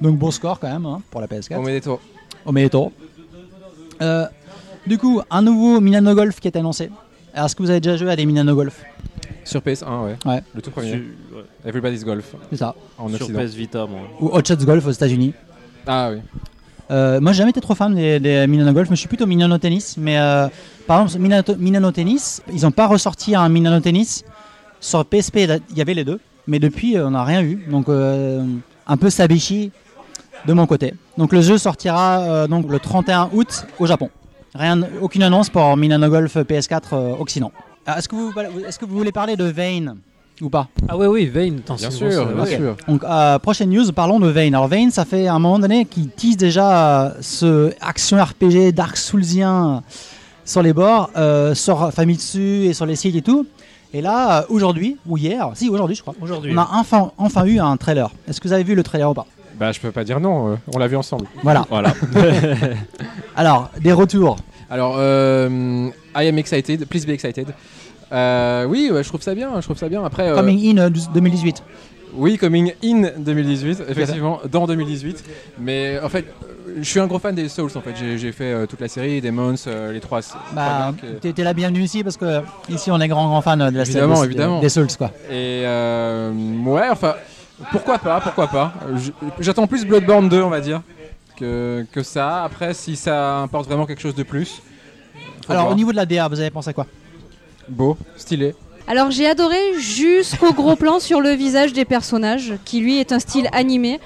Donc bon score quand même hein, pour la PS4. On met des. Euh, du coup, un nouveau Milano Golf qui est annoncé. Alors, Est-ce que vous avez déjà joué à des Milano Golf Sur PS1, ouais. Ouais. Le tout premier. Sur, ouais, Everybody's Golf C'est ça. en sur Occident. PS Vita, bon. Ou Hot Shots Golf aux États-Unis. Ah oui. Euh, moi, j'ai jamais été trop fan des, des Milano Golf, mais je suis plutôt Milano Tennis. Mais euh, par exemple, Milano, Milano Tennis, ils n'ont pas ressorti un Milano Tennis. Sur PSP, il y avait les deux, mais depuis, euh, on n'a rien eu. Donc, euh, un peu Sabishi de mon côté. Donc, le jeu sortira euh, donc le 31 août au Japon. Rien, aucune annonce pour Milano Golf PS4 euh, Occident. Ah, Est-ce que, vous, est-ce que vous voulez parler de Vayne ou pas? Ah oui, Vayne, attention. Bien sûr, bien sûr. Donc, euh, prochaine news, parlons de Vayne. Alors, Vayne, ça fait un moment donné qu'ils tease déjà euh, ce action RPG Dark Soulsien sur les bords, euh, sur Famitsu et sur les sites et tout. Et là, aujourd'hui, ou hier, si, aujourd'hui, je crois, Aujourd'hui. on a enfin, enfin eu un trailer. Est-ce que vous avez vu le trailer ou pas? Bah, je peux pas dire non, euh, on l'a vu ensemble. Voilà. Voilà. <laughs> Alors, des retours. Alors, euh, I am excited, please be excited. Euh, oui, ouais, je trouve ça bien, je trouve ça bien. Après, euh, Coming in euh, 2018. oui, coming in 2018, effectivement, dans 2018. Mais en fait, je suis un gros fan des Souls. En fait, j'ai fait euh, toute la série, Demons, euh, les trois. Bah, t'es t'es la bienvenue ici parce que ici, on est grand, grand fan de la Évidemment, des, évidemment. des Souls, quoi. Et euh, ouais, enfin, pourquoi pas, pourquoi pas. J'attends plus Bloodborne 2, on va dire, que, que ça. Après, si ça apporte vraiment quelque chose de plus. Alors, voir. au niveau de la DA, vous avez pensé à quoi? Beau, stylé. Alors j'ai adoré jusqu'au gros plan sur le visage des personnages, qui lui est un style animé,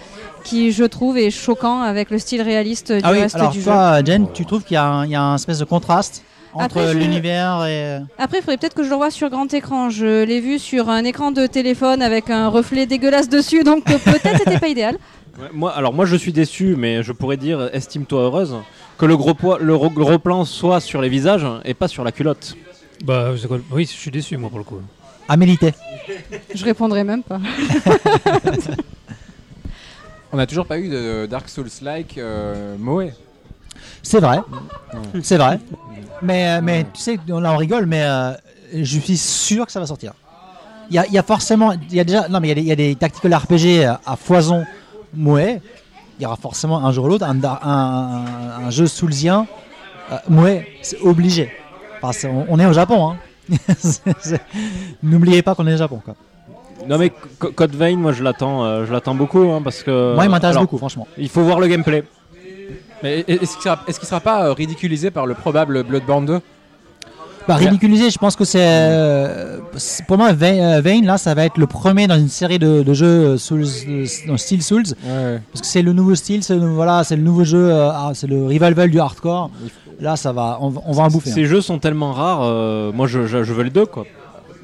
qui je trouve est choquant avec le style réaliste du Ah oui, reste alors du jeu. toi, Jen, tu trouves qu'il y, a un- il y a un espèce de contraste entre l'univers et... Après, il faudrait peut-être que je le vois sur grand écran. Je l'ai vu sur un écran de téléphone avec un reflet dégueulasse dessus, donc peut-être <laughs> c'était pas idéal. Ouais, moi, alors moi je suis déçu, mais je pourrais dire estime-toi heureuse que le gros, poids, le gros plan soit sur les visages et pas sur la culotte. Bah, oui, je suis déçu, moi, pour le coup. Amélité. Je répondrai même pas. <laughs> On n'a toujours pas eu de Dark Souls-like euh, Moe. C'est vrai. C'est vrai. Mais, euh, mais tu sais, là on rigole, mais euh, je suis sûr que ça va sortir. Il y a, il y a forcément, il y a déjà, non mais il y a des, il y a des tactical RPG à, à foison Moé. Il y aura forcément un jour ou l'autre un, un, un- un jeu soulsien euh, Moé. C'est obligé. Enfin, c'est- on, on est au Japon. Hein. <laughs> N'oubliez pas qu'on est au Japon. Quoi. Non mais Co- Code Vein, moi je l'attends, euh, je l'attends beaucoup hein, parce que. Moi, il m'intéresse beaucoup, franchement. Il faut voir le gameplay. Mais est-ce qu'il sera, qu'il sera pas euh, ridiculisé par le probable Bloodborne 2 Bah, ridiculiser, je pense que c'est. euh, pour moi, Vein, euh, Vein, là, ça va être le premier dans une série de, de jeux Souls, dans le style Souls. Ouais. Parce que c'est le nouveau style, c'est le, voilà, c'est le nouveau jeu, ah, c'est le revival du hardcore. Là, ça va, on, va- on va en bouffer. Ces hein. jeux sont tellement rares, euh, moi je, je, je veux les deux quoi.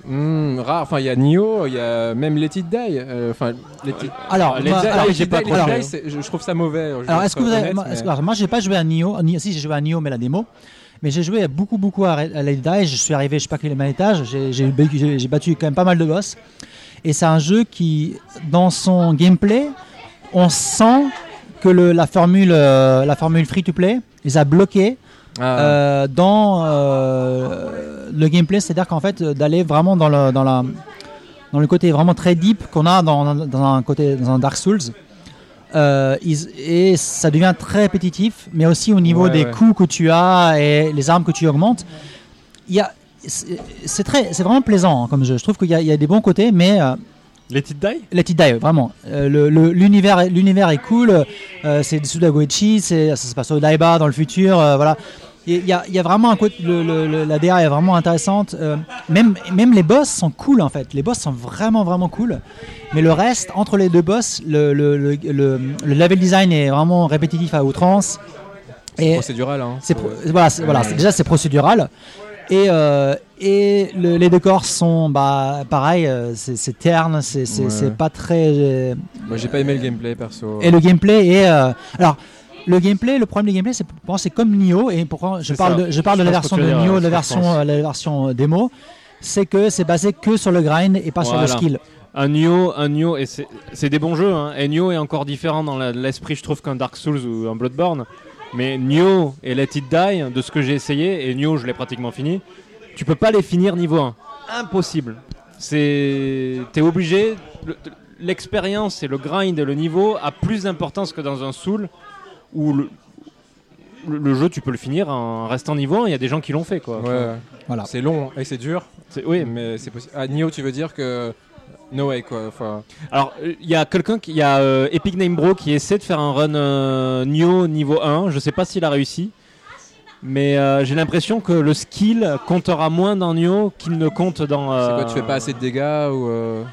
Hmm, rare. Enfin, il y a Nioh, il y a même Let It Die. euh, Enfin, Let It Alors, Zelda, alors, Let j'ai It pas Die, Let It compris. Die, c'est- je, je trouve ça mauvais. je alors, est-ce que vous avez, moi, mais- est-ce que- alors, moi, j'ai pas joué à Nioh. Ni- si, j'ai joué à Nioh, mais la démo. Mais j'ai joué beaucoup, beaucoup à, Red- à Lady Die. Je suis arrivé, je sais pas quel étage. J'ai, j'ai, ba- j'ai- j'ai battu quand même pas mal de boss. Et c'est un jeu qui, dans son gameplay, on sent que le, la formule, euh, la formule free to play les a bloqués. Euh, dans euh, le gameplay, c'est-à-dire qu'en fait d'aller vraiment dans le dans la dans le côté vraiment très deep qu'on a dans, dans un côté dans un Dark Souls. Euh, et ça devient très répétitif, mais aussi au niveau Ouais, des ouais. coups que tu as et les armes que tu augmentes. Il c'est c'est très, c'est vraiment plaisant hein, comme jeu. Je trouve qu'il y, y a des bons côtés, mais Les It Die Let It Die, vraiment. Euh, le- le- L'univers est- l'univers cool. euh, c'est Sudagoichi, ça se passe au Daiba dans le futur. euh, voilà. Il y, a, il y a vraiment un côté. le- le- le- la DA est vraiment intéressante. euh, même, même les boss sont cool en fait. Les boss sont vraiment vraiment cool. Mais le reste, entre les deux boss, le, le, le, le- le level design est vraiment répétitif à outrance. C'est procédural. Hein. c'est pro- voilà, déjà c'est procédural. Et, euh, et le- les décors sont bah, pareil, euh, c'est terne, c'est Ouais. pas très. euh, Moi, j'ai pas aimé le gameplay perso. et le gameplay est. euh, alors, le gameplay, le problème du gameplay, c'est moi, c'est comme Nioh. Et pourquoi je parle, de, je parle de la version de Nioh, la version, la version démo. C'est que c'est basé que sur le grind et pas sur le skill. Un Nioh, un Nioh, et c'est des bons jeux. Hein. Et Nioh est encore différent dans l'esprit, je trouve, qu'un Dark Souls ou un Bloodborne. Mais Nioh et Let It Die, de ce que j'ai essayé, et Nioh, je l'ai pratiquement fini, tu peux pas les finir niveau 1. Impossible. C'est. T'es obligé. le- L'expérience et le grind et le niveau a plus d'importance que dans un Soul où le, le- le jeu, tu peux le finir en restant niveau 1. Il y a des gens qui l'ont fait, quoi. Ouais, Voilà. c'est long et c'est dur. C'est- Oui, mais c'est possible. Ah, Nioh, tu veux dire que No way quoi. Enfin, Alors, euh, il y a quelqu'un qui. Il y a euh, Epic Name Bro qui essaie de faire un run euh, Nioh niveau 1. Je sais pas s'il a réussi. Mais euh, j'ai l'impression que le skill comptera moins dans Nioh qu'il ne compte dans. c'est quoi Tu fais pas assez de dégâts ou euh,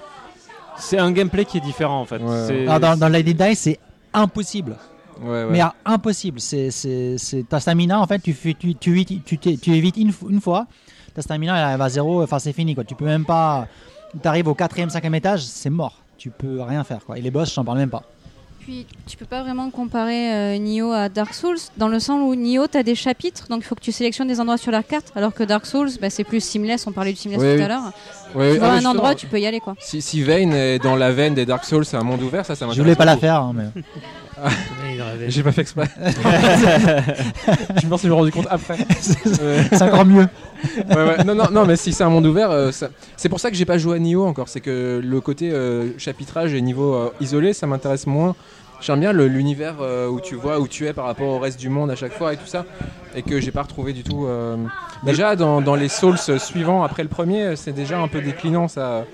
C'est un gameplay qui est différent en fait. Ouais. C'est- Alors, dans, dans Lady Die, c'est impossible. Ouais, ouais. Mais ah, impossible. C'est, ta stamina, en fait, tu, tu, tu, évites- tu, t'es- tu évites une, une fois. Ta stamina, elle arrive à zéro. Enfin, c'est fini. Quoi. Tu peux même pas. Tu arrives au quatrième, cinquième étage, c'est mort. Tu peux rien faire. Quoi. Et les boss, j'en parle même pas. Puis tu peux pas vraiment comparer euh, Nioh à Dark Souls dans le sens où Nioh tu as des chapitres donc il faut que tu sélectionnes des endroits sur la carte alors que Dark Souls bah, c'est plus seamless on parlait du seamless Oui, tout oui. à l'heure. Ouais, Tu vois ah, un endroit tu peux y aller quoi. Si, si Vayne est dans la veine des Dark Souls, c'est un monde ouvert, ça, ça m'intéresse. Je voulais pas la faire. hein, mais... <laughs> Il. J'ai pas fait exprès. <laughs> je m'en suis rendu compte après. c'est encore mieux. Ouais, ouais. Non, non, non, mais si c'est un monde ouvert, euh, ça- c'est pour ça que j'ai pas joué à Nioh encore. C'est que le côté euh, chapitrage et niveau euh, isolé, ça m'intéresse moins. J'aime bien l'univers euh, où tu vois où tu es par rapport au reste du monde à chaque fois et tout ça, et que j'ai pas retrouvé du tout. euh, Déjà dans, dans les Souls suivants après le premier, c'est déjà un peu déclinant ça.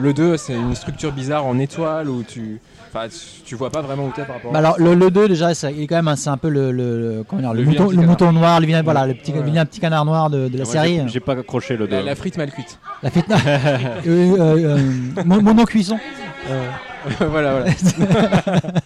Le 2, c'est une structure bizarre en étoile où tu, enfin, tu, vois pas vraiment où t'es par rapport. Bah alors, le, le 2, déjà, c'est, il est quand même, un- c'est un peu le, le, le- comment dire, le, Le vilain mouton, le noir, le vilain, voilà, le petit, Ouais. petit canard noir de, de la Moi, série. j'ai- pas accroché le la, 2. la frite mal cuite. La fête. <laughs> euh, euh, euh, mon, cuisson. <laughs> voilà, voilà. <laughs>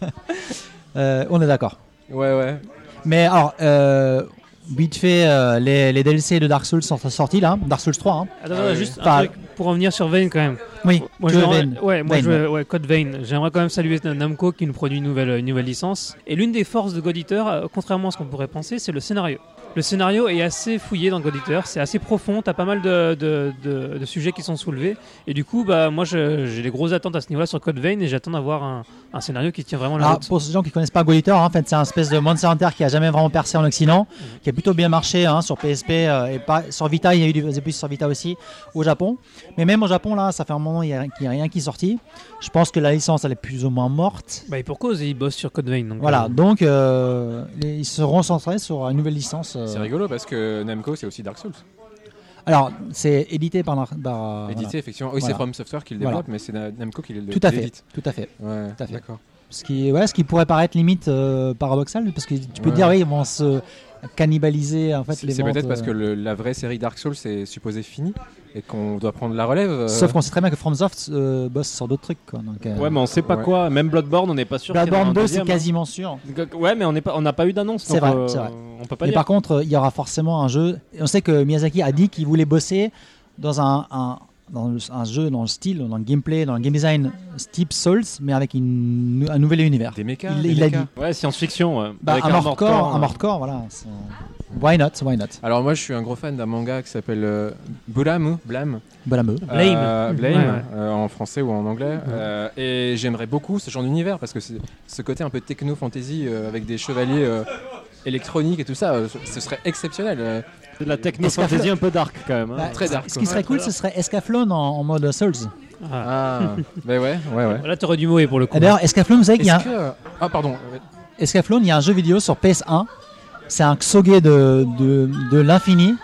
Euh, on est d'accord. Ouais, ouais. Mais alors, euh, vite fait, euh, les, les DLC de Dark Souls sont sortis là, Dark Souls 3. hein. Attends, Ah oui. juste Enfin, un truc pour revenir sur Vayne quand même. Oui, Moi, je Vayne. ouais, moi Vayne, je veux- ouais, Code Vein. J'aimerais quand même saluer Namco qui nous produit une nouvelle, une nouvelle licence. Et l'une des forces de God Eater, euh, contrairement à ce qu'on pourrait penser, c'est le scénario. Le scénario est assez fouillé dans God Eater, c'est assez profond, t'as pas mal de, de, de- de sujets qui sont soulevés. Et du coup, bah, moi j'ai des grosses attentes à ce niveau-là sur Code Vein et j'attends d'avoir un, un scénario qui tient vraiment la Alors, route. pour ces gens qui connaissent pas God Eater, hein, en fait, c'est un espèce de Monster Hunter qui a jamais vraiment percé en Occident, qui a plutôt bien marché hein, sur PSP euh, et pas sur Vita. Il y a eu des plus sur Vita aussi au Japon. Mais même au Japon, là, ça fait un moment a, qu'il y a rien qui est sorti. Je pense que la licence elle est plus ou moins morte. Bah, et pour cause, ils bossent sur Code Vein. Donc, Voilà, euh, donc euh, ils seront centrés sur une nouvelle licence. C'est rigolo parce que Namco, c'est aussi Dark Souls. Alors, c'est édité par. Édité, voilà. effectivement. Oui, Voilà. c'est From Software qui le Voilà. développe, mais c'est Na- Namco qui le Tout à fait, tout à fait. Ouais, Tout à fait. D'accord. Ce qui, ouais, ce qui pourrait paraître limite euh, paradoxal, parce que tu peux Ouais. dire, oui, ils vont se cannibaliser en fait C'est les c'est peut-être parce euh, que le- la vraie série Dark Souls est supposée finie et qu'on doit prendre la relève. euh, Sauf qu'on sait très bien que FromSoft euh, bosse sur d'autres trucs. Quoi, donc, euh, Ouais, mais on sait pas Ouais. quoi. Même Bloodborne, on n'est pas sûr. Bloodborne un 2, c'est deuxième, quasiment sûr. hein. Ouais, mais on pas, n'a pas eu d'annonce. C'est vrai, euh, c'est vrai. On peut pas Mais dire. par contre, euh, il y aura forcément un jeu. on sait que Miyazaki a dit qu'il voulait bosser dans un, un- dans le- un jeu, dans le style, dans le gameplay, dans le game design type Souls, mais avec une- un nouvel univers. Des mechas. Il- des il mechas. dit. Ouais, science-fiction. ouais. Bah, Avec un Armored hardcore, Core, un euh. voilà. Why not, why not? Alors moi, je suis un gros fan d'un manga qui s'appelle euh, Blam, Blam. Blame. Euh, Blame, Ouais, ouais. euh, en français ou en anglais. Euh, et j'aimerais beaucoup ce genre d'univers parce que c'est ce côté un peu techno-fantasy euh, avec des chevaliers euh, électroniques et tout ça, euh, ce serait exceptionnel. C'est de la techno-fantasy un peu dark quand même. hein. Bah, très dark, Ce qui serait cool, ce serait Escaflowne en, en mode Souls. Ah. Ah, bah ouais, ouais, ouais. Là, t'aurais du mot pour le coup. D'ailleurs, Escaflowne, vous savez qu'il y a que... Ah, pardon. ouais. Escaflowne, il y a un jeu vidéo sur PS1. C'est un Xoge de, de, de l'infini.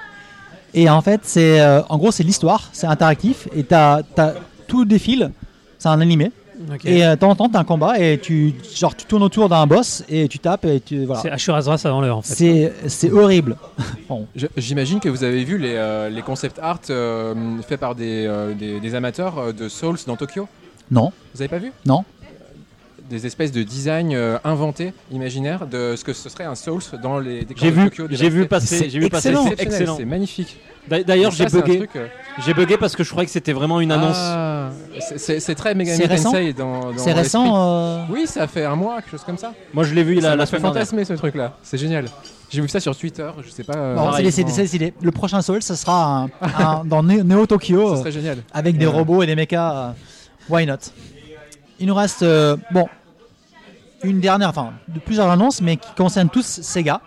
Et en fait, c'est euh, en gros, c'est l'histoire, c'est interactif. Et t'as, t'as, tout défile, c'est un animé. Et euh, de temps en temps, t'as un combat et tu, genre, tu tournes autour d'un boss et tu tapes et tu. Voilà. C'est Ashura Azras avant l'heure en fait. C'est, c'est horrible. <laughs> Bon. Je- J'imagine que vous avez vu les, euh, les concept art euh, faits par des, euh, des, des amateurs euh, de Souls dans Tokyo. Non, Vous avez pas vu? Non. Des espèces de design euh, inventés, imaginaires, de ce que ce serait un Souls dans les décors J'ai de vu, Tokyo. j'ai vu passer, C'est j'ai vu passer, c'est excellent. C'est magnifique. D'a- D'ailleurs, j'ai ça, bugué. euh, J'ai bugué parce que je croyais que c'était vraiment une annonce. ah, c'est- très Tensei dans, dans c'est récent. euh, Oui, ça fait un mois, quelque chose comme ça. Moi, je l'ai vu ça la, semaine dernière. fantasmer ce truc-là. C'est génial. J'ai vu ça sur Twitter, je sais pas. euh, bon, c'est décidé. Le prochain Souls, ce sera un- un- dans Neo, Tokyo. <laughs> ce euh, serait génial. avec des robots et des mechas. why not? Il nous reste euh, bon une dernière, enfin de plusieurs annonces, mais qui concernent tous Sega.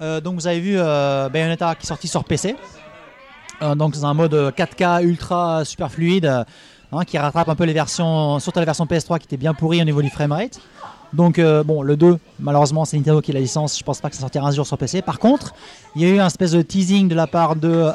Euh, donc vous avez vu euh, Bayonetta qui est sorti sur PC. Donc c'est un mode 4K ultra super fluide hein, qui rattrape un peu les versions, surtout la version PS3 qui était bien pourrie au niveau du framerate. Donc bon, le 2, malheureusement c'est Nintendo qui a la licence, je pense pas que ça sortira un jour sur PC. Par contre, il y a eu un espèce de teasing de la part de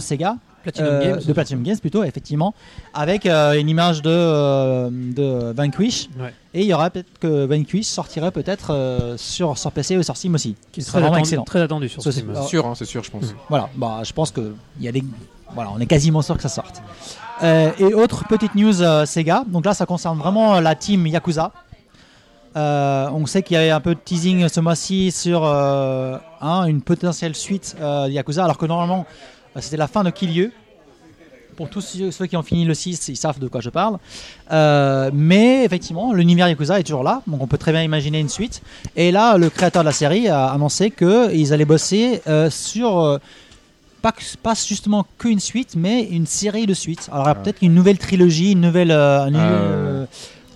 Sega Platinum euh, Games. de Platinum Games plutôt, effectivement, avec euh, une image de, euh, de Vanquish. Ouais. Et il y aura peut-être que Vanquish sortirait peut-être euh, sur, sur PC ou sur Steam aussi. qui serait vraiment attendu, excellent. très attendu sur Steam. c'est- sûr, hein, c'est sûr, je pense. Voilà, bah, je pense que il y a des, voilà, on est quasiment sûr que ça sorte. Euh, et autre petite news euh, Sega, donc là ça concerne vraiment la team Yakuza. Euh, on sait qu'il y avait un peu de teasing ce mois-ci sur euh, hein, une potentielle suite euh, de Yakuza, alors que normalement c'était la fin de Kiryu. Pour tous ceux qui ont fini le 6, ils savent de quoi je parle. Euh, mais effectivement, l'univers Yakuza est toujours là, donc on peut très bien imaginer une suite. Et là, le créateur de la série a annoncé qu'ils allaient bosser euh, sur euh, pas, pas justement qu'une suite, mais une série de suites. Alors Ah. peut-être une nouvelle trilogie, une nouvelle, euh, une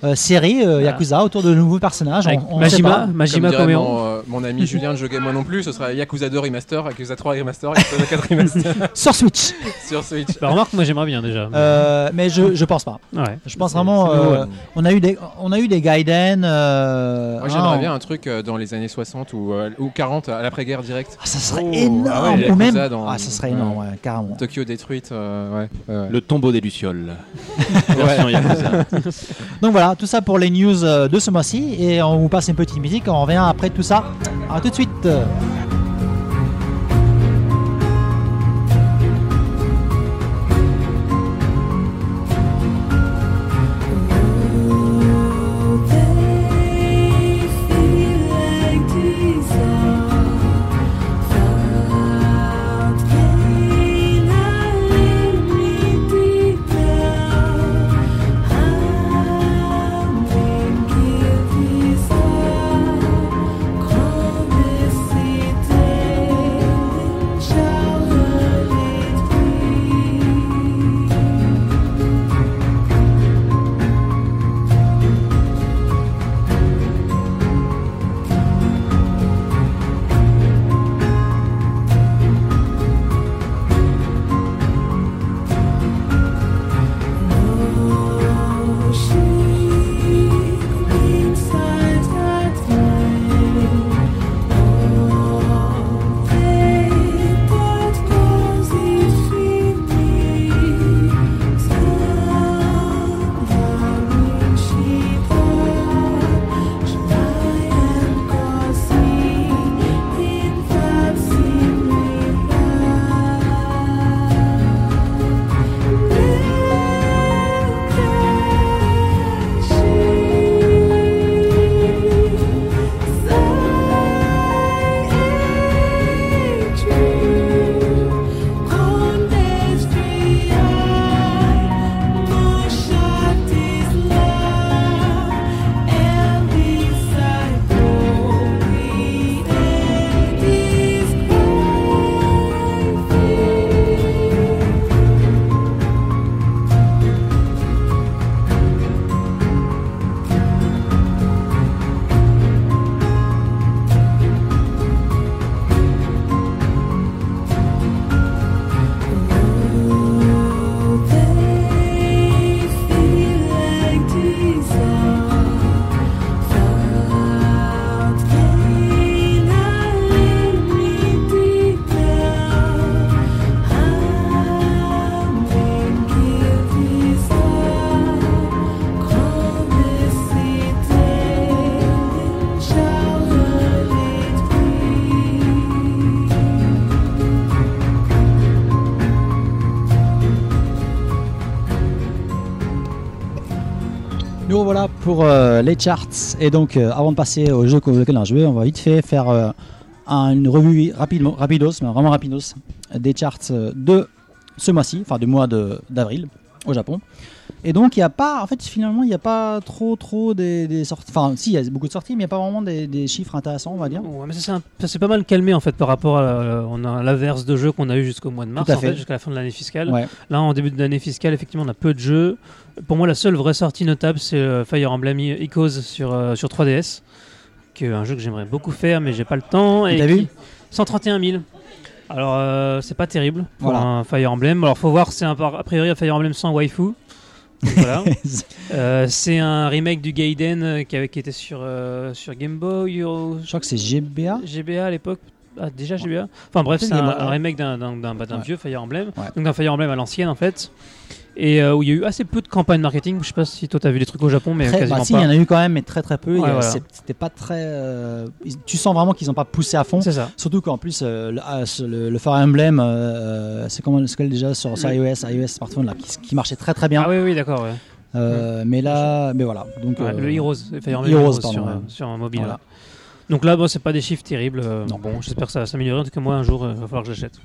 Ah, euh, série euh, Yakuza autour de nouveaux personnages. On- on sait Majima, pas. Majima Comme dirait mon, euh, mon ami <laughs> Julien de Jeux Moi non plus, ce sera Yakuza 2 Remaster, Yakuza 3 Remaster, Yakuza 4 Remaster <laughs> sur Switch. <laughs> sur Switch. Bah, remarque, moi j'aimerais bien déjà. Euh, mais je, je pense pas. Ouais. Je pense vraiment. euh, on a eu des, on a eu des Gaiden. euh, Moi j'aimerais hein, bien un truc euh, dans les années 60 ou, euh, ou 40 à l'après-guerre direct. Ah, ça serait Oh, énorme. ah ouais, les ou même. Dans- Ah, ça serait énorme, ouais, carrément. Tokyo détruite, euh, ouais. ouais, ouais. Le tombeau des Lucioles. Donc voilà, tout ça pour les news euh, de ce mois-ci. Et on vous passe une petite musique. On revient après tout ça. À tout de suite. Pour euh, les charts. Et donc, euh, avant de passer au jeu auquel on a joué, on va vite fait faire euh, un- une revue rapidement, rapidos, mais vraiment rapidos, des charts de ce mois-ci, enfin du mois d'avril au Japon. Et donc, il n'y a pas, en fait, finalement, il n'y a pas trop, trop des, des sorties. Enfin, si, il y a beaucoup de sorties, mais il n'y a pas vraiment des, des chiffres intéressants, on va dire. Ouais, mais ça s'est pas mal calmé en fait par rapport à la- on a l'inverse de jeux qu'on a eu jusqu'au mois de mars à en fait. jusqu'à la fin de l'année fiscale. Ouais. Là en début d'année fiscale effectivement on a peu de jeux. Pour moi la seule vraie sortie notable c'est euh, Fire Emblem Echoes sur euh, sur 3DS qui est un jeu que j'aimerais beaucoup faire mais j'ai pas le temps et qui- vu? 131 000. Alors euh, c'est pas terrible pour Voilà. un Fire Emblem. Alors faut voir c'est un par- a priori un Fire Emblem sans waifu. Voilà. <laughs> Euh, c'est un remake du Gaiden euh, qui, avait, qui était sur, euh, sur Game Boy, Je crois que c'est GBA. GBA à l'époque. Ah, déjà GBA Enfin bref, c'est un, remake d'un, d'un, d'un- bah, d'un Ouais. vieux Fire Emblem. Ouais. Donc d'un Fire Emblem à l'ancienne en fait. Et euh, où il y a eu assez peu de campagne marketing. Je sais pas si toi t'as vu des trucs au Japon, mais Très- quasiment bah, si, il pas. y en a eu quand même, mais très très peu. Il Ouais, voilà. C'était pas très. euh, tu sens vraiment qu'ils n'ont pas poussé à fond. C'est ça. Surtout qu'en plus, euh, le, ah, ce- le, le Fire Emblem, c'est comment quel déjà sur, sur iOS, iOS smartphone là, qui, qui marchait très très bien. Ah oui, oui, d'accord. Ouais. Euh, Mais là, mais voilà. Donc, le Heroes, Fire Emblem Heroes, Heroes, pardon, sur, sur un mobile. Voilà. Donc là, bon, c'est pas des chiffres terribles. Non. Bon, j'espère que ça va s'améliorer. En tout cas, moi, un jour, il va falloir que j'achète.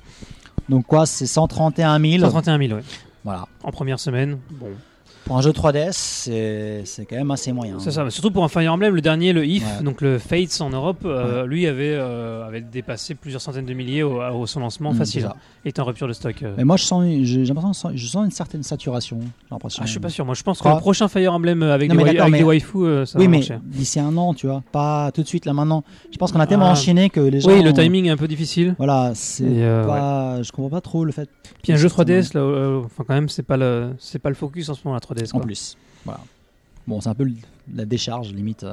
donc quoi, c'est 131 000. 131 000, ouais. Voilà. En première semaine. Bon. Pour un jeu 3DS, c'est quand même assez moyen. C'est ça, mais surtout pour un Fire Emblem, le dernier, le If, Ouais. donc le Fates en Europe, euh, lui avait, euh, avait dépassé plusieurs centaines de milliers au, au son lancement Mm, facile. ça. Il était en rupture de stock. euh. Mais moi, je sens, j'ai l'impression, je sens une certaine saturation. L'impression. Ah, je suis pas sûr. Moi, je pense que le prochain Fire Emblem avec Non, des, avec mais- des waifus, ça Oui, va mais d'ici un an, tu vois, pas tout de suite là maintenant. Je pense qu'on a tellement Ah. enchaîné que les gens. Oui, le timing est un peu difficile. Voilà, c'est Et, pas. Je comprends pas trop le fait. Puis un jeu 3DS, là, euh, enfin quand même, c'est pas le, c'est pas le focus en ce moment la 3DS. En plus, voilà. Bon, c'est un peu la décharge limite.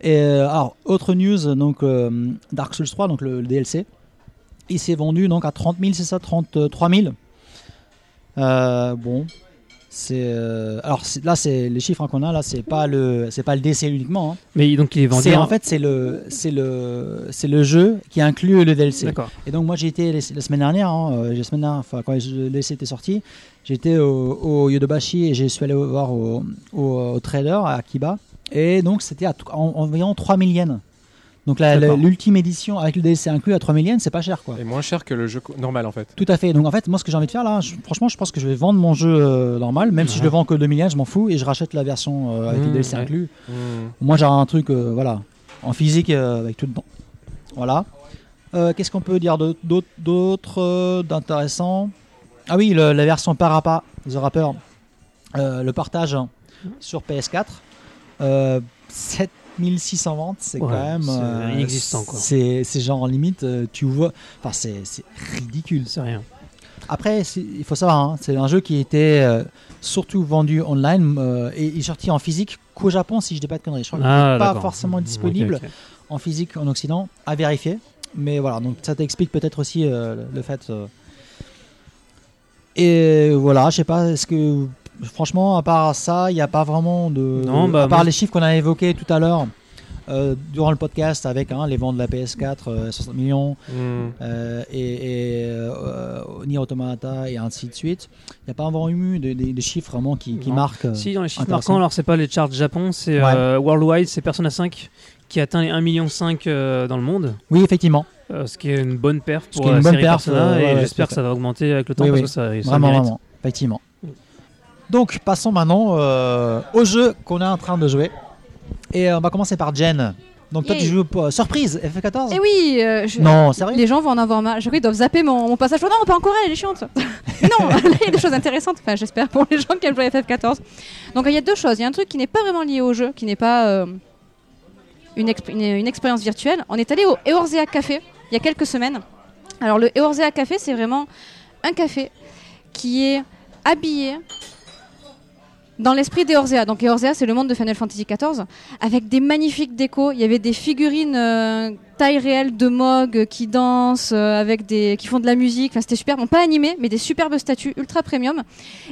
Et euh, alors, autre news, donc euh, Dark Souls 3, donc le, le DLC, il s'est vendu donc à 30 000, c'est ça, 33 000. Euh, bon, c'est euh, alors là c'est les chiffres hein, qu'on a là, c'est pas le c'est pas le DLC uniquement. hein. Mais donc il est vendu. En fait c'est le c'est le c'est le jeu qui inclut le DLC. D'accord. Et donc moi j'ai été la semaine dernière, hein, euh, la semaine dernière, enfin quand le DLC était sorti, j'étais au, au Yodobashi et je suis allé voir au, au, au trader à Akiba. Et donc c'était à environ 3000 yens. Donc l'ultime édition avec le DLC inclus à 3000 yens, c'est pas cher quoi. Et moins cher que le jeu normal en fait. Tout à fait. Donc en fait, moi ce que j'ai envie de faire là, je- franchement, je pense que je vais vendre mon jeu euh, normal, même si je le vends que 2000 yens, je m'en fous et je rachète la version euh, avec le Mmh, DLC ouais. inclus. Moi j'aurai un truc euh, voilà, en physique avec tout dedans. Voilà. Qu'est-ce qu'on peut dire d'autre- d'intéressant? Ah oui, le- la version Parappa, The Rapper, le partage sur PS4. Euh, 7600 ventes, c'est Ouais, quand même. c'est inexistant, quoi. C'est genre limite, euh, tu vois. Enfin, c'est ridicule. C'est rien. Après, il faut savoir, hein, c'est un jeu qui était euh, surtout vendu online euh, et il est sorti en physique qu'au Japon, si je dis pas de conneries. Je crois qu'il Ah, n'est pas d'accord. forcément disponible en physique en Occident, à vérifier. Mais voilà, donc ça t'explique peut-être aussi euh, le- fait. euh. Et voilà, je sais pas, est-ce que franchement, à part ça, il n'y a pas vraiment de. Non, bah, à part moi- les chiffres qu'on a évoqués tout à l'heure. euh, durant le podcast avec hein, les ventes de la PS4 euh, 60 millions euh, et, et euh, Nier Automata et ainsi de suite il n'y a pas vraiment eu des, des- des chiffres vraiment qui, marquent Si, dans les chiffres marquants, alors c'est pas les charts Japon, c'est Ouais. Worldwide, c'est Persona 5 qui atteint les 1,5 million dans le monde. oui effectivement ce qui est une bonne perf Ce pour qui est la une bonne série perf, Persona et ouais, j'espère que ça va augmenter avec le temps Oui, parce oui. que ça, ça le Vraiment, vraiment, effectivement. Donc, passons maintenant euh, au jeu qu'on est en train de jouer. Et euh, on va commencer par Jen. Donc, toi, Yay. tu joues pour euh, surprise FF14 Et oui, euh, je- Non, sérieux les gens vont en avoir marre. Je crois qu'ils doivent zapper mon, mon passage. Oh non, pas encore elle, elle est chiante. <laughs> non, là, <laughs> il y a des choses intéressantes. Enfin, j'espère pour les gens qui aiment jouer à FF14. Donc, il y a deux choses. Il y a un truc qui n'est pas vraiment lié au jeu, qui n'est pas euh, une, exp- une- une expérience virtuelle. On est allé au Eorzea Café il y a quelques semaines. Alors, le Eorzea Café, c'est vraiment un café qui est habillé dans l'esprit d'Eorzea. Donc Eorzea, c'est le monde de Final Fantasy XIV, avec des magnifiques décos. Il y avait des figurines euh, taille réelle de Mog euh, qui dansent, euh, avec des, qui font de la musique. Enfin, c'était super. Bon, pas animé, mais des superbes statues ultra premium.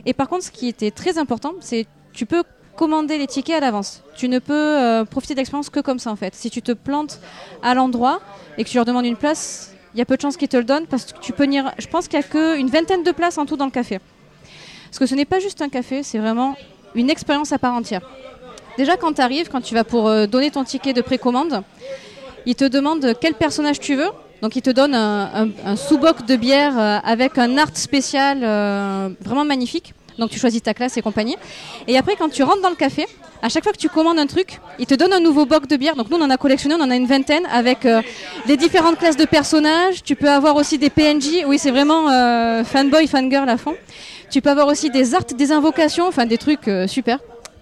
Et par contre, ce qui était très important, c'est tu peux commander les tickets à l'avance. Tu ne peux euh, profiter de l'expérience que comme ça en fait. Si tu te plantes à l'endroit et que tu leur demandes une place, il y a peu de chances qu'ils te le donnent parce que tu peux venir. Je pense qu'il y a qu'une vingtaine de places en tout dans le café. Parce que ce n'est pas juste un café, c'est vraiment une expérience à part entière. Déjà, quand tu arrives, quand tu vas pour euh, donner ton ticket de précommande, ils te demandent quel personnage tu veux. Donc, ils te donnent un, sous-boc de bière euh, avec un art spécial euh, vraiment magnifique. Donc, tu choisis ta classe et compagnie. Et après, quand tu rentres dans le café, à chaque fois que tu commandes un truc, ils te donnent un nouveau boc de bière. Donc, nous, on en a collectionné, on en a une vingtaine avec les différentes classes de personnages. Tu peux avoir aussi des PNJ. Oui, c'est vraiment fanboy, fangirl à fond. Tu peux avoir aussi des arts, des invocations, enfin des trucs euh, super.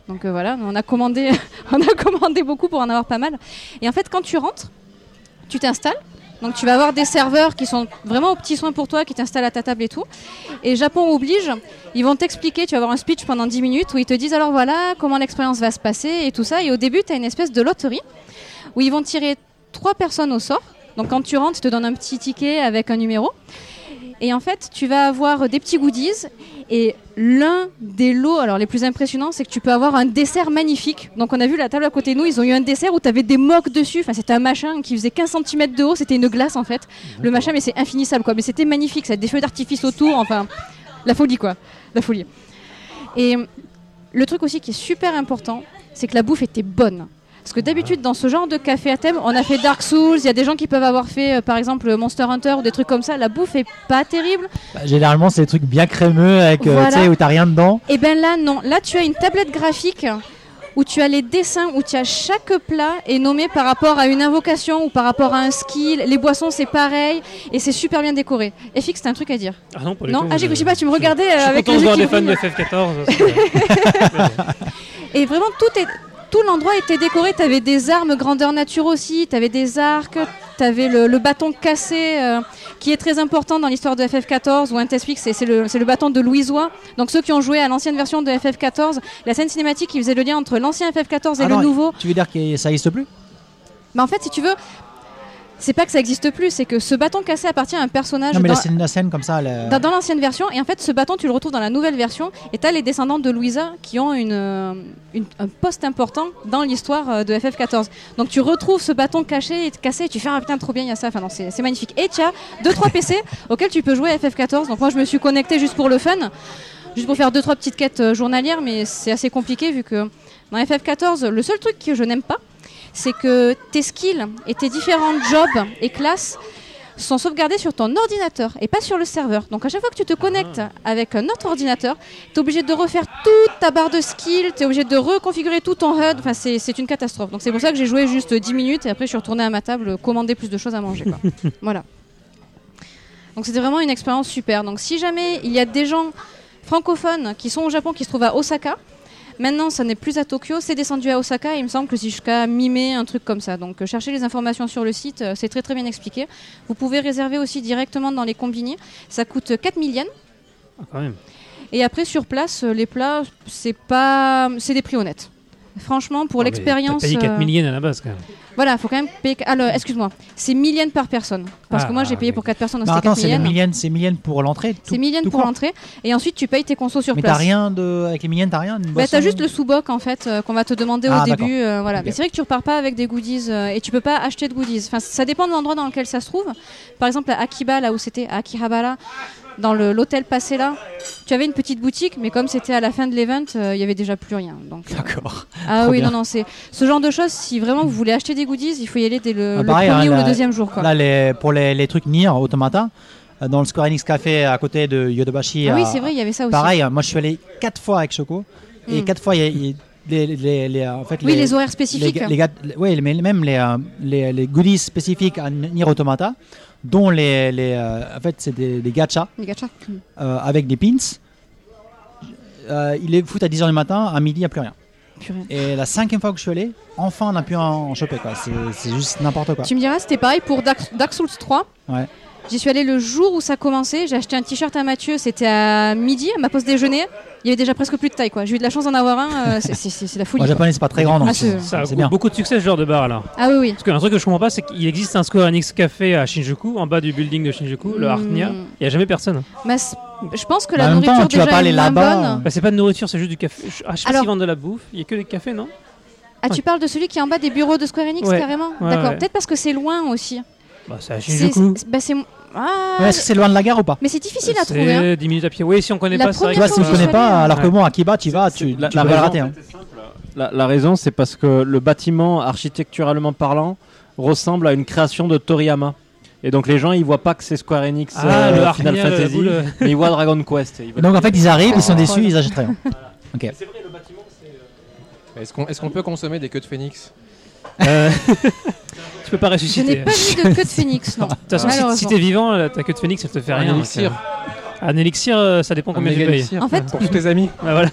Donc euh, voilà, on a commandé, <laughs> on a commandé beaucoup pour en avoir pas mal. Et en fait, quand tu rentres, tu t'installes. Donc tu vas avoir des serveurs qui sont vraiment aux petits soins pour toi, qui t'installent à ta table et tout. Et Japon oblige, ils vont t'expliquer, tu vas avoir un speech pendant 10 minutes où ils te disent alors voilà comment l'expérience va se passer et tout ça. Et au début, tu as une espèce de loterie où ils vont tirer trois personnes au sort. Donc quand tu rentres, ils te donnent un petit ticket avec un numéro. Et en fait, tu vas avoir des petits goodies. Et l'un des lots, alors les plus impressionnants, c'est que tu peux avoir un dessert magnifique. Donc on a vu la table à côté de nous, ils ont eu un dessert où tu avais des moques dessus. Enfin, c'était un machin qui faisait 15 cm de haut, c'était une glace en fait. Le machin, mais c'est infinissable quoi. Mais c'était magnifique, ça a des feux d'artifice autour, enfin, la folie quoi. La folie. Et le truc aussi qui est super important, c'est que la bouffe était bonne. Parce que d'habitude, dans ce genre de café à thème, on a fait Dark Souls, il y a des gens qui peuvent avoir fait, euh, par exemple, Monster Hunter ou des trucs comme ça. La bouffe est pas terrible. Bah, généralement, c'est des trucs bien crémeux avec, euh, Voilà. tu sais, où t'as rien dedans. Et ben là, non. Là, tu as une tablette graphique où tu as les dessins, où tu as chaque plat est nommé par rapport à une invocation ou par rapport à un skill. Les boissons, c'est pareil. Et c'est super bien décoré. FX, t'as un truc à dire Ah non, pas du Non? tout. Ah, j'ai- je sais pas, tu me regardais euh, Je suis avec content les de yeux voir qui des fans de brillent. FF14. c'est- <laughs> Et vraiment, tout est. Tout l'endroit était décoré, tu avais des armes grandeur nature aussi, tu avais des arcs, tu avais le, le bâton cassé euh, qui est très important dans l'histoire de FF14 ou un test c'est c'est le, bâton de Louisois. Donc ceux qui ont joué à l'ancienne version de FF14, la scène cinématique qui faisait le lien entre l'ancien FF14 et Ah le non, nouveau. Tu veux dire que ça existe plus? Mais en fait, si tu veux, c'est pas que ça existe plus, c'est que ce bâton cassé appartient à un personnage Non, mais dans- la scène, la scène comme ça. elle- dans, dans l'ancienne version, et en fait, ce bâton, tu le retrouves dans la nouvelle version, et tu as les descendants de Louisa qui ont une, euh, une- un poste important dans l'histoire euh, de FF14. Donc tu retrouves ce bâton caché et cassé, et tu fais ah putain, trop bien, il y a ça, enfin non, c'est c'est magnifique. Et tu as 2-3 PC <laughs> auxquels tu peux jouer à FF14. Donc moi, je me suis connecté juste pour le fun, juste pour faire 2-3 petites quêtes euh, journalières, mais c'est assez compliqué vu que dans FF14, le seul truc que je n'aime pas, c'est que tes skills et tes différents jobs et classes sont sauvegardés sur ton ordinateur et pas sur le serveur. Donc à chaque fois que tu te connectes avec un autre ordinateur, tu es obligé de refaire toute ta barre de skills, tu es obligé de reconfigurer tout ton HUD, enfin c'est c'est une catastrophe. Donc c'est pour ça que j'ai joué juste 10 minutes et après je suis retournée à ma table commander plus de choses à manger. quoi. <laughs> voilà. Donc c'était vraiment une expérience super. Donc si jamais il y a des gens francophones qui sont au Japon, qui se trouvent à Osaka, Maintenant, ça n'est plus à Tokyo, c'est descendu à Osaka. Et il me semble que c'est jusqu'à mi-mai, un truc comme ça. Donc, euh, cherchez les informations sur le site, euh, c'est très très bien expliqué. Vous pouvez réserver aussi directement dans les combini. Ça coûte 4000 yens. Ah, quand même. Et après, sur place, euh, les plats, c'est pas, c'est des prix honnêtes. Franchement, pour Ah, l'expérience. T'as payé 4 euh, 000 yens à la base quand même. Voilà, faut quand même payer. Alors, excuse-moi, c'est 1000 yens par personne. Parce Ah, que moi, j'ai payé pour 4 personnes, donc Non, c'était attends, 4000 c'est les milliennes, c'est milliennes pour l'entrée. tout- C'est 1000 yens tout pour court. l'entrée. Et ensuite, tu payes tes consos sur Mais place. t'as rien de. Avec les milliennes, t'as rien une Bah, boisson t'as juste le sous-boc en fait euh, qu'on va te demander Ah, au d'accord. début. euh, voilà. Ok. Mais c'est vrai que tu repars pas avec des goodies euh, et tu peux pas acheter de goodies. Enfin, ça dépend de l'endroit dans lequel ça se trouve. Par exemple, à Akiba, là où c'était, à Akihabara, dans l'hôtel passé là, tu avais une petite boutique, mais comme c'était à la fin de l'event, euh, il y avait déjà plus rien. Donc, euh, D'accord. ah Trop oui, bien. non, non, c'est ce genre de choses. Si vraiment vous voulez acheter des goodies, il faut y aller dès le, Ah, le pareil, premier hein, ou le deuxième jour. Quoi. Là, les, pour les, les trucs Nier Automata, euh, dans le Square Enix Café à côté de Yodobashi. Ah oui, c'est vrai, il y avait ça aussi. Pareil, moi je suis allé quatre fois avec Choco. Et Mm. quatre fois, il y y les, les, les- en fait, Oui, les horaires spécifiques. Les, ouais, mais même les, euh, les, les goodies spécifiques à Nier Automata, dont les, les euh, en fait, c'est des, des gachas Les gachas. Euh, avec des pins. Euh, il est foot à 10h du matin, à midi, il n'y a plus rien. Et la cinquième fois que je suis allé, enfin on a pu en, en choper. quoi. C'est c'est juste n'importe quoi. Tu me diras, c'était pareil pour Dark, Dark Souls 3. Ouais. J'y suis allée le jour où ça commençait. J'ai acheté un t-shirt à Mathieu. C'était à midi, à ma pause déjeuner. Il y avait déjà presque plus de taille. quoi. J'ai eu de la chance d'en avoir un. euh, c'est- la folie. Moi, japonais, c'est pas très grand, donc Ah, c'est- c'est Ça a c'est bien. beaucoup de succès ce genre de bar alors. Ah oui, oui. Parce qu'un truc que je comprends pas, c'est qu'il existe un Square Enix Café à Shinjuku, en bas du building de Shinjuku, le. Artnia. Il y a jamais personne. Mais c- je pense que la en même nourriture temps, tu vas déjà pas est aller moins là-bas. bonne. Bah, c'est pas de nourriture, c'est juste du café. Je, ah, je sais pas Alors- s'ils vendent de la bouffe. Il y a que des cafés, non? Ah, tu parles de celui qui est en bas des bureaux de Square Enix Ouais. carrément? Ouais, D'accord. ouais. Peut-être parce que c'est loin aussi. Bah, c'est à Shinjuku. c'est- bah, c'est- Ah, Ouais, Est-ce que c'est loin de la gare ou pas? mais c'est difficile à trouver. hein. C'est 10 minutes à pied. Oui, si on connaît La pas, c'est vrai Tu vois, que- si où j'y connais suis allée, pas, alors que ouais. bon, Akiba, tu vas, tu, La- tu la vas le raison- rater. hein. La, la raison, c'est parce que le bâtiment, architecturalement parlant, ressemble à une création de Toriyama. Et donc les gens, ils voient pas que c'est Square Enix Ah, euh, le Final Artnia, le Fantasy, boule. mais ils voient Dragon Quest. et ils veulent- Donc en fait, ils arrivent, ils sont déçus, ils achètent rien. Est-ce qu'on est qu'on peut consommer des queues de phénix Euh, <laughs> Tu peux pas Je n'ai ressusciter. pas vu de queue de phénix, non. <laughs> De toute façon, si- si t'es vivant, là, ta queue de phénix, elle te fait Un rien. élixir. euh, Un élixir, euh, ça dépend Un combien tu payes. élixir. En fait- pour tous tes amis. Ah, voilà.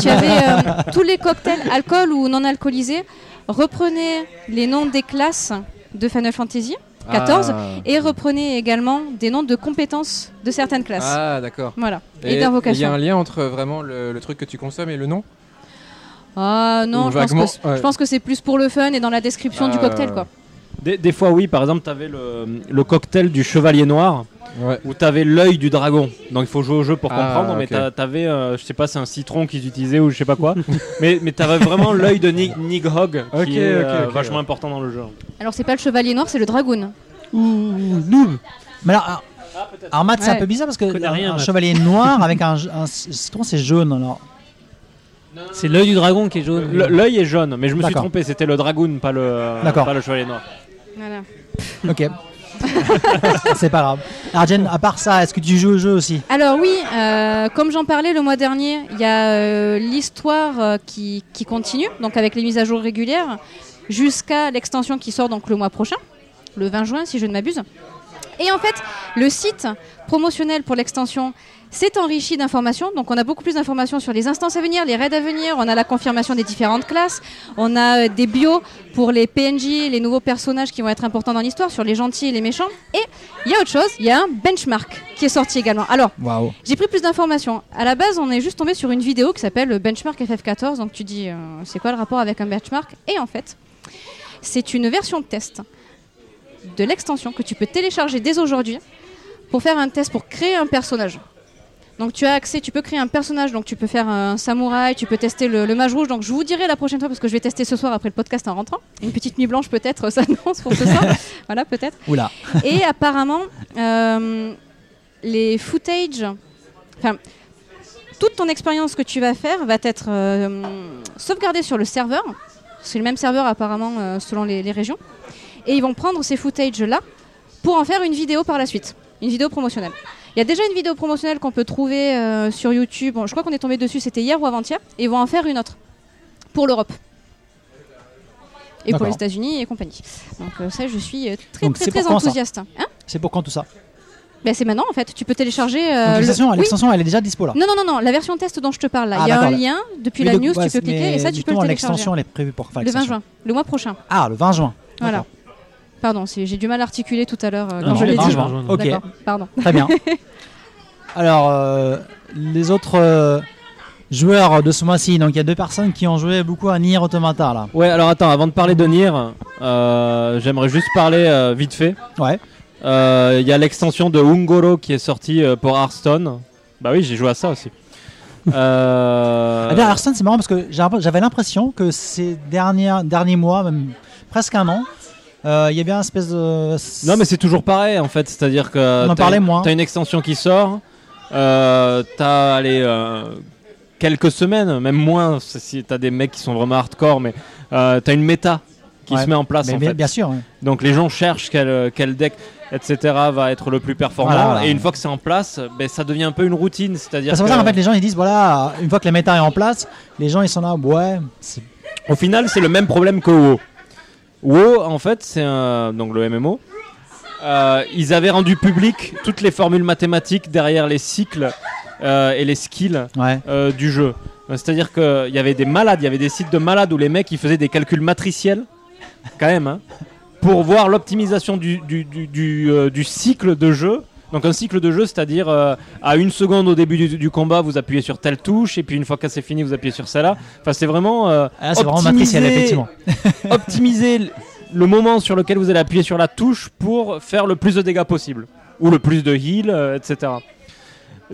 tu <laughs> avais euh, tous les cocktails alcool ou non alcoolisés. Reprenez les noms des classes de Final Fantasy 14 Ah. et reprenez également des noms de compétences de certaines classes. Ah, d'accord. Voilà. Et, Et il y a d'invocations. un lien entre vraiment le, le truc que tu consommes et le nom? Ah non, je pense, que, ouais. je pense que c'est plus pour le fun et dans la description du Euh, cocktail quoi. Des, des fois, oui, par exemple, tu avais le, le cocktail du chevalier noir Ouais. où tu avais l'œil du dragon. Donc il faut jouer au jeu pour Ah, comprendre, mais t'avais, euh, je sais pas, c'est un citron qu'ils utilisaient ou je sais pas quoi, <laughs> mais, mais t'avais vraiment l'œil de Nig- Nighthog qui est euh, vachement ouais. important dans le jeu. Alors c'est pas le chevalier noir, c'est le dragoon. Ouh, noob. Mais alors, alors, alors, Matt, c'est un peu bizarre parce que un, rien, un chevalier noir <laughs> avec un, un citron, c'est jaune. Alors, C'est l'œil du dragon qui est jaune. L'œil est jaune, mais je me suis D'accord. trompé, c'était le dragoon, pas le, D'accord. pas le chevalier noir. Voilà. ok. <laughs> c'est pas grave. Alors, Jen, à part ça, est-ce que tu joues au jeu aussi? Alors oui, euh, comme j'en parlais le mois dernier, il y a euh, l'histoire euh, qui, qui continue, donc avec les mises à jour régulières, jusqu'à l'extension qui sort donc le mois prochain, le 20 juin si je ne m'abuse. Et en fait, le site promotionnel pour l'extension s'est enrichi d'informations. Donc on a beaucoup plus d'informations sur les instances à venir, les raids à venir, on a la confirmation des différentes classes, on a euh, des bios pour les PNJ, les nouveaux personnages qui vont être importants dans l'histoire, sur les gentils et les méchants. Et il y a autre chose, il y a un benchmark qui est sorti également. Alors, j'ai pris plus d'informations. À la base, on est juste tombé sur une vidéo qui s'appelle le Benchmark FF14. Donc tu dis, euh, c'est quoi le rapport avec un benchmark? Et en fait, c'est une version de test de l'extension que tu peux télécharger dès aujourd'hui pour faire un test pour créer un personnage. Donc tu as accès, tu peux créer un personnage, donc tu peux faire un samouraï, tu peux tester le, le mage rouge. Donc je vous dirai la prochaine fois parce que je vais tester ce soir après le podcast en rentrant. Une petite nuit blanche peut-être, <laughs> ça annonce pour ce soir. <laughs> voilà peut-être. Oula. <laughs> Et apparemment, euh, les footage, enfin, toute ton expérience que tu vas faire va être euh, sauvegardée sur le serveur. C'est le même serveur apparemment euh, selon les, les régions. Et ils vont prendre ces footages-là pour en faire une vidéo par la suite, une vidéo promotionnelle. Il y a déjà une vidéo promotionnelle qu'on peut trouver euh, sur YouTube. Bon, je crois qu'on est tombé dessus, c'était hier ou avant-hier. Et ils vont en faire une autre pour l'Europe. Et pour les États-Unis et compagnie. Donc euh, ça, je suis euh, très Donc, très très enthousiaste. Hein? C'est pour quand tout ça? Ben, c'est maintenant en fait. Tu peux télécharger. euh, le- l'extension, elle est déjà dispo là. Non, non, non, non, la version test dont je te parle là. Ah, Il y a un lien depuis la news, ouais, tu peux cliquer et ça, tu peux le télécharger. l'extension, elle est prévue pour. enfin, Le 20 l'extension. juin, le mois prochain. Ah, le 20 juin. Voilà. Pardon, j'ai du mal à articuler tout à l'heure euh, quand non, je l'ai le 20 dit. Ok. Pardon. Très bien. <laughs> Alors, euh, les autres euh, joueurs de ce mois-ci, donc il y a deux personnes qui ont joué beaucoup à Nier Automata là. Ouais, alors attends, avant de parler de Nier, euh, j'aimerais juste parler euh, vite fait. Ouais. Euh, Il y a l'extension de Ungoro qui est sortie euh, pour Hearthstone. Bah oui, j'ai joué à ça aussi. <laughs> Euh, Ah, d'ailleurs, Hearthstone, c'est marrant parce que j'avais l'impression que ces derniers, derniers mois, même presque un an, euh, il y avait un espèce de. Non, mais c'est toujours pareil en fait. C'est-à-dire que On en parlait moins. T'as une extension qui sort. Euh, t'as allez, euh, quelques semaines, même moins si- t'as des mecs qui sont vraiment hardcore, mais euh, t'as une méta qui Ouais. se met en place Mais en bien, fait. bien sûr. ouais. Donc les gens cherchent quel, quel deck, etc. va être le plus performant. Voilà. Et une fois que c'est en place, ben, ça devient un peu une routine. C'est-à-dire C'est pour ça que- qu'en fait, les gens ils disent voilà, une fois que la méta est en place, les gens ils sont là, ouais, Au final, c'est le même problème que WoW. WoW, en fait, c'est un... donc le MMO. Euh, ils avaient rendu public toutes les formules mathématiques derrière les cycles euh, et les skills ouais. euh, du jeu. C'est-à-dire qu'il y avait des malades, il y avait des sites de malades où les mecs ils faisaient des calculs matriciels, quand même, hein, pour voir l'optimisation du, du, du cycle de jeu. Donc un cycle de jeu, c'est-à-dire euh, à une seconde au début du, du combat, vous appuyez sur telle touche, et puis une fois que c'est fini, vous appuyez sur celle-là. Enfin, c'est vraiment euh, Ah, c'est vraiment matriciel, optimiser- effectivement. <laughs> optimiser le moment sur lequel vous allez appuyer sur la touche pour faire le plus de dégâts possible ou le plus de heal, euh, etc.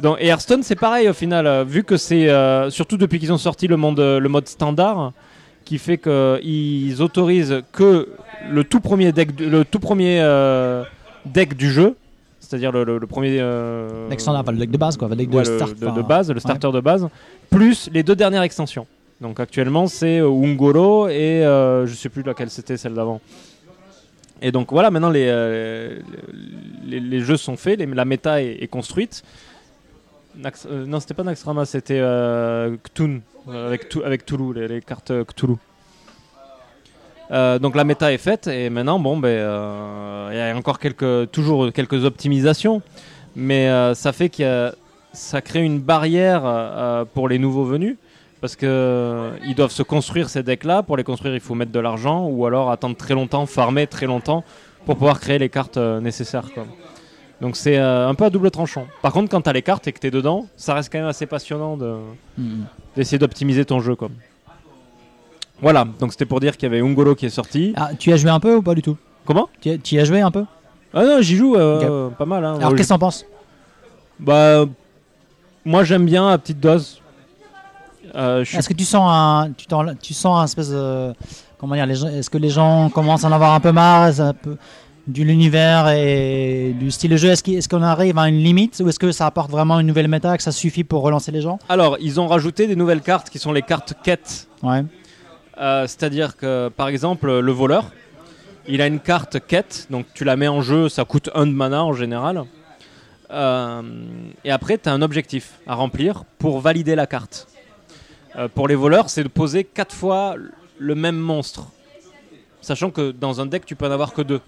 Donc, et Hearthstone, c'est pareil au final, euh, vu que c'est euh, surtout depuis qu'ils ont sorti le, monde, euh, le mode standard, qui fait qu'ils autorisent que le tout premier deck, le tout premier euh, deck du jeu, c'est-à-dire le, le- le premier euh, le deck de base quoi, le deck de Ouais, le- start. de, enfin, de base, le starter de base, plus les deux dernières extensions. Donc actuellement, c'est euh, Ungoro et euh, je sais plus laquelle c'était celle d'avant. Et donc voilà, maintenant les, euh, les, les jeux sont faits, les- la méta est, est construite. Nax- euh, non, c'était pas Naxxramas, c'était Cthulhu, avec, avec Toulouse, les, les cartes Cthulhu. Euh, donc la méta est faite et maintenant bon ben euh, il y a encore quelques toujours quelques optimisations mais euh, ça fait que ça crée une barrière pour les nouveaux venus parce que ils doivent se construire ces decks là pour les construire il faut mettre de l'argent ou alors attendre très longtemps farmer très longtemps pour pouvoir créer les cartes nécessaires quoi. donc c'est euh, un peu à double tranchant par contre quand tu as les cartes et que tu es dedans ça reste quand même assez passionnant de Mhm. d'essayer d'optimiser ton jeu quoi. Voilà, donc c'était pour dire qu'il y avait Ungoro qui est sorti. Ah, tu y as joué un peu ou pas du tout? Comment? Tu, y- as joué un peu? Ah non, j'y joue euh, pas mal. Hein. Alors qu'est-ce que t'en penses? Bah, moi j'aime bien à petite dose. Euh, Est-ce que tu sens un, tu, tu sens un espèce de, comment dire, les gens- est-ce que les gens commencent à en avoir un peu marre c'est un peu de l'univers et du style de jeu? Est-ce qu'on arrive à une limite ou est-ce que ça apporte vraiment une nouvelle méta que ça suffit pour relancer les gens? Alors, ils ont rajouté des nouvelles cartes qui sont les cartes quêtes. Ouais. Euh, C'est-à-dire que, par exemple, le voleur, il a une carte quête, donc tu la mets en jeu, ça coûte un de mana en général. Euh, et après, tu as un objectif à remplir pour valider la carte. Euh, pour les voleurs, c'est de poser 4 fois le même monstre. Sachant que dans un deck, tu peux en avoir que deux.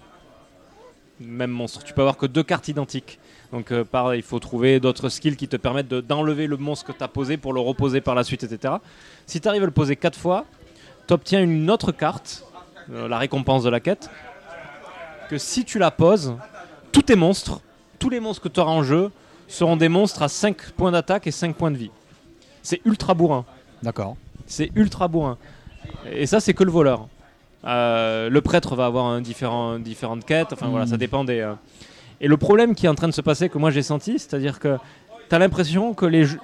Même monstre. Tu peux avoir que deux cartes identiques. Donc, il faut trouver d'autres skills qui te permettent de- d'enlever le monstre que tu as posé pour le reposer par la suite, etc. Si tu arrives à le poser 4 fois, tu obtiens une autre carte, euh, la récompense de la quête, que si tu la poses, tous tes monstres, tous les monstres que tu auras en jeu, seront des monstres à 5 points d'attaque et 5 points de vie. C'est ultra bourrin. D'accord. C'est ultra bourrin. Et ça, c'est que le voleur. Euh, le prêtre va avoir un différent, différentes quêtes, enfin voilà, ça dépend des. euh. Et le problème qui est en train de se passer, que moi j'ai senti, c'est-à-dire que tu as l'impression que les, jou-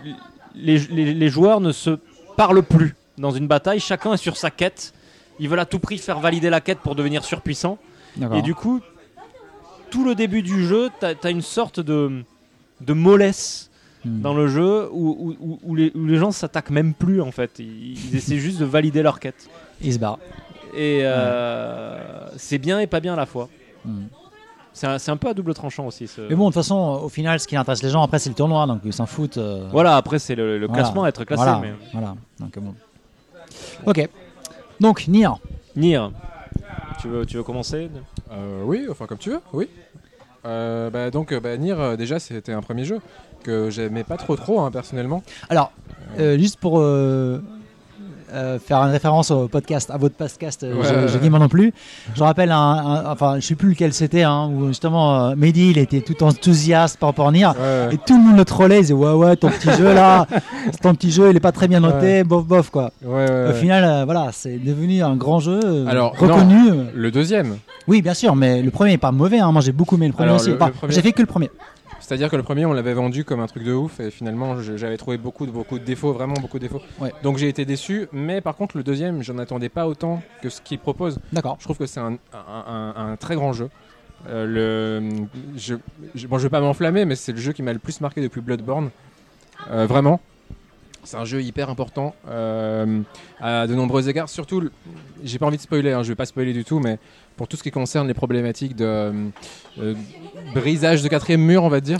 les, les- les joueurs ne se parlent plus dans une bataille, chacun est sur sa quête. Ils veulent à tout prix faire valider la quête pour devenir surpuissant. D'accord. Et du coup, tout le début du jeu, tu as, une sorte de, de mollesse Hmm. dans le jeu où, où- où- où les, où les gens s'attaquent même plus en fait. Ils, ils essaient juste de valider leur quête. Il se barre. Et euh, c'est bien et pas bien à la fois. Hmm. C'est un, peu à double tranchant aussi. ce- Mais bon, de toute façon, au final, ce qui intéresse les gens après, c'est le tournoi, donc ils s'en foutent. euh, Voilà, après c'est le, le Voilà. classement, être classé. Voilà. Mais... voilà. Donc, bon. Ok. Donc, Nier. Nier, tu veux, tu veux commencer? Euh, oui, enfin comme tu veux, oui. Euh, bah, donc, euh, bah, Nier, euh, déjà, c'était un premier jeu que j'aimais pas trop trop, hein, personnellement. Alors, euh, juste pour euh, faire une référence au podcast, à votre podcast, euh, Ouais, je, je dis moi non plus. Je rappelle, un, un- enfin, je sais plus lequel c'était, hein, où justement, euh, Mehdi, il était tout enthousiaste par rapport à Nier. Ouais, Et tout le monde le trollait, il disait ouais ouais ton petit jeu là, <laughs> ton petit jeu il est pas très bien noté, bof bof quoi. Au final euh, voilà c'est devenu un grand jeu Alors, reconnu. Le deuxième, Oui bien sûr mais le premier est pas mauvais, hein. moi j'ai beaucoup aimé le premier Alors, aussi. Enfin, premier- J'ai fait que le premier. C'est-à-dire que le premier, on l'avait vendu comme un truc de ouf, et finalement, j'avais trouvé beaucoup de, beaucoup de défauts, vraiment beaucoup de défauts. Ouais. Donc j'ai été déçu, mais par contre, le deuxième, j'en attendais pas autant que ce qu'il propose. D'accord. Je trouve que c'est un, un- un- un très grand jeu. Euh, le, je, je, bon, je vais pas m'enflammer, mais c'est le jeu qui m'a le plus marqué depuis Bloodborne. Euh, vraiment. C'est un jeu hyper important euh, à de nombreux égards. Surtout, j'ai pas envie de spoiler, hein, je vais pas spoiler du tout, mais pour tout ce qui concerne les problématiques de euh, brisage de quatrième mur, on va dire.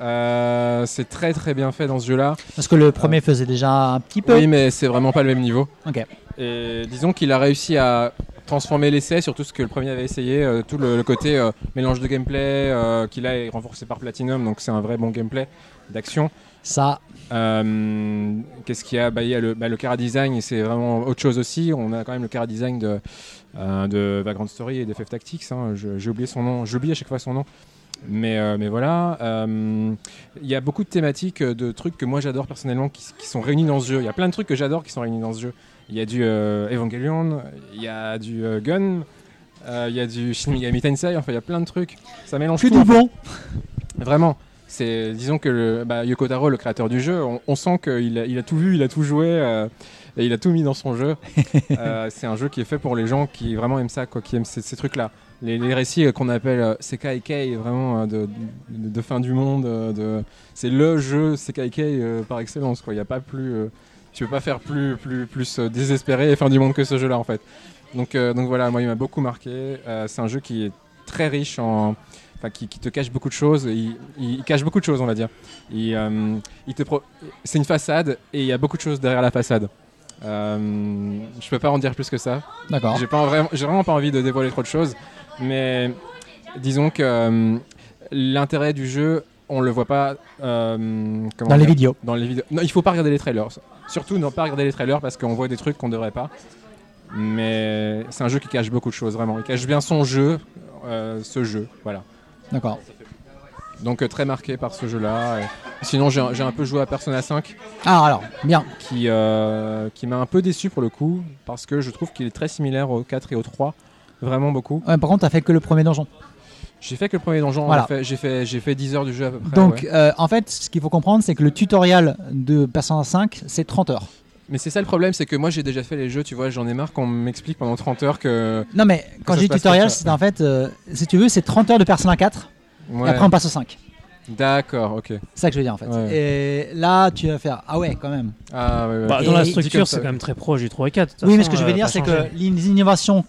euh, c'est très très bien fait dans ce jeu-là. Parce que le premier faisait déjà un petit peu. Oui, mais c'est vraiment pas le même niveau. Ok. Et disons qu'il a réussi à transformer l'essai sur tout ce que le premier avait essayé, euh, tout le, le côté euh, mélange de gameplay euh, qui là est renforcé par Platinum, donc c'est un vrai bon gameplay d'action. Ça Euh, Qu'est-ce qu'il y a? Bah, Il y a le, bah, le Cara Design, et c'est vraiment autre chose aussi. On a quand même le Cara Design de, euh, de Vagrant Story et de FF Tactics. hein. J'ai oublié son nom, j'oublie à chaque fois son nom. Mais, euh, mais voilà, Euh, il y a beaucoup de thématiques, euh, de trucs que moi j'adore personnellement qui, qui sont réunis dans ce jeu. Il y a plein de trucs que j'adore qui sont réunis dans ce jeu. Il y a du euh, Evangelion, il y a du euh, Gun, euh, il y a du Shin Megami Tensei, enfin il y a plein de trucs. Ça mélange que tout. du fait. bon. Vraiment. C'est, disons que le, bah, Yoko Taro, le créateur du jeu, on, on sent qu'il a, il a tout vu, il a tout joué euh, et il a tout mis dans son jeu. <laughs> Euh, c'est un jeu qui est fait pour les gens qui vraiment aiment ça, quoi, qui aiment ces, trucs-là. Les, récits euh, qu'on appelle euh, Sekai vraiment euh, de, fin du monde. de, c'est le jeu Sekai euh, par excellence. Quoi. Il a pas plus, tu peux pas faire plus, plus, plus désespéré et fin du monde que ce jeu-là en fait. Donc, donc voilà, moi il m'a beaucoup marqué. C'est un jeu qui est très riche en, qui, qui te cache beaucoup de choses. Il, cache beaucoup de choses, on va dire. C'est une façade et il y a beaucoup de choses derrière la façade. Euh, je peux pas en dire plus que ça. D'accord. J'ai vraiment, vraiment pas envie de dévoiler trop de choses, mais disons que euh, l'intérêt du jeu, on le voit pas euh, Dans les vidéos. Dans les vidéos. Non, il faut pas regarder les trailers. Surtout ne pas regarder les trailers parce qu'on voit des trucs qu'on devrait pas. Mais c'est un jeu qui cache beaucoup de choses, vraiment. Il cache bien son jeu, ce jeu, voilà. D'accord. Donc euh, très marqué par ce jeu-là. Sinon, j'ai un- peu joué à Persona 5 Ah alors bien. qui, euh, qui m'a un peu déçu pour le coup parce que je trouve qu'il est très similaire au 4 et au 3 Vraiment beaucoup. Ouais, par contre, t'as fait que le premier donjon. J'ai fait que le premier donjon. Voilà. J'ai fait, j'ai fait 10 heures du jeu à peu près. Donc, ouais. euh, en fait, ce qu'il faut comprendre, c'est que le tutoriel de Persona 5, c'est 30 heures. Mais c'est ça le problème, c'est que moi j'ai déjà fait les jeux, tu vois, j'en ai marre qu'on m'explique pendant 30 heures que. Non, mais quand j'ai tutoriel, c'est en fait, euh, si tu veux, c'est 30 heures de Persona 4, Ouais. et après on passe au 5. D'accord, ok. C'est ça que je veux dire en fait. Ouais. Et là, tu vas faire, ah ouais, quand même. Ah, ouais, ouais. Bah, Et- Dans la structure, c'est quand même très proche du 3 et 4. de toute oui, mais ce que je veux euh, dire, c'est que les innovations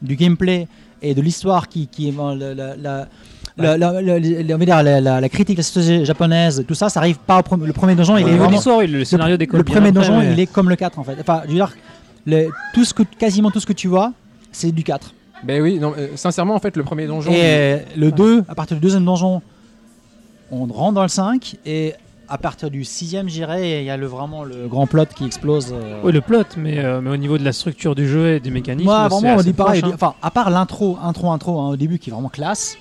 du gameplay et de l'histoire qui, qui bon, la, la, la- la- la- la- la- on va dire, la, la- la critique de la société japonaise, tout ça, ça arrive pas au premier, le premier donjon. Il est vraiment, le scénario le bien premier donjon, il est comme le 4 en fait. Enfin, je veux dire, le- tout ce que, quasiment tout ce que tu vois, c'est du 4. Ben oui, non, euh, sincèrement, en fait, le premier donjon. Et euh, le 2, à partir du deuxième donjon, on rentre dans le 5 et à partir du sixième, j'irai, il y a le, vraiment le grand plot qui explose. euh. Oui, le plot, mais, euh, mais au niveau de la structure du jeu et des mécanismes. Moi, c'est vraiment, on dit pareil. hein. Enfin, à part l'intro, intro, intro, hein, au début qui est vraiment classe.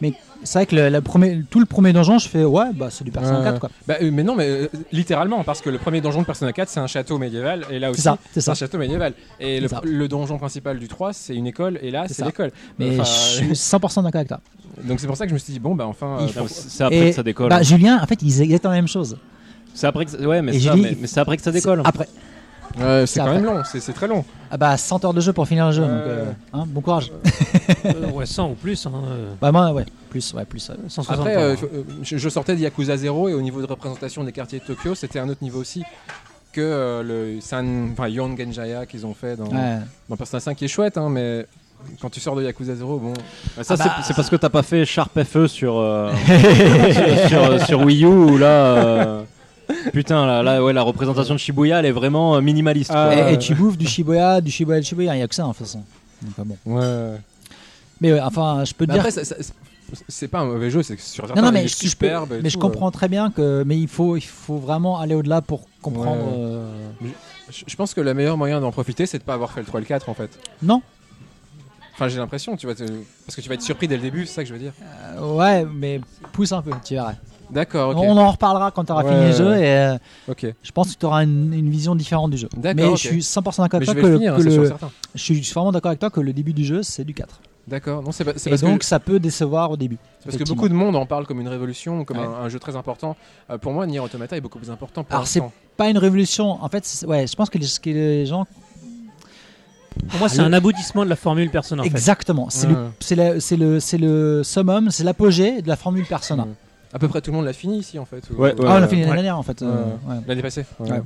Mais c'est vrai que le, le premier, tout le premier donjon, je fais ouais, bah c'est du Persona Ouais. 4 quoi. Bah, euh, mais non, mais euh, littéralement, parce que le premier donjon de Persona 4, c'est un château médiéval, et là aussi, C'est ça, c'est c'est ça. un château médiéval. Et le, donjon principal du 3, c'est une école, et là, C'est l'école. Mais Enfin, je suis <laughs> 100% d'accord avec toi. Donc c'est pour ça que je me suis dit, bon, bah enfin. Euh, faut- Non, C'est après Et, que ça décolle. Bah, Julien, en fait, il disait exactement la même chose. C'est après que ça... Ouais, mais, ça, c'est après que ça décolle. Après, ouais, c'est quand même long, c'est très long. ah bah 100 heures de jeu pour finir le jeu. Donc, euh, hein, bon courage. Euh, ouais, 100 ou plus. Hein, euh, Bah moi, ouais, plus, ouais, plus. ouais. 160 Après, euh, hein. euh, je, je sortais de Yakuza 0, et au niveau de représentation des quartiers de Tokyo, c'était un autre niveau aussi que euh, le San, enfin, Yon Genjaya qu'ils ont fait dans, Ouais. dans Persona 5, qui est chouette, hein, mais quand tu sors de Yakuza 0, bon. Ça, Ah c'est- bah- c'est parce que t'as pas fait Sharp FE sur, euh, sur, <laughs> sur- sur Wii U où là. Putain, là, là, ouais, la représentation de Shibuya, elle est vraiment euh, minimaliste. Ah, quoi. et, ouais. et tu bouffes du Shibuya, du Shibuya, du Shibuya, il y a que ça en façon. Donc, euh, bon. Ouais. Mais ouais, enfin, je peux te Mais dire. après, ça- ça- c'est- c'est pas un mauvais jeu, c'est sur non, non, mais, il est je, je peux- superbe. et mais je tout, comprends très bien que, mais il faut, il faut vraiment aller au-delà pour comprendre. Ouais. euh, euh, Je, je pense que le meilleur moyen d'en profiter, c'est de pas avoir fait le 3 et le 4 en fait. Non, Enfin, j'ai l'impression, tu vois, te- parce que tu vas être surpris dès le début, c'est ça que je veux dire. Euh, ouais, mais pousse un peu, tu verras. D'accord. On en reparlera quand tu auras Ouais, fini le jeu et euh, je pense que tu auras une, une vision différente du jeu. Mais je suis 100% d'accord avec toi que, le finir, hein, que le- je suis vraiment d'accord avec toi que le début du jeu c'est du 4. D'accord, non, c'est pas- c'est Et parce, donc que, ça peut décevoir au début. parce que beaucoup de monde en parle comme une révolution, comme Ouais. un, un jeu très important. Euh, pour moi, Nier Automata est beaucoup plus important pour Alors, c'est. Pas une révolution, en fait, c'est- ouais, je pense que les, que les gens. Pour moi, c'est le- un aboutissement de la formule Persona. Exactement, c'est Ouais. le, le summum, c'est l'apogée de la formule Persona. À peu près tout le monde l'a fini ici en fait. ou- Ouais, ouais. ah, on l'a fini l'année Ouais. dernière en fait. euh. L'année passée Ouais.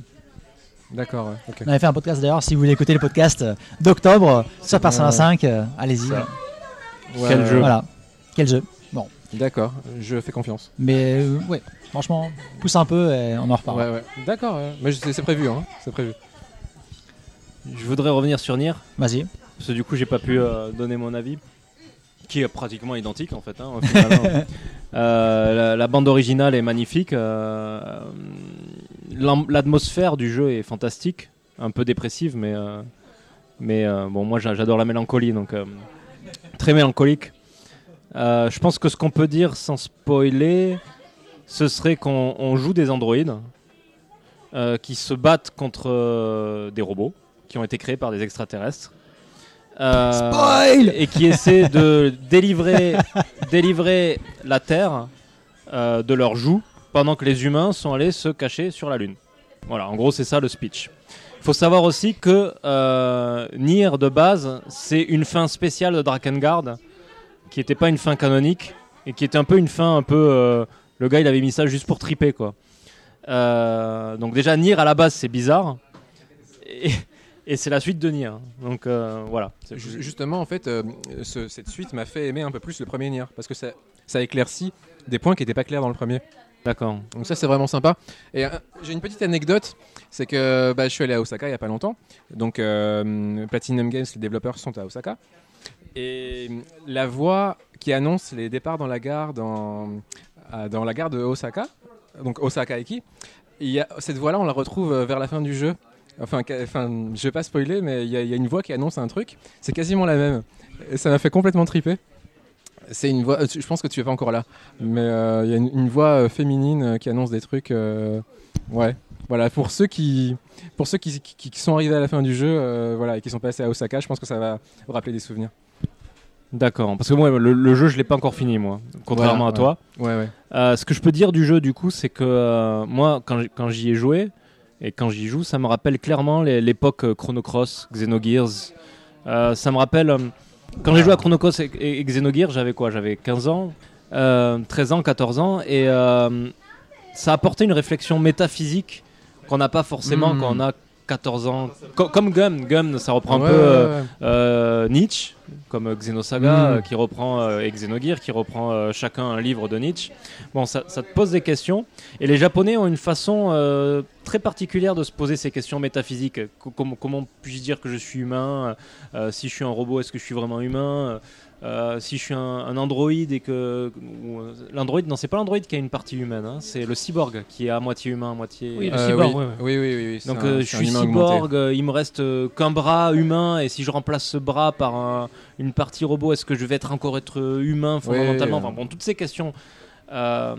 D'accord, ouais, ok. On avait fait un podcast d'ailleurs, si vous voulez écouter le podcast d'octobre sur Persona Ouais. 5, euh, allez-y. Quel jeu. Voilà, quel jeu. D'accord, je fais confiance. Mais euh, ouais, franchement, pousse un peu et on en reparle. Ouais, ouais. D'accord, ouais. mais c'est c'est prévu, hein. C'est prévu. Je voudrais revenir sur Nier, Vas-y. parce que du coup, j'ai pas pu euh, donner mon avis, qui est pratiquement identique en fait. hein, au final, hein. <laughs> Euh, la, la bande originale est magnifique. euh, L'atmosphère du jeu est fantastique, un peu dépressive, mais, euh, mais bon, moi j'a- j'adore la mélancolie, donc très mélancolique. Je pense que ce qu'on peut dire sans spoiler, ce serait qu'on on joue des androïdes qui se battent contre des robots qui ont été créés par des extraterrestres. Euh, et qui essaient de délivrer, délivrer la Terre euh, de leur joug pendant que les humains sont allés se cacher sur la Lune. Voilà, en gros, c'est ça le speech. Il faut savoir aussi que euh, Nier, de base, c'est une fin spéciale de Drakengard, qui n'était pas une fin canonique, et qui était un peu une fin un peu... euh, le gars, il avait mis ça juste pour triper, quoi. Donc déjà, Nier, à la base, c'est bizarre. Et c'est la suite de Nier. Donc euh, voilà. Justement, en fait, euh, ce- cette suite m'a fait aimer un peu plus le premier Nier, parce que ça, ça éclaircit des points qui n'étaient pas clairs dans le premier. D'accord. Donc ça c'est vraiment sympa. Et euh, j'ai une petite anecdote, c'est que bah, je suis allé à Osaka il y a pas longtemps. Donc Platinum Games, les développeurs sont à Osaka. Et la voix qui annonce les départs dans la gare dans, la gare de Osaka, donc Osaka Eki, il y a, cette voix-là on la retrouve vers la fin du jeu. Enfin, je vais pas spoiler, mais il y, a- il y a une voix qui annonce un truc. C'est quasiment la même. Et ça m'a fait complètement triper. C'est une voix. euh, Je pense que tu es pas encore là, mais euh, il y a une, une voix euh, féminine qui annonce des trucs. euh, ouais. voilà, pour ceux qui, pour ceux qui, qui- qui sont arrivés à la fin du jeu, euh, voilà, et qui sont passés à Osaka, je pense que ça va vous rappeler des souvenirs. D'accord. Parce que moi, le, le jeu, je l'ai pas encore fini, moi. Contrairement à toi. Ouais, ouais. Euh, ce que je peux dire du jeu, du coup, c'est que euh, moi, quand j'y ai joué et quand j'y joue, ça me rappelle clairement l'époque euh, Chrono Cross, Xenogears. Euh, ça me rappelle. euh, quand j'ai joué à Chrono Cross et, et- Xenogears, j'avais quoi? J'avais 15 ans, euh, 13 ans, 14 ans. Et euh, ça apportait une réflexion métaphysique qu'on n'a pas forcément Mm. quand on a 14 ans. Co- comme Gum. Gum, ça reprend Ouais, un peu. euh, euh, Nietzsche, comme euh, Xenosaga, Mm. qui reprend euh, et Xenogears, qui reprend chacun un livre de Nietzsche. Bon, ça, ça te pose des questions. Et les Japonais ont une façon très particulière de se poser ces questions métaphysiques. Co- comment- puis-je dire que je suis humain? Si je suis un robot, est-ce que je suis vraiment humain? Euh, si je suis un, un androïde et que euh, l'androïde non c'est pas l'androïde qui a une partie humaine hein, c'est le cyborg qui est à moitié humain à moitié Oui, le Euh, cyborg, oui. Oui, oui, oui, donc un- euh, je suis augmenté. cyborg, euh, il me reste euh, qu'un bras humain et si je remplace ce bras par un- une partie robot, est-ce que je vais être encore être humain fondamentalement? Enfin bon, toutes ces questions euh,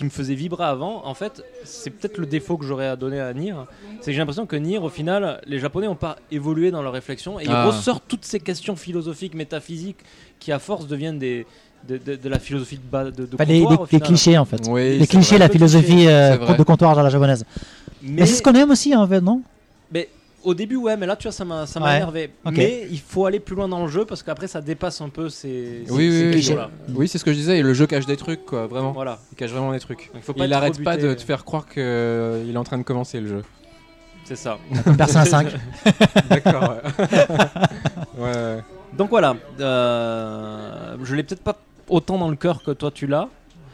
qui me faisaient vibrer avant, en fait, c'est peut-être le défaut que j'aurais à donner à Nier, c'est que j'ai l'impression que Nier, au final, les Japonais n'ont pas évolué dans leur réflexion et ils Ah. ressortent toutes ces questions philosophiques, métaphysiques qui à force deviennent des de, de- de la philosophie de, bas- de, de comptoir, les- les clichés en fait. Oui, les clichés, vrai. la philosophie cliché, euh, de comptoir à la japonaise. Mais, c'est ce qu'on aime aussi en fait, non? Mais au début, ouais, mais là, tu vois, ça m'a, ça m'a Ouais. énervé. Mais il faut aller plus loin dans le jeu parce qu'après, ça dépasse un peu ces. ces- Oui, ces oui, oui, clichés-là. oui, c'est ce que je disais. Et le jeu cache des trucs, quoi, vraiment. Voilà. Il cache vraiment des trucs. Il faut pas Il de te faire croire qu'il est en train de commencer le jeu. C'est ça. Persona 5. <laughs> D'accord. <laughs> ouais. ouais, ouais. Donc voilà. euh, je l'ai peut-être pas autant dans le cœur que toi tu l'as.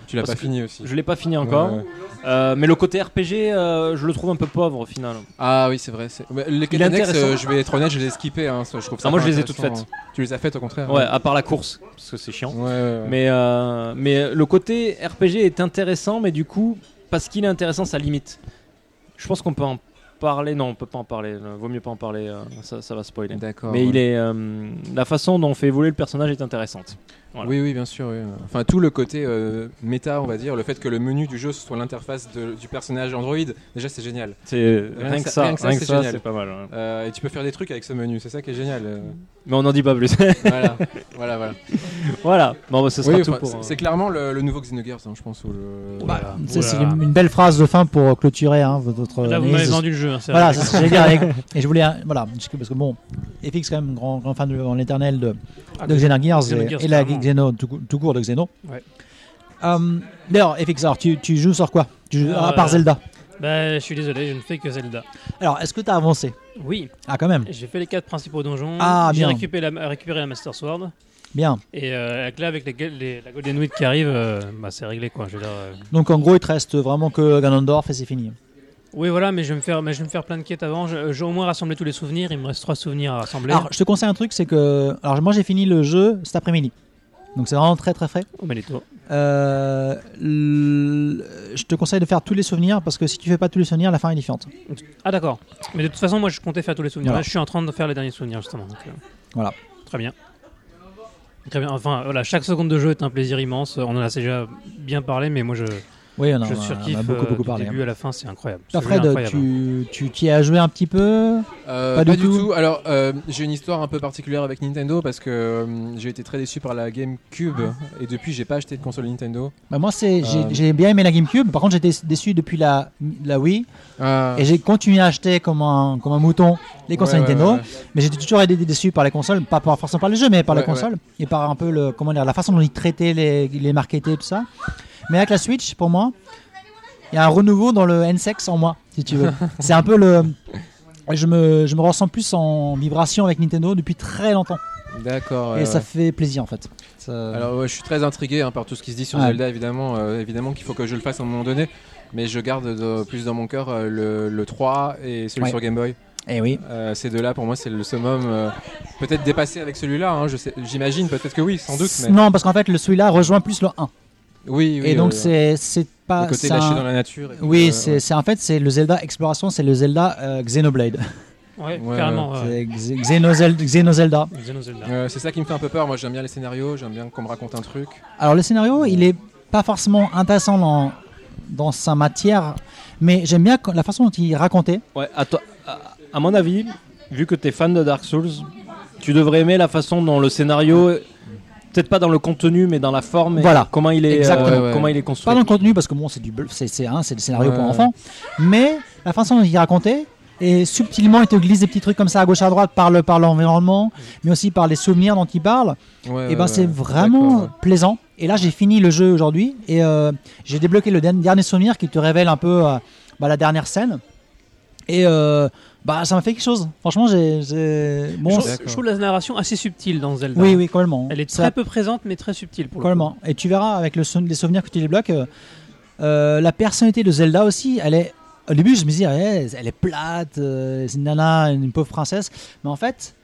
Tu l'as pas fini aussi. Je l'ai pas fini encore. Ouais, ouais. Euh, mais le côté RPG, euh, je le trouve un peu pauvre au final. Ah oui, c'est vrai. Les quêtes annexes, euh, je vais être honnête, je les ai skippées. Hein, ça, je trouve ça Ah, moi, je les ai toutes faites. Tu les as faites au contraire Ouais, hein. à part la course, parce que c'est chiant. Ouais. Mais, mais le côté RPG est intéressant, mais du coup, parce qu'il est intéressant, ça limite. Je pense qu'on peut en parler. Non, on peut pas en parler. Vaut mieux pas en parler. ça, ça va spoiler. D'accord. Mais il est, la façon dont on fait évoluer le personnage est intéressante. Voilà. Oui, oui, bien sûr. oui. Enfin, tout le côté euh, méta, on va dire, le fait que le menu du jeu soit l'interface du personnage Android, déjà c'est génial. C'est Rien rien, que ça- ça, rien que ça, c'est ça, génial. c'est pas mal. ouais. Euh, et tu peux faire des trucs avec ce menu, c'est ça qui est génial. euh. Mais on n'en dit pas plus. voilà, <laughs> voilà, voilà. voilà. Bon, bah, ce sera Oui, tout enfin, pour. c'est- euh, c'est clairement le, le nouveau Xenogears, hein, je pense. Le... Bah, c'est une belle phrase de fin pour clôturer hein, votre Là, vous m'avez vendu le jeu. hein, c'est Voilà, vrai. c'est ce que j'allais dire. <laughs> avec- Et je voulais, voilà, parce que bon, FX quand même grand, grand fan de en l'éternel de, Ah, de Xenogears et, Xenogears, et la clairement. Xeno tout, cou- tout court de Xeno. Ouais. Euh, D'ailleurs, FX, alors tu, tu joues sur quoi? Tu joues, À part ouais. Zelda? Bah, je suis désolé, je ne fais que Zelda. Alors, est-ce que tu as avancé? Oui, Ah, quand même. j'ai fait les quatre principaux donjons. Ah, j'ai récupéré la, récupéré la Master Sword. Bien. Et euh, avec- là, avec les, les- la Golden Week qui arrive, euh, bah, c'est réglé quoi. Je veux dire, euh, Donc, en gros, il te reste vraiment que Ganondorf et c'est fini. Oui, voilà, mais je vais me faire, mais je vais me faire plein de quêtes avant. Je- J'ai au moins rassemblé tous les souvenirs. Il me reste trois souvenirs à rassembler. Alors, je te conseille un truc, c'est que. Alors, moi, j'ai fini le jeu cet après-midi. Donc, c'est vraiment très très frais. Oh. Euh, l- je te conseille de faire tous les souvenirs parce que si tu fais pas tous les souvenirs, la fin est différente. Ah d'accord. Mais de toute façon, moi, je comptais faire tous les souvenirs. Voilà. Là, je suis en train de faire les derniers souvenirs justement. donc, euh, Voilà. Très bien. Très bien. Enfin, voilà, chaque seconde de jeu est un plaisir immense. On en a déjà bien parlé, mais moi, je, Oui, on, en a- je on en surkiffe a beaucoup, euh, beaucoup du parlé. début à la fin. C'est incroyable. Est Fred, incroyable. tu, tu t'y as joué un petit peu? Euh, Pas pas, du du tout. Alors, euh, j'ai une histoire un peu particulière avec Nintendo parce que euh, j'ai été très déçu par la GameCube et depuis, j'ai pas acheté de console Nintendo. Bah, Moi, c'est, j'ai, Euh. bien aimé la GameCube. Par contre, j'étais déçu depuis la, la Wii. Ah. Et j'ai continué à acheter comme un, comme un mouton les consoles Ouais, Nintendo. ouais, ouais. Mais j'ai toujours été déçu par les consoles. Pas par- forcément par les jeux, mais par les Ouais, consoles. Et par un peu le, comment dire, la façon dont ils traitaient les, les marketés, tout ça. Mais avec la Switch, pour moi, il y a un renouveau dans le N-Sex en moi, si tu veux. c'est un peu le. Je me, je me ressens plus en vibration avec Nintendo depuis très longtemps. D'accord. et ouais, ça ouais. fait plaisir en fait. Ça- Alors, ouais, je suis très intrigué hein, par tout ce qui se dit sur Ouais. Zelda, évidemment. euh, évidemment qu'il faut que je le fasse à un moment donné. Mais je garde de- plus dans mon cœur euh, le, le 3 et celui Ouais. sur Game Boy. Eh oui. Euh, ces deux-là, pour moi, c'est le summum. euh, peut-être dépassé avec celui-là, hein, j'imagine, peut-être que oui, sans doute. Mais... Non, parce qu'en fait, le celui-là rejoint plus le 1. Oui, oui. et donc, euh, c'est, c'est pas. le côté c'est lâché un- dans la nature. et Oui, euh, c'est, ouais. c'est en fait c'est le Zelda Exploration, c'est le Zelda euh, Xenoblade. <laughs> Ouais, Ouais, carrément. ouais. Xenozel- Xenozelda. Xenozelda. Euh, c'est ça qui me fait un peu peur. Moi, j'aime bien les scénarios, j'aime bien qu'on me raconte un truc. Alors le scénario, il est pas forcément intéressant dans dans sa matière, mais j'aime bien la façon dont il racontait. Ouais, à, toi- à, à mon avis, vu que tu es fan de Dark Souls, tu devrais aimer la façon dont le scénario, peut-être pas dans le contenu, mais dans la forme, et Voilà. comment il est, Exactement. euh, Ouais, ouais. comment il est construit. Pas dans le contenu parce que bon, c'est du bluff, c'est c'est hein, c'est le scénario Ouais, pour ouais. enfants, mais la façon dont il racontait et subtilement il te glisse des petits trucs comme ça à gauche à droite par le par l'environnement, mais aussi par les souvenirs dont il parle. Ouais, et ouais, ben c'est ouais. vraiment D'accord, ouais. plaisant. Et là j'ai fini le jeu aujourd'hui et euh, j'ai débloqué le dernier dernier souvenir qui te révèle un peu euh, bah, la dernière scène. Et euh, bah ça m'a fait quelque chose. Franchement j'ai j'ai- bon je, c'est- trouve- je trouve la narration assez subtile dans Zelda. oui oui complètement. Elle est Ça- très peu présente, mais très subtile pour le coup. Complètement. Et tu verras avec le sou- les souvenirs que tu débloques, euh, euh, la personnalité de Zelda aussi, elle est. Au début, je me disais, elle est plate, euh, c'est une nana, une pauvre princesse. Mais en fait,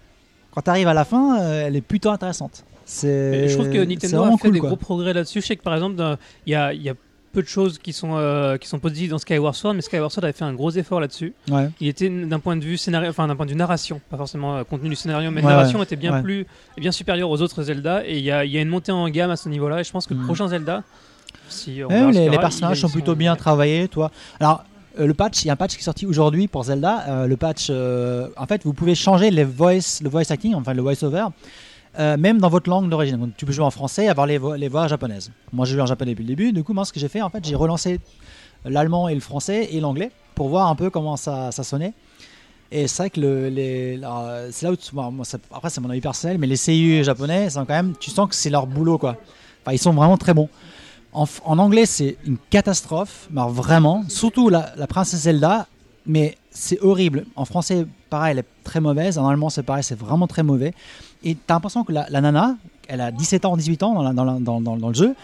quand tu arrives à la fin, euh, elle est plutôt intéressante. C'est. Je trouve que c'est Nintendo a vraiment fait cool, des quoi. gros progrès là-dessus. Je sais que par exemple, dans- il y a, il y a peu de choses qui sont, euh, qui sont positives dans Skyward Sword, mais Skyward Sword avait fait un gros effort là-dessus. Ouais. Il était d'un point de vue scénario, enfin d'un point de vue narration, pas forcément euh, contenu du scénario, mais Ouais, narration ouais. était bien plus, bien supérieure aux autres Zelda. Et il y a, y a une montée en gamme à ce niveau-là. Et je pense que le Mm. prochain Zelda, si on verra les, personnages sont plutôt bien travaillés, toi. Alors, euh, le patch, il y a un patch qui est sorti aujourd'hui pour Zelda. Euh, le patch, en fait, vous pouvez changer les voice, le voice acting, enfin le voice over, euh, même dans votre langue d'origine. Tu peux jouer en français et avoir les, les voix japonaises. Moi, j'ai joué en japonais depuis le début. Du coup, moi, ce que j'ai fait, en fait, j'ai relancé l'allemand et le français et l'anglais pour voir un peu comment ça, sonnait. Et c'est vrai que le, c'est là où, tu- moi, après, c'est mon avis personnel, mais les CU japonais, quand même, tu sens que c'est leur boulot, quoi. Enfin, ils sont vraiment très bons. En, anglais, c'est une catastrophe, mais vraiment, surtout la, la princesse Zelda, mais c'est horrible. En français, pareil, elle est très mauvaise. En allemand, c'est pareil, c'est vraiment très mauvais. Et t'as l'impression que la, la nana, elle a 17 ans, 18 ans dans, la- dans, la- dans, dans- dans le jeu.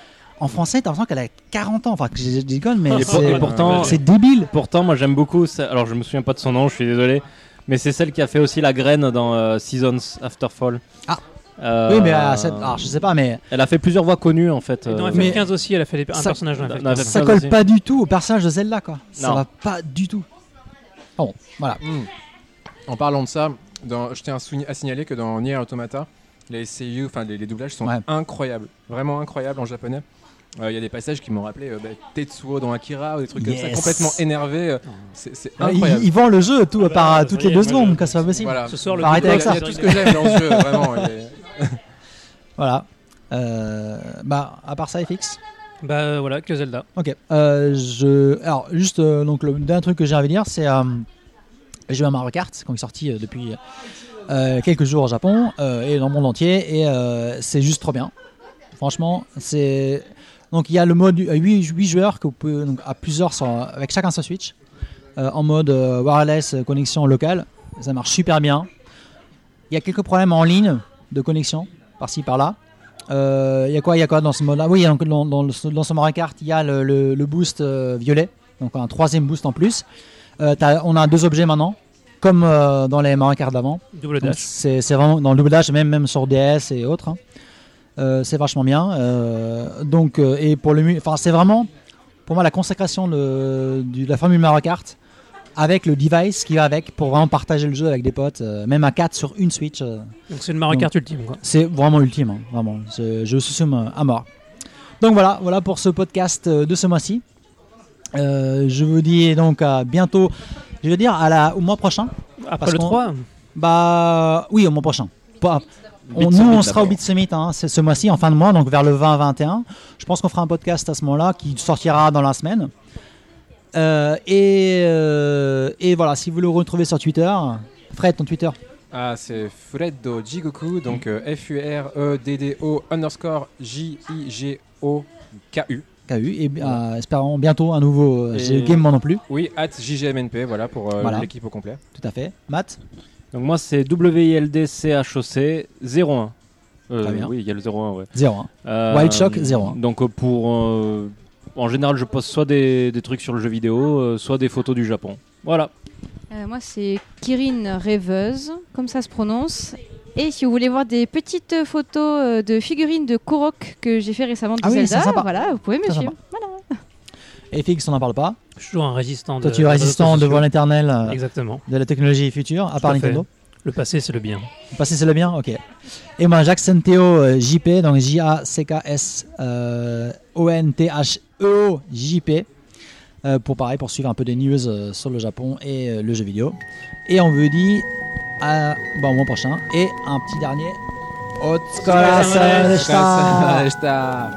En français, t'as l'impression qu'elle a 40 ans. Enfin, que je déconne, mais c'est- et pourtant, c'est débile. pourtant, moi j'aime beaucoup. ça- Alors je me souviens pas de son nom, je suis désolé. Mais c'est celle qui a fait aussi la graine dans euh, Seasons After Fall. Ah. Euh, Oui, mais euh, c'est- alors, je sais pas, mais Elle a fait plusieurs voix connues en fait. Et dans euh, FF15 Mais- aussi, elle a fait des- un ça- personnage dans FF15. dans FF15. ça ça colle pas du tout au personnage de Zelda, quoi. Ça Non. va pas du tout. Bon, voilà. Hmm. En parlant de ça, dans, je tiens à, signaler que dans Nier Automata, les CU, enfin les, les doublages sont Ouais. incroyables, vraiment incroyables en japonais. Euh, Il y a des passages qui m'ont rappelé euh, bah, Tetsuo dans Akira ou des trucs comme ça, complètement énervé. euh, c'est c'est Euh, incroyable. Ils, ils vendent le jeu tout, Ah bah, par toutes les deux secondes, c'est pas possible. Voilà. Ce soir, le Faut arrêter Il y a- avec ça. il y a tout ce que j'aime dans ce jeu, vraiment. il <laughs> Voilà. Euh, bah, à part ça, FX. Bah voilà, que Zelda. Ok. Euh. Alors, juste, euh, donc, le dernier truc que j'ai envie de dire, c'est. Euh, j'ai joué à Mario Kart, quand il est sorti euh, depuis quelques jours au Japon et dans le monde entier, et c'est juste trop bien. Franchement, c'est. Donc, il y a le mode 8, joueurs que vous pouvez, à plusieurs avec chacun sa Switch, en mode wireless, connexion locale. Ça marche super bien. Il y a quelques problèmes en ligne de connexion, par-ci par-là. Euh, Il y a quoi Il y a quoi dans ce mode-là? Oui, dans, dans, dans ce Mario Kart, il y a le, le- le boost euh, violet, donc un troisième boost en plus. Euh, on a deux objets maintenant, comme euh, dans les Mario Kart d'avant. Double dash. C'est vraiment dans le double dash, même, même sur DS et autres. hein. Euh, c'est vachement bien. euh, donc, euh, et pour le, enfin, c'est vraiment pour moi la consécration de, de la formule Mario Kart avec le device qui va avec pour vraiment partager le jeu avec des potes, euh, même à 4 sur une Switch. euh, Donc c'est le Mario Kart ultime quoi. c'est vraiment ultime, hein, vraiment. Je, sous-somme à mort. Donc voilà, voilà pour ce podcast euh, de ce mois-ci. Euh, je vous dis donc à bientôt. Je veux dire à la, au mois prochain. Après Parce le qu'on- 3, Bah oui, au mois prochain. Pas- on- nous, on sera au. Beat Summit hein, c'est ce mois-ci, en fin de mois, donc vers le 20-21. Je pense qu'on fera un podcast à ce moment-là qui sortira dans la semaine. Euh, et, euh, et voilà, si vous le retrouvez sur Twitter, Fred, ton Twitter. Ah, c'est Freddo Jigoku, donc euh, F-U-R-E-D-D-O underscore J-I-G-O-K-U. KU, et euh, espérons bientôt un nouveau euh, Game Moi non plus. Oui, at JGMNP, voilà pour euh, Voilà. l'équipe au complet. Tout à fait. Matt? Donc moi c'est WILDCHOC 01. Euh, Très bien. oui, il y a le 01, ouais. 0. hein. Euh, Wild Shock, 01. Donc euh, pour. En général, je poste soit des, des trucs sur le jeu vidéo, euh, soit des photos du Japon. Voilà. Euh, moi, c'est Kirin Rêveuse, comme ça se prononce. Et si vous voulez voir des petites photos euh, de figurines de Korok que j'ai fait récemment de Ah oui, Zelda, sympa. voilà, vous pouvez me suivre. Et FX, on n'en parle pas? je suis toujours un résistant. Toi, de- tu es des résistant réseaux devant l'éternel euh, Exactement. de la technologie future, à Tout part à fait. Nintendo. Le passé, c'est le bien. Passé, c'est le bien Ok. Et moi, Jacques Santeo euh, JP, donc J-A-C-K-S euh, O-N-T-H-E-O J-P. euh, pour pareil, pour suivre un peu des news euh, sur le Japon et euh, le jeu vidéo. Et on vous dit à, bon, au mois prochain. Et un petit dernier. Otsukaresama.